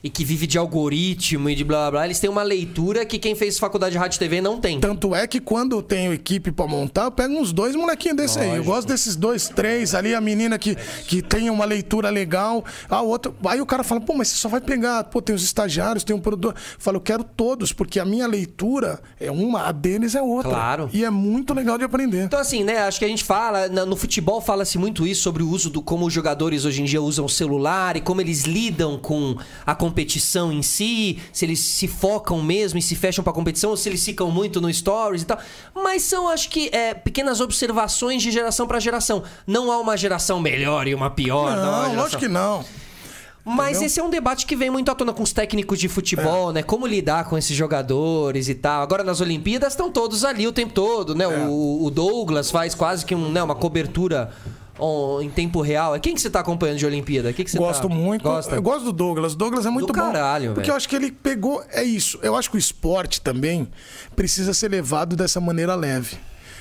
e que vive de algoritmo e de blá blá blá. Eles têm uma leitura que quem fez faculdade de rádio e TV não tem. Tanto é que quando eu tenho equipe pra montar, eu pego uns dois molequinhos desse aí. Eu gosto desses dois, três ali, a menina que, que tem uma leitura legal, a outra. Aí o cara fala, pô, mas você só vai pegar, pô, tem os estagiários, tem um produtor. Eu falo, eu quero todos, porque a minha leitura é uma, a deles é outra. Claro. E é muito legal de aprender. Então, assim, né? Acho que a gente fala. No futebol fala-se muito isso sobre o uso do. como os jogadores hoje em dia usam o celular e como eles lidam com a competição em si, se eles se focam mesmo e se fecham pra competição, ou se eles ficam muito no stories e tal. Mas são, acho que, é, pequenas observações de geração pra geração. Não há uma geração melhor e uma pior. uma Não, geração- lógico que não. Mas Entendeu? esse é um debate que vem muito à tona com os técnicos de futebol, né? Como lidar com esses jogadores e tal. Agora nas Olimpíadas estão todos ali o tempo todo, né? O, o Douglas faz quase que um, né, uma cobertura em tempo real. Quem que você tá acompanhando de Olimpíada? Que que você Gosto tá... muito. Gosta? Eu gosto do Douglas. Douglas é muito Do bom. caralho, Porque velho. eu acho que ele pegou. É isso. Eu acho que o esporte também precisa ser levado dessa maneira leve.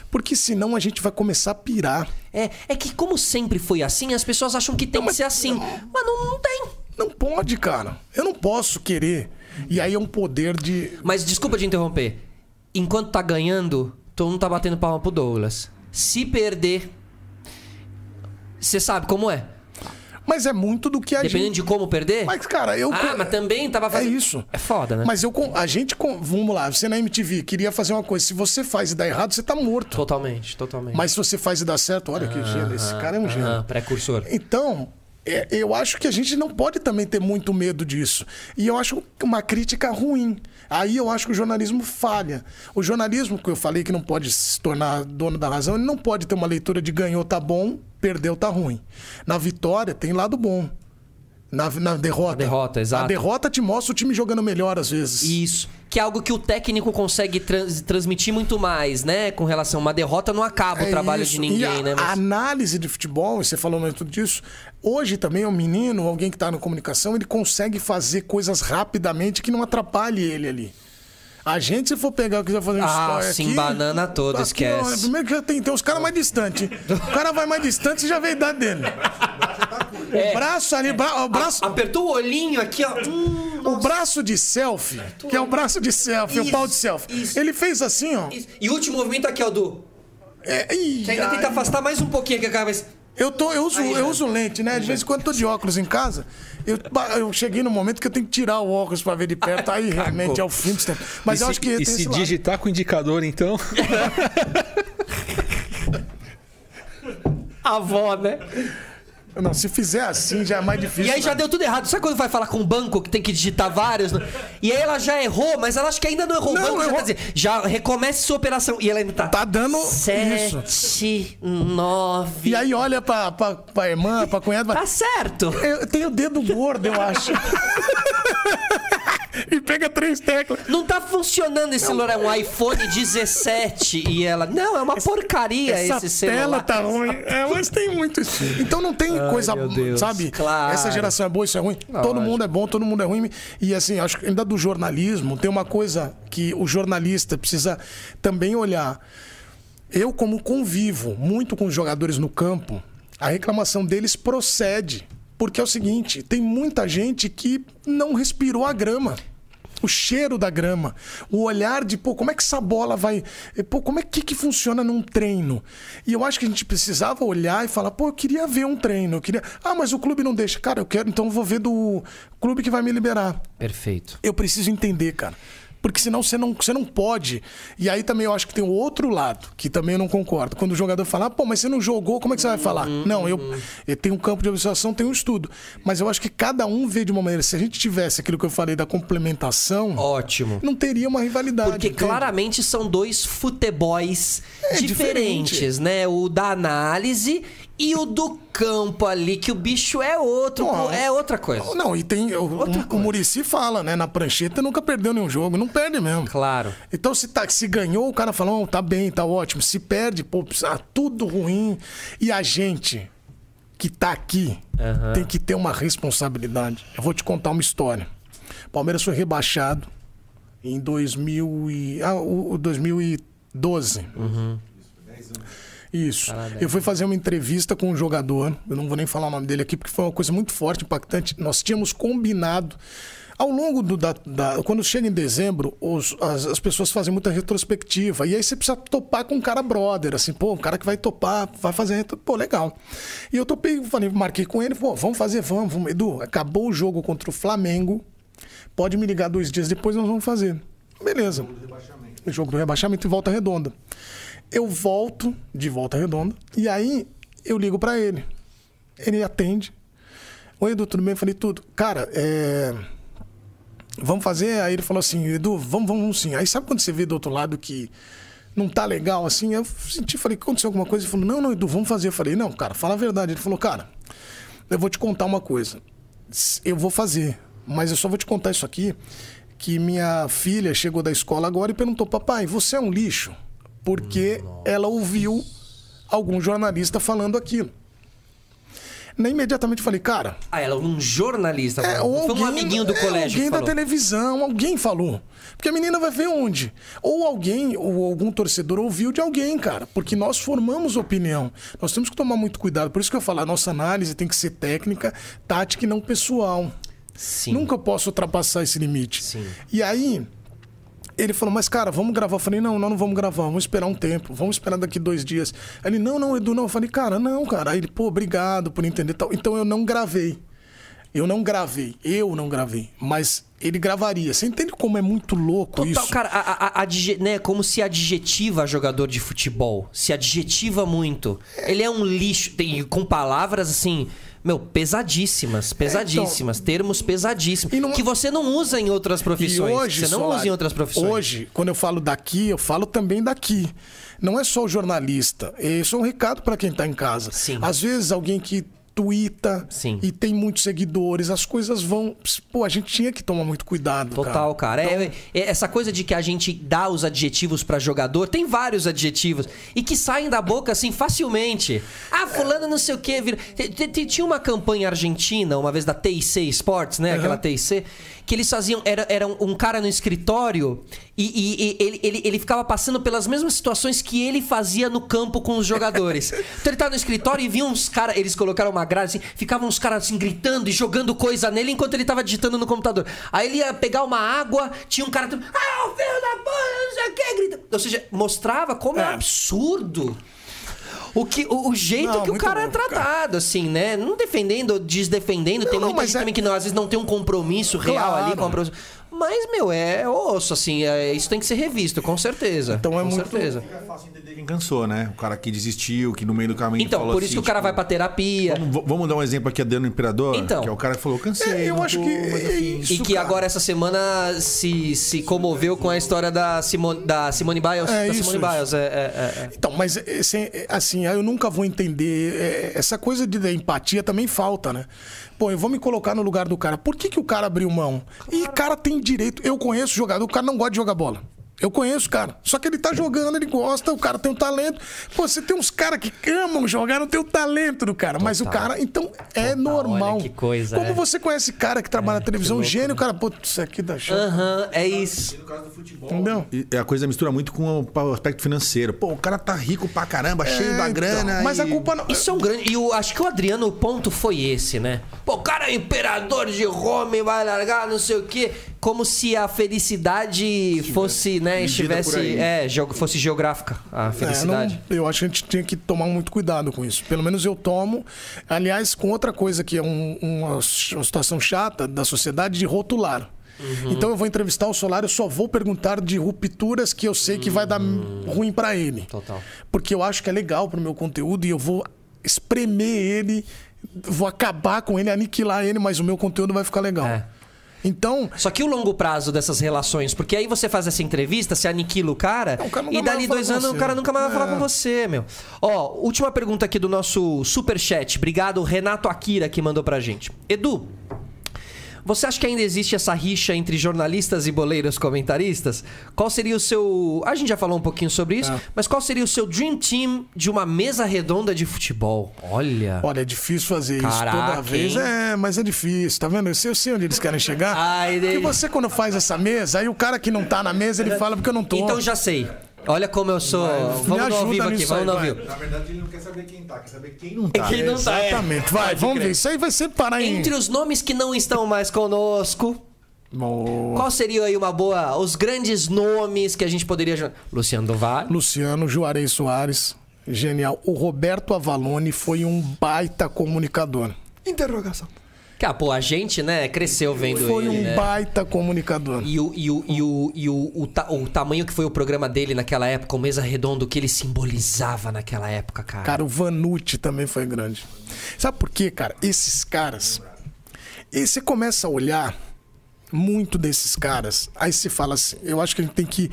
Porque senão a gente vai começar a pirar. É, é que como sempre foi assim, as pessoas acham que tem que ser assim. Mas não, não tem. Não pode, cara. Eu não posso querer. E aí é um poder de. Mas desculpa te interromper. Enquanto tá ganhando, todo mundo tá batendo palma pro Douglas. Se perder... Você sabe como é? Mas é muito do que a Dependendo gente. de como perder... Mas, cara, eu. Ah, mas também tava fazendo. É isso. É foda, né? Mas eu, com- a gente, com- vamos lá, você na MTV queria fazer uma coisa. Se você faz e dá errado, você tá morto. Totalmente, totalmente. Mas se você faz e dá certo, olha que gênio. Esse cara é um gênio. Ah, precursor. Então, é, eu acho que a gente não pode também ter muito medo disso. E eu acho uma crítica ruim. Aí eu acho que o jornalismo falha. O jornalismo, que eu falei que não pode se tornar dono da razão, ele não pode ter uma leitura de ganhou tá bom, perdeu tá ruim. Na vitória tem lado bom. Na, na derrota. derrota, exato. A derrota te mostra o time jogando melhor às vezes. Isso. Que é algo que o técnico consegue trans- transmitir muito mais, né? Com relação a uma derrota não acaba o É trabalho isso. de ninguém, a, né? A Mas- análise de futebol, você falou muito disso, hoje também o menino, alguém que está na comunicação, ele consegue fazer coisas rapidamente que não atrapalhe ele ali. A gente, se for pegar o que quiser fazer um Ah, story sim, aqui, banana toda, aqui, ó, esquece. primeiro que já tem, tem os caras mais distantes. O cara vai mais distante, você já vê a idade dele. O braço ali, bra- o braço, Apertou o olhinho aqui, ó. Hum, o braço de selfie, que é o braço de selfie, o pau de Isso, selfie. isso. Ele fez assim, ó. isso. E o último movimento aqui, ó, do. É, ih, Que ainda ai. tenta afastar mais um pouquinho aqui a cabeça. Eu, tô, eu, uso, Aí, eu uso lente, né? De vez em quando eu tô de óculos em casa. Eu, eu cheguei no momento que eu tenho que tirar o óculos pra ver de perto. Aí (laughs) realmente é o fim dos tempos. Mas e eu se, acho que e tem se esse lado. digitar com o indicador, então. (laughs) A avó, né? Não, se fizer assim já é mais difícil. E aí já né? deu tudo errado. Sabe quando vai falar com um banco que tem que digitar vários? E aí ela já errou, mas ela acha que ainda não errou. Não, o banco já errou. tá dizendo, já recomece sua operação. E ela ainda tá. Tá dando Sete, nove. E aí olha pra, pra, pra irmã, pra cunhada. Tá certo. Eu tenho o dedo gordo, eu acho. (laughs) (laughs) e pega três teclas. Não tá funcionando esse celular. É um iPhone 17. E ela. Não, é uma porcaria Essa esse tela celular. tá ruim. É, mas tem muito isso. Então não tem coisa, meu Deus. sabe? Claro. Essa geração é boa, isso é ruim. Todo mundo é bom, todo mundo é ruim. E assim, acho que ainda do jornalismo, tem uma coisa que o jornalista precisa também olhar. Eu, como convivo muito com os jogadores no campo, a reclamação deles procede. Porque é o seguinte: tem muita gente que não respirou a grama. O cheiro da grama, o olhar de, pô, como é que essa bola vai. Pô, como é que, que funciona num treino? E eu acho que a gente precisava olhar e falar, pô, eu queria ver um treino. Eu queria. Ah, mas o clube não deixa. Cara, eu quero, então eu vou ver do clube que vai me liberar. Perfeito. Eu preciso entender, cara. Porque senão você não, você não pode. E aí também eu acho que tem o outro lado, que também eu não concordo. Quando o jogador fala, ah, pô, mas você não jogou, como é que você vai falar? Não, eu, eu tenho um campo de observação, tenho um estudo. Mas eu acho que cada um vê de uma maneira. Se a gente tivesse aquilo que eu falei da complementação, Ótimo. não teria uma rivalidade. Porque entende? claramente são dois futebols É, diferentes, diferente. né? O da análise E o do campo ali, que o bicho é outro, Não, é outra coisa. Não, e tem. O, Outra o, o. Murici fala, né? Na prancheta nunca perdeu nenhum jogo. Não perde mesmo. Claro. Então, se, tá, se ganhou, o cara fala, "Oh, tá bem, tá ótimo. Se perde, pô, ah, tudo ruim. E a gente que tá aqui Aham. tem que ter uma responsabilidade. Eu vou te contar uma história. Palmeiras foi rebaixado em 2000 e, ah, o, o 2012. Isso. Eu fui fazer uma entrevista com um jogador, eu não vou nem falar o nome dele aqui, porque foi uma coisa muito forte, impactante. Nós tínhamos combinado. Ao longo do. Da, da- quando chega em dezembro, os- as, as pessoas fazem muita retrospectiva. E aí você precisa topar com um cara brother, assim, pô, um cara que vai topar, vai fazer. Pô, legal. E eu topei, falei, marquei com ele, pô, vamos fazer, vamos, vamos. Edu, acabou o jogo contra o Flamengo. Pode me ligar dois dias depois, nós vamos fazer. Beleza. O jogo do rebaixamento e volta redonda. Eu volto de volta redonda e aí eu ligo pra ele. Ele atende. Oi, Edu, tudo bem? Eu falei, tudo. Cara, é. Vamos fazer? Aí ele falou assim, Edu, vamos, vamos sim. Aí sabe quando você vê do outro lado que não tá legal assim? Eu senti, falei, aconteceu alguma coisa? Ele falou, não, não, Edu, vamos fazer. Eu falei, não, cara, fala a verdade. Ele falou, cara, eu vou te contar uma coisa. Eu vou fazer, mas eu só vou te contar isso aqui. Que minha filha chegou da escola agora e perguntou, papai, você é um lixo? Porque ela ouviu algum jornalista falando aquilo. Nem imediatamente falei, cara, Ah, ela um jornalista. é, ou Foi um alguém- amiguinho do é, colégio Alguém da falou. televisão, alguém falou. Porque a menina vai ver onde? Ou alguém, ou algum torcedor ouviu de alguém, cara. Porque nós formamos opinião. Nós temos que tomar muito cuidado. Por isso que eu falo, a nossa análise tem que ser técnica, tática e não pessoal. Sim. Nunca posso ultrapassar esse limite. Sim. E aí, ele falou, mas cara, vamos gravar. Eu falei, não, nós não vamos gravar, vamos esperar um tempo, vamos esperar daqui dois dias. Ele, não, não, Edu, não. Eu falei, cara, não, cara. Aí ele, pô, obrigado por entender tal. Então eu não gravei. Eu não gravei, eu não gravei, mas ele gravaria. Você entende como é muito louco Total, isso? cara, a, a, a né, como se adjetiva jogador de futebol. Se adjetiva muito. Ele é um lixo. Tem, com palavras assim, meu, pesadíssimas. Pesadíssimas. termos pesadíssimos. É, então. E não- Que você não usa em outras profissões. hoje, você não Solari, usa em outras profissões. Hoje, quando eu falo daqui, eu falo também daqui. Não é só o jornalista. Isso é um recado para quem está em casa. Sim. Às vezes alguém que tuita Sim. e tem muitos seguidores, as coisas vão. Pô, a gente tinha que tomar muito cuidado. Total, cara. Então, É, é essa coisa de que a gente dá os adjetivos pra jogador, tem vários adjetivos, e que saem da boca assim facilmente. Ah, fulano não sei o quê. Vira... Tinha uma campanha argentina, uma vez da TIC Sports, né? Aquela TIC, que eles faziam. Era, era um, um cara no escritório e, e- e ele, ele, ele ficava passando pelas mesmas situações que ele fazia no campo com os jogadores. (laughs) então ele tava no escritório e vinha uns caras, eles colocaram uma grade assim, ficavam uns caras assim gritando e jogando coisa nele enquanto ele tava digitando no computador. Aí ele ia pegar uma água, tinha um cara. Ah, o filho da puta, não sei o que, grita. Ou seja, mostrava como é, É. absurdo. O, que, o, o jeito Não, que o cara é louco, cara. tratado, assim, né? Não defendendo ou desdefendendo. Tem Não, muita mas gente é- também que não, às vezes não tem um compromisso real ali com a profissão. Mas, meu, é osso, assim. é- isso tem que ser revisto, com certeza. Então é com muito- certeza. É fácil entender quem cansou, né? O cara que desistiu, que no meio do caminho Então, falou por isso assim, que o cara tipo, vai pra terapia. Vamos, vamos dar um exemplo aqui, Adriano Imperador? Então. Que é o cara que falou, cansei. É, eu acho tô, que mas é enfim. isso. E que cara. agora essa semana se, se comoveu com a história da Simone, da Simone Biles. É, da isso, Simone isso. Biles, é, é, é, é. Então, mas assim, assim, eu nunca vou entender. Essa coisa de da empatia também falta, né? Pô, eu vou me colocar no lugar do cara. Por que, que o cara abriu mão? E o cara tem direito. Eu conheço jogador, o cara não gosta de jogar bola. Eu conheço o cara. Só que ele tá jogando, ele gosta, o cara tem um talento. Pô, você tem uns caras que amam jogar, não tem o talento do cara. Mas o cara, então, é normal. olha que coisa, Como é. você conhece cara que trabalha na televisão, louco, gênio, o cara, pô, isso aqui dá chance. Aham, é isso. Entendeu? E a coisa mistura muito com o aspecto financeiro. Pô, o cara tá rico pra caramba, cheio da É, grana. então, mas a e- culpa não. Isso é um grande. E eu acho que o Adriano, o ponto foi esse, né? Pô, o cara é imperador de Roma e vai largar, não sei o quê. Como se a felicidade fosse, né, medida estivesse. É, fosse geográfica a É, felicidade. não- eu acho que a gente tinha que tomar muito cuidado com isso. Pelo menos eu tomo. Aliás, com outra coisa que é um- uma, situação chata da sociedade de rotular. Uhum. Então eu vou entrevistar o Solar, eu só vou perguntar de rupturas que eu sei que vai dar ruim pra ele. Hum. Total. Porque eu acho que é legal pro meu conteúdo e eu vou espremer ele, vou acabar com ele, aniquilar ele, mas o meu conteúdo vai ficar legal. É. Então, Só que o longo prazo dessas relações, porque aí você faz essa entrevista, você aniquila o cara, Não, o cara e dali dois anos o cara nunca mais vai falar É. com você, meu. Ó, última pergunta aqui do nosso superchat. Obrigado, Renato Akira, que mandou pra gente. Edu, você acha que ainda existe essa rixa entre jornalistas e boleiros comentaristas? Qual seria o seu. A gente já falou um pouquinho sobre isso, mas qual seria o seu dream team de uma mesa redonda de futebol? Olha. olha, é difícil fazer isso Caraca, toda vez. hein? É, mas é difícil, tá vendo? Eu sei, eu sei onde eles querem chegar. Ai, daí- você, quando faz essa mesa, aí o cara que não tá na mesa, ele fala porque eu não tô. Então já sei. Olha como eu sou. me vamos ao vivo aqui, vamos aí, no ao vai. vivo. Na verdade, ele não quer saber quem tá, quer saber quem não tá. Quem não tá, é. Exatamente. Vai, Pode vamos crer. ver. Isso aí vai ser parar em. Entre os nomes que não estão mais conosco, Boa. qual seria aí uma boa. Os grandes nomes que a gente poderia. Luciano do Vale. Luciano Juarez Soares, genial. O Roberto Avalone foi um baita comunicador. Interrogação. Que, ah, pô, a gente, né, cresceu vendo Foi ele, um né? baita comunicador. E, o, e, o, e, o, e o, o, ta- o tamanho que foi o programa dele naquela época, o Mesa Redondo, que ele simbolizava naquela época, cara. Cara, o Vanucci também foi grande. Sabe por quê, cara? Esses caras. E você começa a olhar muito desses caras, aí você fala assim: eu acho que a gente tem que.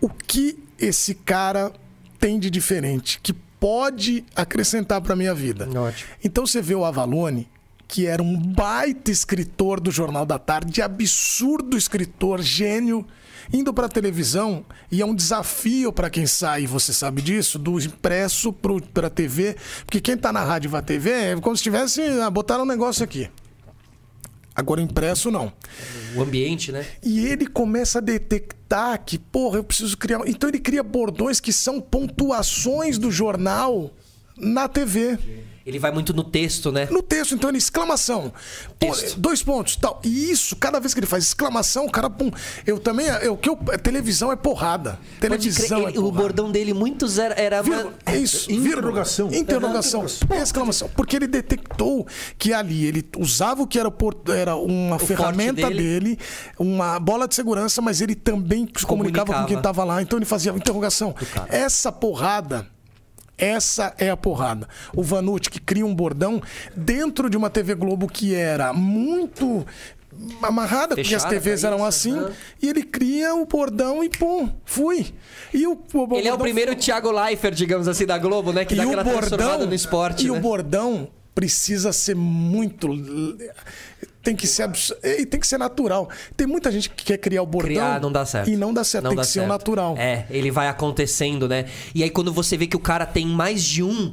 O que esse cara tem de diferente que pode acrescentar pra minha vida? Ótimo. Então você vê o Avalone, que era um baita escritor do Jornal da Tarde, absurdo escritor, gênio, indo pra televisão, e é um desafio pra quem sai, você sabe disso, do impresso pro, pra TV, porque quem tá na rádio vai TV é como se tivesse, ah, botaram um negócio aqui. Agora o impresso não. O ambiente, né? E ele começa a detectar que, porra, eu preciso criar. Então ele cria bordões que são pontuações do jornal na TV. Ele vai muito no texto, né? No texto, então ele exclamação. Pô, dois pontos, tal. E isso, cada vez que ele faz exclamação, o cara, pum. Eu também, eu que eu, televisão é porrada. Televisão crer, é ele- o porrada. bordão dele muitos era. era uma- Isso, Interrogação. Interrogação. Exclamação. Porque ele detectou que ali ele usava o que era, por- era uma forte ferramenta dele. dele. uma bola de segurança, mas ele também se comunicava, Comunicava. com quem estava lá. Então ele fazia interrogação. Essa porrada. Essa é a porrada. O Vanucci que cria um bordão dentro de uma TV Globo que era muito amarrada, porque as TVs eram assim, aham. e ele cria o bordão e pum, fui. E o, o Ele é o primeiro Thiago Leifert, digamos assim, da Globo, né? Que e dá o aquela transformada bordão no esporte, e né? o bordão precisa ser muito tem que ser abs- e tem que ser natural. Tem muita gente que quer criar o bordão Criar não dá certo. e não dá certo, Não tem dá que ser o certo. natural. É, ele vai acontecendo, né? E aí quando você vê que o cara tem mais de um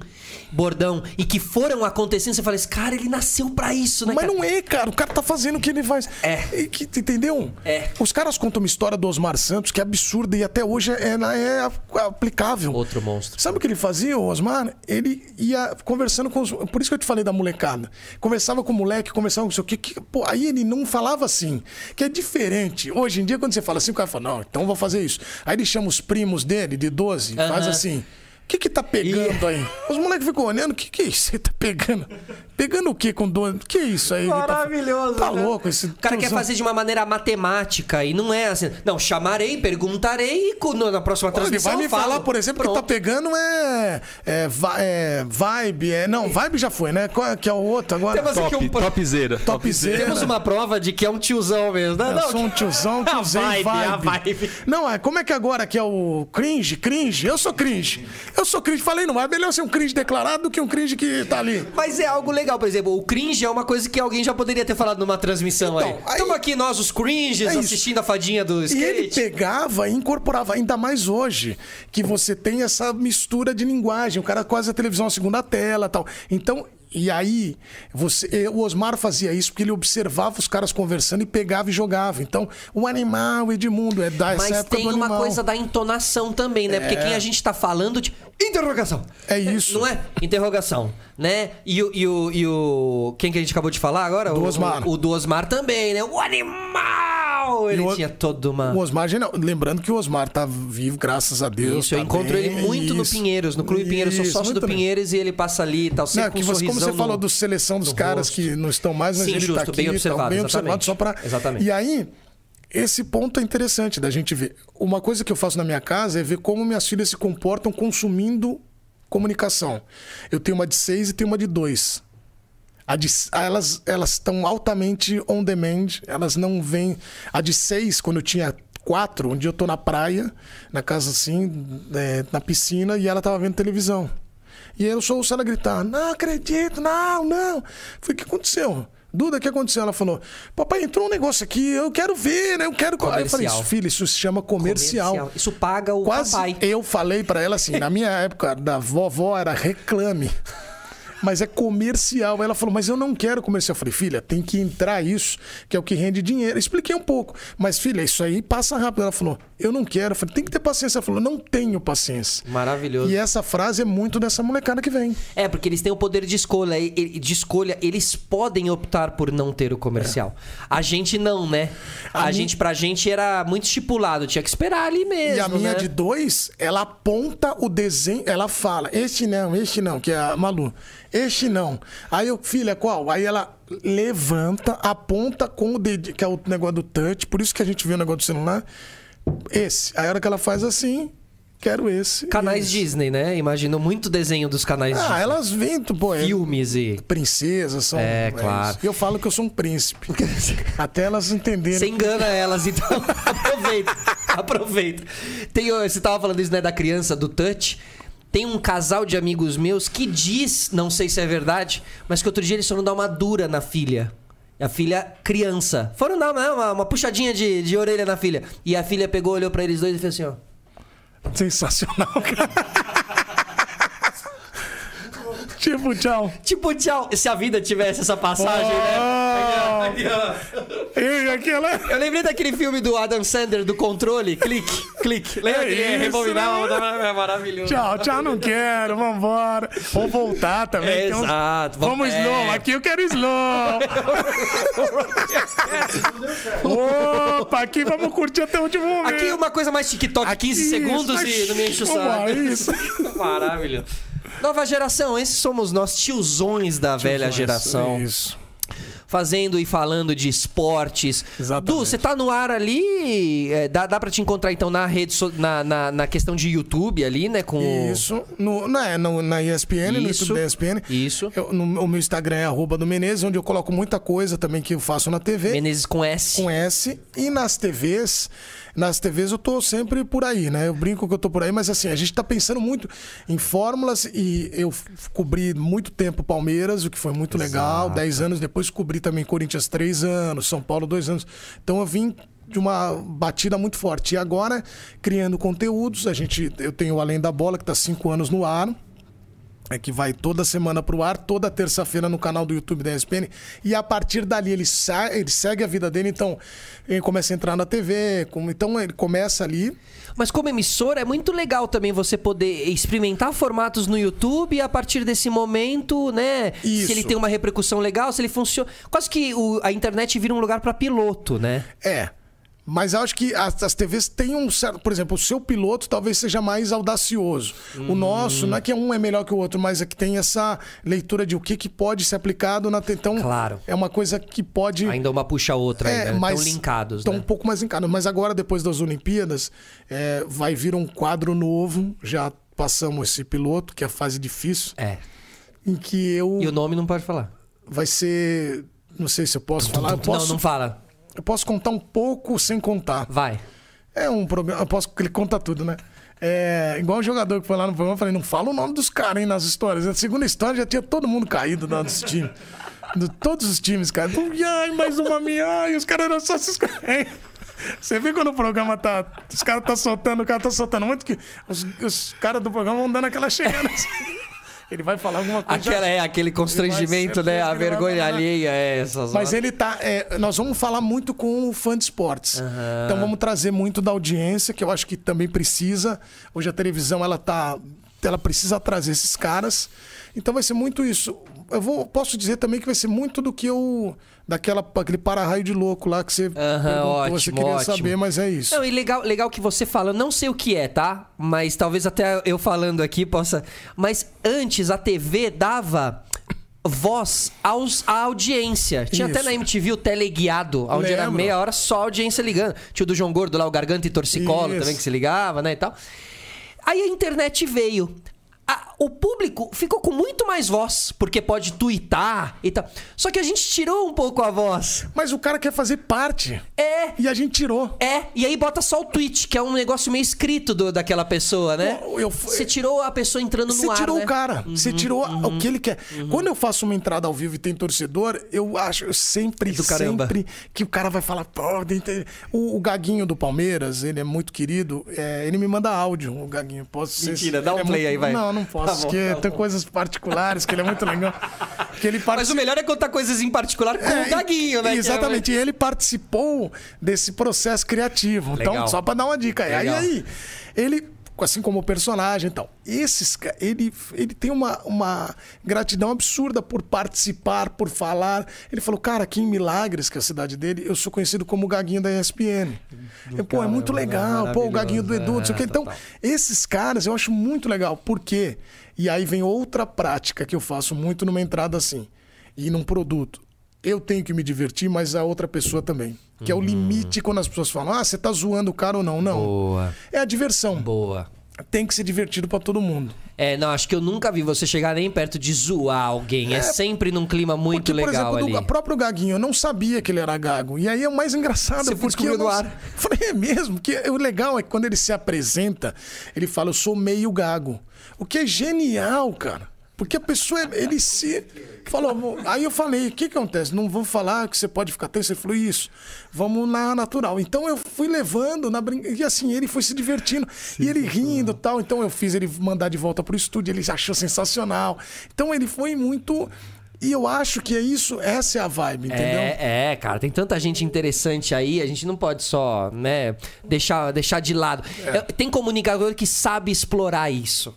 bordão e que foram acontecendo, você fala, esse cara, ele nasceu pra isso, né, Mas cara? não é, cara. O cara tá fazendo o que ele faz. É. E que- entendeu? É. Os caras contam uma história do Osmar Santos que é absurda e até hoje é, é aplicável. Outro monstro. Sabe o que ele fazia, o Osmar? Ele ia conversando com os. Por isso que eu te falei da molecada. Conversava com o moleque, conversava com o seu que, que pô, Aí ele não falava assim. Que é diferente. Hoje em dia, quando você fala assim, o cara fala, não, então vou fazer isso. Aí ele chama os primos dele, de 12, e faz assim. O que que tá pegando aí? Os moleques ficam olhando, o que que é isso? Você tá pegando? Pegando o que com 12? O que é isso aí? Maravilhoso, Tá, tá né? louco esse O cara quer fazer de uma maneira matemática e não é assim. Não, chamarei, perguntarei e na próxima Ele transmissão vai me falo. falar, por exemplo, que tá Pronto. pegando é, é, é vibe, é, não, vibe já foi, né? Qual é que é o outro agora? Temos aqui Top, um... topzera. Topzera. Temos uma prova de que é um tiozão mesmo. Não, Eu não, sou um tiozão, (laughs) A tiozão, vibe, vibe. a vibe. Não, é, como é que agora que é o cringe? Cringe? Eu sou cringe. Eu sou cringe. Falei, não, é melhor ser um cringe declarado do que um cringe que tá ali. Mas é algo legal, por exemplo, o cringe é uma coisa que alguém já poderia ter falado numa transmissão Então, aí. Estamos aqui nós, os cringes, É assistindo a fadinha do E ele skate. pegava e incorporava, ainda mais hoje, que você tem essa mistura de linguagem. O cara quase a televisão a segunda tela tal. Então, e aí, você, eh, o Osmar fazia isso porque ele observava os caras conversando e pegava e jogava. Então, o animal, Edmundo, é da Mas tem uma coisa da entonação também, né? Porque quem a gente tá falando de. Interrogação! É isso. Não é? Interrogação, né? E o. E o, e o quem que a gente acabou de falar agora? Do o, Osmar. O, o do Osmar também, né? O animal! Ele o- tinha toda uma. O Osmar, genial. lembrando que o Osmar tá vivo, graças a Deus. Isso, eu tá encontro bem, ele muito no isso. Pinheiros, no Clube Pinheiros. Sou Isso, sócio do muito bem. Pinheiros e ele passa ali e tal. Sempre Não, com que um você, como você sorrisão falou no- do seleção dos no caras rosto. que não estão mais, mas Sim, ele justo, tá aqui, bem tá observado, bem exatamente. observado só para. Exatamente. E aí, esse ponto é interessante da gente ver. Uma coisa que eu faço na minha casa é ver como minhas filhas se comportam consumindo comunicação. Eu tenho uma de seis e tenho uma de dois. De, elas estão altamente on demand, elas não vêm. A de seis, quando eu tinha quatro, um dia eu tô na praia, na casa assim, é, na piscina, e ela tava vendo televisão. E eu só ouço ela gritar: Não acredito, não, não. Falei: O que aconteceu? Duda, o que aconteceu? Ela falou: Papai, entrou um negócio aqui, eu quero ver, né? Eu quero. Aí eu falei: Comercial. Filho, isso se chama comercial. Isso paga o Quase papai. eu falei pra ela assim, na minha época da vovó era reclame. Mas é comercial. Ela falou, mas eu não quero comercial. Eu falei, filha, tem que entrar isso, que é o que rende dinheiro. Expliquei um pouco. Mas, filha, isso aí passa rápido. Ela falou, eu não quero. Eu falei, tem que ter paciência. Ela falou, não tenho paciência. Maravilhoso. E essa frase é muito dessa molecada que vem. É, porque eles têm o poder de escolha. De escolha, eles podem optar por não ter o comercial. A gente não, né? A, A mi- gente, pra gente, era muito estipulado. Tinha que esperar ali mesmo. E a minha né? de dois, ela aponta o desenho, ela fala, este não, este não, que é a Malu. Este não. Aí eu, filha, qual? Aí ela levanta, aponta com o dedo, que é o negócio do touch, por isso que a gente vê o negócio do celular. Esse. Aí a hora que ela faz assim, quero esse. Canais esse. Disney, né? Imagino muito desenho dos canais Ah, Disney. elas vêm, pô, é Filmes e. princesas, são. É, claro. isso. E eu falo que eu sou um príncipe. (laughs) Até elas entenderem. Você engana elas, então (laughs) aproveita. Aproveita. Tem, você tava falando isso, né, da criança, do touch. Tem um casal de amigos meus que diz, não sei se é verdade, mas que outro dia eles foram dar uma dura na filha. A filha criança. Foram dar uma, uma, uma puxadinha de, de orelha na filha. E a filha pegou, olhou pra eles dois e fez assim, ó. Sensacional, cara. (laughs) tipo, tchau. Tipo, tchau. Se a vida tivesse essa passagem, Oh. né? Aqui, ó. Aquela. Eu lembrei daquele filme do Adam Sandler, do controle. Clique, clique. Lembra É que ele rebobinava? né? É maravilhoso. Tchau, tchau, não quero, vambora. Vou voltar também. É, uns- exato. Vamos É. slow, aqui eu quero slow. Opa, aqui vamos curtir até o último momento. Aqui uma coisa mais TikTok, 15 Isso, segundos mas- e não me enche o saco. (laughs) Maravilhoso. Nova geração, esses somos nós, tiozões da velha geração. Isso. Fazendo e falando de esportes. Exatamente. Du, você tá no ar ali. é, dá, dá pra te encontrar então na rede, so- na, na, na questão de YouTube ali, né? Com Isso. No, não é, no, na ESPN, no Isso. YouTube da ESPN. Isso. Eu- no- o meu Instagram é arroba do Menezes, onde eu coloco muita coisa também que eu faço na TV. Menezes com S. com S. E nas TVs, nas TVs eu tô sempre por aí, né? Eu brinco que eu tô por aí, mas assim, a gente tá pensando muito em fórmulas e eu cobri muito tempo Palmeiras, o que foi muito legal. Dez anos depois cobri também Corinthians três anos, São Paulo dois anos. Então eu vim de uma batida muito forte. E agora, criando conteúdos, a gente, eu tenho Além da Bola, que tá cinco anos no ar. É que vai toda semana pro ar, toda terça-feira no canal do YouTube da ESPN. E a partir dali ele, sai, ele segue a vida dele, então ele começa a entrar na TV. como- então ele começa ali. Mas como emissora, é muito legal também você poder experimentar formatos no YouTube e a partir desse momento, né? Isso. Se ele tem uma repercussão legal, se ele funciona. Quase que o- a internet vira um lugar pra piloto, né? É. Mas acho que as, as TVs têm um certo. Por exemplo, o seu piloto talvez seja mais audacioso. O nosso, não é que um é melhor que o outro, mas é que tem essa leitura de o que, que pode ser aplicado na. Então, Claro. é uma coisa que pode. Ainda uma puxa a outra, É, ainda. mas Estão linkados, Estão né? um pouco mais linkados. Mas agora, depois das Olimpíadas, é, vai vir um quadro novo. Já passamos esse piloto, que é a fase difícil, É. em que eu. E o nome não pode falar. Vai ser. Não sei se eu posso falar. Eu posso, Não, não fala. Eu posso contar um pouco sem contar. Vai. É um problema. Eu posso. Ele conta tudo, né? É, igual o jogador que foi lá no programa, eu falei, não fala o nome dos caras, hein, nas histórias. Na segunda história já tinha todo mundo caído lá dos times. De todos os times, cara. Ai, mais uma minha. Ai, os caras eram só esses caras. Você vê quando o programa tá. Os caras tá soltando, o cara tá soltando muito que os, os caras do programa vão dando aquela chegada assim. Ele vai falar alguma coisa. Aquela é aquele constrangimento, vai né? A vai vergonha mandar- alheia é essas Mas ele tá. é, nós vamos falar muito com o fã de esportes. Então vamos trazer muito da audiência, que eu acho que também precisa. Hoje a televisão ela tá. Ela precisa trazer esses caras. Então vai ser muito isso. Eu vou, posso dizer também que vai ser muito do que eu. Daquela, aquele para-raio de louco lá que você perguntou, ótimo, você queria ótimo. saber, mas é isso. Não, e legal, legal que você fala, não sei o que é, tá? Mas talvez até eu falando aqui possa. Mas antes a TV dava voz aos, à audiência. Tinha até Isso. na MTV o teleguiado, onde era meia hora só a audiência ligando. Tinha o do João Gordo lá, o Garganta e Torcicolo Isso. também que se ligava, né? E tal. Aí a internet veio. O público ficou com muito mais voz, porque pode twittar e tal. Só que a gente tirou um pouco a voz. Mas o cara quer fazer parte. É. E a gente tirou. É, e aí bota só o tweet, que é um negócio meio escrito do- daquela pessoa, né? Você tirou a pessoa entrando no Você ar, tirou né? o cara. Você tirou o que ele quer. Quando eu faço uma entrada ao vivo e tem torcedor, eu acho eu sempre, Do caramba. sempre que o cara vai falar. O, o Gaguinho do Palmeiras, ele é muito querido. é, ele me manda áudio, o Gaguinho. Posso ser- Mentira, dá ele um é play muito- aí, vai. Não, não posso, Tá bom, porque tá tem coisas particulares que ele é muito legal. Que ele Mas participa- o melhor é contar coisas em particular com É, o Gaguinho, né? é- Exatamente. E ele participou desse processo criativo. Legal. Então, só pra dar uma dica. Aí, Legal. aí, ele, assim como o personagem e tal, esses, ele, ele tem uma, uma gratidão absurda por participar, por falar. Ele falou, cara, aqui em Milagres, que é a cidade dele, eu sou conhecido como o Gaguinho da ESPN. Eu, pô, é muito caramba, legal. Pô, o Gaguinho do Edu, não sei o quê. é, Então, total. esses caras eu acho muito legal. Por quê? E aí vem outra prática que eu faço muito numa entrada assim. E num produto. Eu tenho que me divertir, mas a outra pessoa também. Que é o limite quando as pessoas falam, ah, você tá zoando o cara ou não. Não. Boa. É a diversão. Boa. Tem que ser divertido pra todo mundo. É, não, acho que eu nunca vi você chegar nem perto de zoar alguém. É, sempre num clima muito Porque, por legal exemplo, ali. do próprio Gaguinho, eu não sabia que ele era gago. E aí é o mais engraçado. Você porque eu não- ar. (laughs) Falei, é mesmo? Que o legal é que quando ele se apresenta, ele fala, eu sou meio gago. O que é genial, cara. Porque a pessoa, ele se... Falou, aí eu falei, o que que acontece? Não vou falar que você pode ficar tenso. Ele falou, isso, vamos na natural. Então eu fui levando na brincadeira. E assim, ele foi se divertindo. e ele rindo e tal. Então eu fiz ele mandar de volta pro estúdio, ele achou sensacional. Então ele foi muito... E eu acho que é isso, essa é a vibe, entendeu? É, é, cara, tem tanta gente interessante aí, a gente não pode só, né, deixar, deixar de lado. É, Tem comunicador que sabe explorar isso.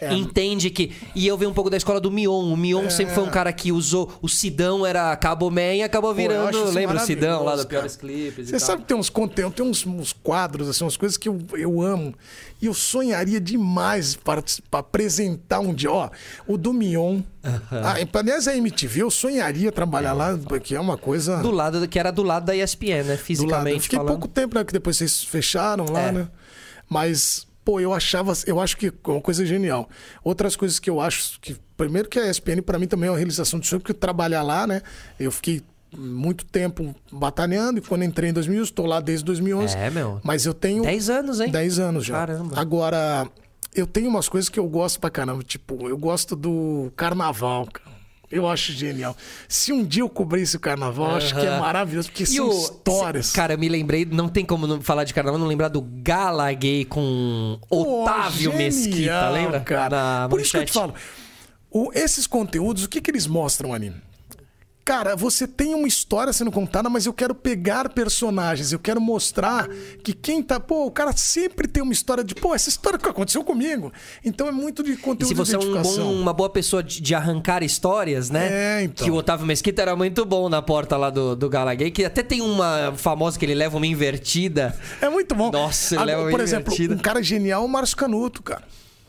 É. Entende que. E eu venho um pouco da escola do Mion. O Mion sempre foi um cara que usou. O Sidão era Cabo Man e acabou virando. isso lembra o Sidão lá do Piores. Clipes Você sabe que tem uns conteúdos, tem uns, uns quadros, assim, umas coisas que eu, eu amo. E eu sonharia demais para, para apresentar um dia. Ó, o do Mion. Ah, aliás, a MTV, eu sonharia trabalhar lá, porque é uma coisa. Do lado, que era do lado da ESPN, né? do lado. Eu Fisicamente fiquei falando. pouco tempo, né? Que depois vocês fecharam lá, É. né? Mas, pô, eu achava, eu acho que é uma coisa genial. Outras coisas que eu acho que. Primeiro que a ESPN, pra mim, também é uma realização de sonho, porque trabalhar lá, né? Eu fiquei muito tempo batalhando e quando entrei em 2000, estou lá desde 2011. É, meu. Mas eu tenho 10 anos, hein? 10 anos já. Caramba. Agora, eu tenho umas coisas que eu gosto pra caramba. Tipo, eu gosto do carnaval, cara. Eu acho genial. Se um dia eu cobrisse o carnaval, acho que é maravilhoso, porque E são o- histórias. Cara, eu me lembrei, não tem como não falar de carnaval, não lembrar do Gala Gay com Pô, Otávio genial, Mesquita, lembra? Cara. Na Por isso que eu te falo. o- esses conteúdos, o que, que eles mostram ali? Cara, você tem uma história sendo contada, mas eu quero pegar personagens, eu quero mostrar que quem tá. Pô, o cara sempre tem uma história de. Pô, essa história que aconteceu comigo. Então é muito de E conteúdo se você de é um bom- uma boa pessoa de, de arrancar histórias, né? É, então. Que o Otávio Mesquita era muito bom na porta lá do, do Gala Gay, que até tem uma famosa que ele leva uma invertida. É muito bom. Nossa, ele Agora, leva uma Por exemplo, invertida. um cara genial é o Márcio Canuto, cara.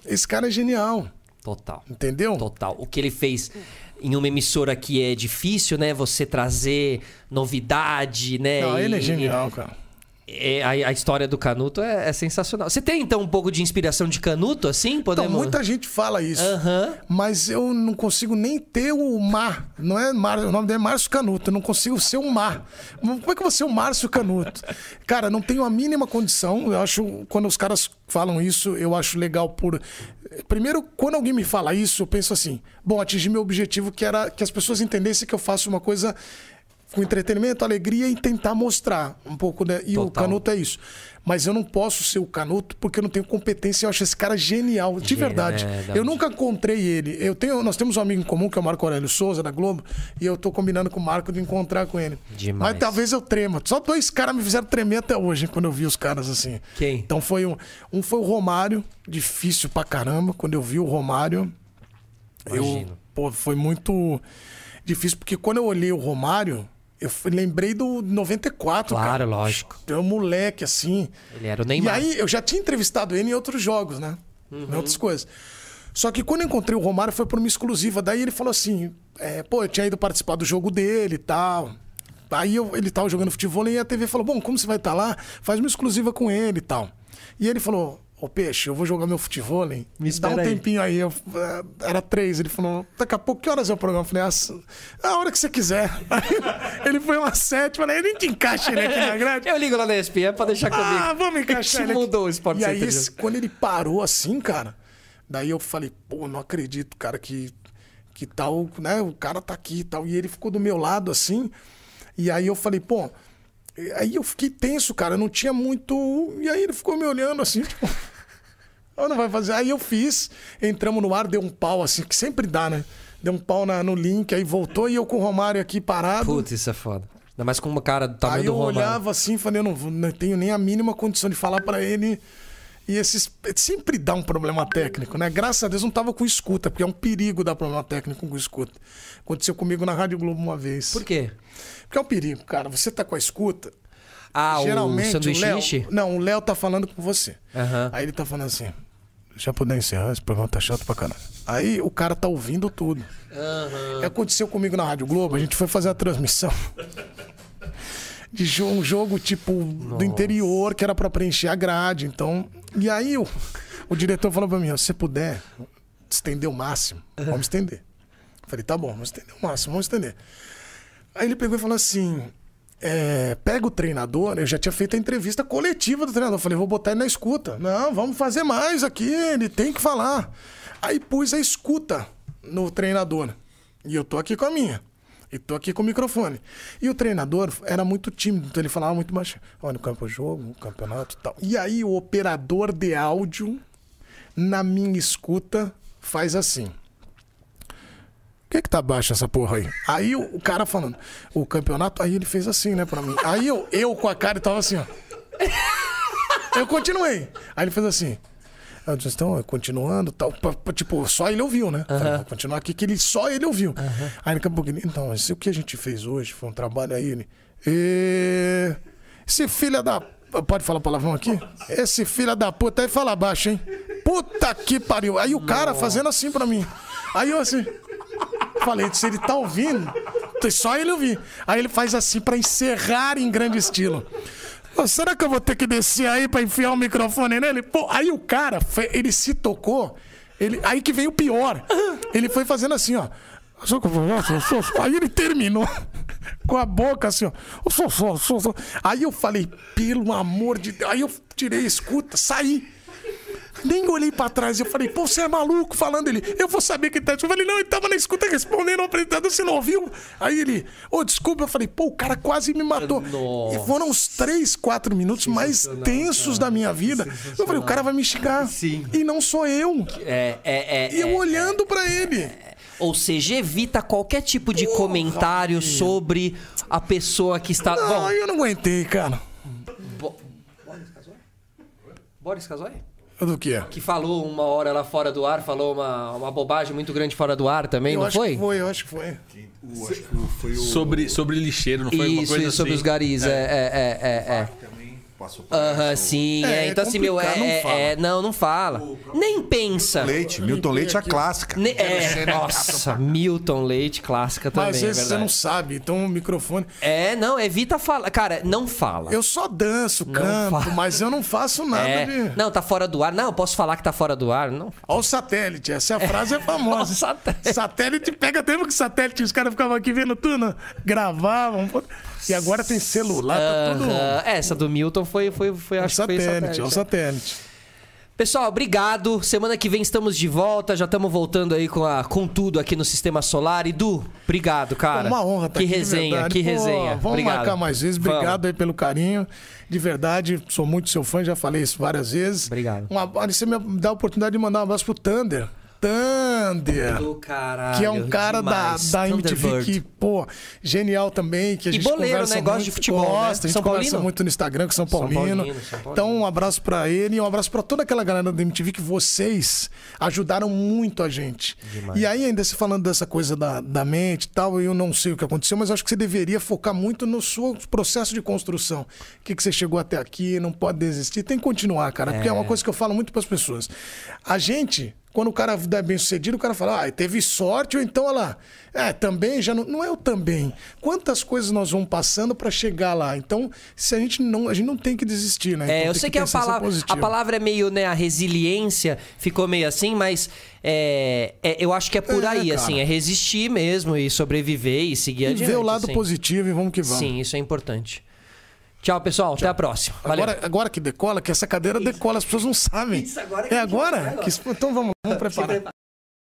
Esse cara é genial. Total. Entendeu? Total. O que ele fez em uma emissora que é difícil, né? Você trazer novidade, né? Não, ele é E- genial, cara. É, a, a história do Canuto é, é sensacional. Você tem, então, um pouco de inspiração de Canuto, assim? Então, Podemos... muita gente fala isso. Aham. Mas eu não consigo nem ter o Mar. Não é Mar, o nome dele é Márcio Canuto. Eu não consigo ser o Mar. Como é que eu vou ser o Márcio Canuto? Cara, não tenho a mínima condição. Eu acho, quando os caras falam isso, eu acho legal por. Primeiro, quando alguém me fala isso, eu penso assim: bom, atingi meu objetivo, que era que as pessoas entendessem que eu faço uma coisa com entretenimento, alegria e tentar mostrar um pouco, né? E o Total. Canuto é isso. Mas eu não posso ser o Canuto porque eu não tenho competência. Eu acho esse cara genial, de Gênio, verdade. Da Eu nunca encontrei ele. Eu tenho, nós temos um amigo em comum que é o Marco Aurélio Souza da Globo e eu tô combinando com o Marco de encontrar com ele. Demais. Mas talvez eu trema. Só dois caras me fizeram tremer até hoje quando eu vi os caras assim. Quem? Então foi um, um foi o Romário, difícil pra caramba. Quando eu vi o Romário, eu Imagino. pô, foi muito difícil porque quando eu olhei o Romário, eu lembrei do 94, Claro, cara. lógico. É um moleque assim. Ele era o Neymar. E aí eu já tinha entrevistado ele em outros jogos, né? Em outras coisas. Só que quando eu encontrei o Romário foi por uma exclusiva. Daí ele falou assim: é, pô, eu tinha ido participar do jogo dele e tal. Aí eu- ele tava jogando futebol e a TV falou: bom, como você vai estar lá? Faz uma exclusiva com ele e tal. E ele falou: Ô, Peixe, eu vou jogar meu futebol, hein? Me Dá um aí. tempinho aí. Eu, eh, era três. Ele falou, daqui a pouco, que horas é o programa? Eu falei, "As- a hora que você quiser. (laughs) Aí ele foi umas sete. Falei, eu nem te encaixa ele aqui na grade. Eu ligo lá na ESPN pra deixar comigo. Ah, vamos encaixar ele aqui. mudou o Sport E aí, esse- quando ele parou assim, cara, daí eu falei, pô, não acredito, cara, que, que tal, né? O cara tá aqui e tal. E ele ficou do meu lado assim. E aí eu falei, pô. Aí eu fiquei tenso, cara. Eu não tinha muito. E aí ele ficou me olhando assim, tipo. "Ah, não vai fazer. Aí eu fiz, entramos no ar, deu um pau assim, que sempre dá, né? Deu um pau na- no link, aí voltou e eu com o Romário aqui parado. Putz, isso é foda. Ainda mais com uma cara do tamanho Aí do eu Romário. olhava assim, falei, eu não, não tenho nem a mínima condição de falar pra ele. E esses sempre dá um problema técnico, né? Graças a Deus não tava com escuta, porque é um perigo dar problema técnico com escuta. Aconteceu comigo na Rádio Globo uma vez. Por quê? Porque é um perigo, cara. Você tá com a escuta, Ah, geralmente o sanduíche Léo, enche? não, o Léo tá falando com você. Aham. Aí ele tá falando assim: "Já puder encerrar, esse programa tá chato pra caralho". Aí o cara tá ouvindo tudo. Aham. Aconteceu comigo na Rádio Globo, a gente foi fazer a transmissão (laughs) de um jogo tipo do interior que era pra preencher a grade, então. E aí o, o diretor falou pra mim, se você puder estender o máximo, vamos estender. Eu Falei, tá bom, vamos estender o máximo, vamos estender. Aí ele pegou e falou assim: é, pega o treinador, eu já tinha feito a entrevista coletiva do treinador. Falei, vou botar ele na escuta. Não, vamos fazer mais aqui, ele tem que falar. Aí pus a escuta no treinador. E eu tô aqui com a minha. E tô aqui com o microfone. E o treinador era muito tímido, então ele falava muito baixo. Olha, no campo jogo, campeonato e tal. E aí o operador de áudio, na minha escuta, faz assim. Que, que tá baixo essa porra aí? Aí o, o cara falando, o campeonato, aí ele fez assim, né, pra mim. Aí eu, eu com a cara tava assim, ó. Eu continuei. Aí ele fez assim. Ah, Vocês estão continuando tal. Tipo, só ele ouviu, né? Falei, vou continuar aqui que ele, só ele ouviu. Aí daqui a pouco ele, então, esse, o que a gente fez hoje foi um trabalho aí. Ele, "E- esse filho da. Pode falar palavrão aqui? Esse filho da puta aí fala baixo, hein? Puta que pariu. Aí o cara fazendo assim pra mim. Aí eu assim. Falei, se ele tá ouvindo, só ele ouvir. Aí ele faz assim pra encerrar em grande estilo. Pô, será que eu vou ter que descer aí pra enfiar o microfone nele? Pô, aí o cara, ele se tocou. Ele, aí que veio o pior. Ele foi fazendo assim, ó. Aí ele terminou (laughs) com a boca assim, ó. Aí eu falei, pelo amor de Deus. Aí eu tirei a escuta, saí. Nem olhei pra trás. Eu falei, pô, você é maluco falando ele. Eu vou saber que tá. Eu falei, não, ele tava na escuta respondendo ao apresentador, você não ouviu? Aí ele, ô, desculpa. Eu falei, pô, o cara quase me matou. Nossa. E foram os três, quatro minutos mais tensos da minha vida. Eu falei, o cara vai me xingar. Sim. E não sou eu. É, é, é. E eu é. olhando pra ele. Ou seja, evita qualquer tipo de comentário sobre a pessoa que está. Não, Bom, eu não aguentei, cara. Bo- Boris Casoy? Boris Casoy? Do que é? Que falou uma hora lá fora do ar, falou uma, uma bobagem muito grande fora do ar também, Eu não acho foi? que foi, eu acho que foi. O, acho que foi o. Sobre, sobre lixeiro, não foi uma Isso, coisa isso, sobre assim? os garis, é, é, é, é, é. Passou por Aham, essa, o- sim, É, é, é então assim, meu, é, complicado, não fala. é- não, não fala. Nem pensa. Leite, Milton Leite é a clássica. Ne- é, nossa, Milton Leite, clássica também, Mas às é vezes você verdade. não sabe, então o microfone. É, não, evita falar. Cara, não fala. Eu só danço, canto, fala. mas eu não faço nada É, de. não, tá fora do ar. Não, eu posso falar que tá fora do ar. Não. Olha o satélite, essa frase é famosa. (laughs) O satélite. satélite pega tempo que satélite, os caras ficavam aqui vendo tudo, né? gravavam. pô. E agora tem celular, tá tudo. É, Essa do Milton foi, foi, foi É o acho que foi satélite, é o satélite. Pessoal, obrigado. Semana que vem estamos de volta. Já estamos voltando aí com, a, com tudo aqui no Sistema Solar. E Du, obrigado, cara. Uma honra estar Que aqui, resenha, que Pô, resenha. Vamos obrigado. marcar mais vezes. Vamos. Obrigado aí pelo carinho. De verdade, sou muito seu fã, já falei isso várias vezes. Obrigado. Um abraço, você me dá a oportunidade de mandar um abraço pro Thunder. Thunder. Do caralho. Que é um cara da, demais. da MTV Thunderbird. que, pô, genial também. Que a E gente boleiro, conversa né? Gosta muito, de futebol, né? Gosta, a gente São conversa Paulino? muito no Instagram com São Paulino. Paulino, São Paulino. Então, um abraço pra ele e um abraço pra toda aquela galera da MTV que vocês ajudaram muito a gente. E aí, ainda se falando dessa coisa da, da mente e tal, eu não sei o que aconteceu, mas acho que você deveria focar muito no seu processo de construção. O que, que você chegou até aqui, não pode desistir, tem que continuar, cara, porque é uma coisa que eu falo muito pras pessoas. A gente Quando o cara é bem sucedido, o cara fala, ah, teve sorte, ou então, olha lá. É, também já não. Não é o também. Quantas coisas nós vamos passando para chegar lá? Então, se a gente não. A gente não tem que desistir, né? É, Então eu sei que, a, pensar ser palavra, a palavra é meio, né, a resiliência ficou meio assim, mas é, é, eu acho que é por É, aí, cara. assim, é resistir mesmo e sobreviver e seguir E adiante. ver o lado assim. positivo e vamos que vamos. Sim, isso é importante. Tchau, pessoal. Até a próxima. Valeu. Agora, agora que decola, que essa cadeira decola, as pessoas não sabem. Isso, agora que é agora? agora. Que- então vamos, vamos (laughs) preparar.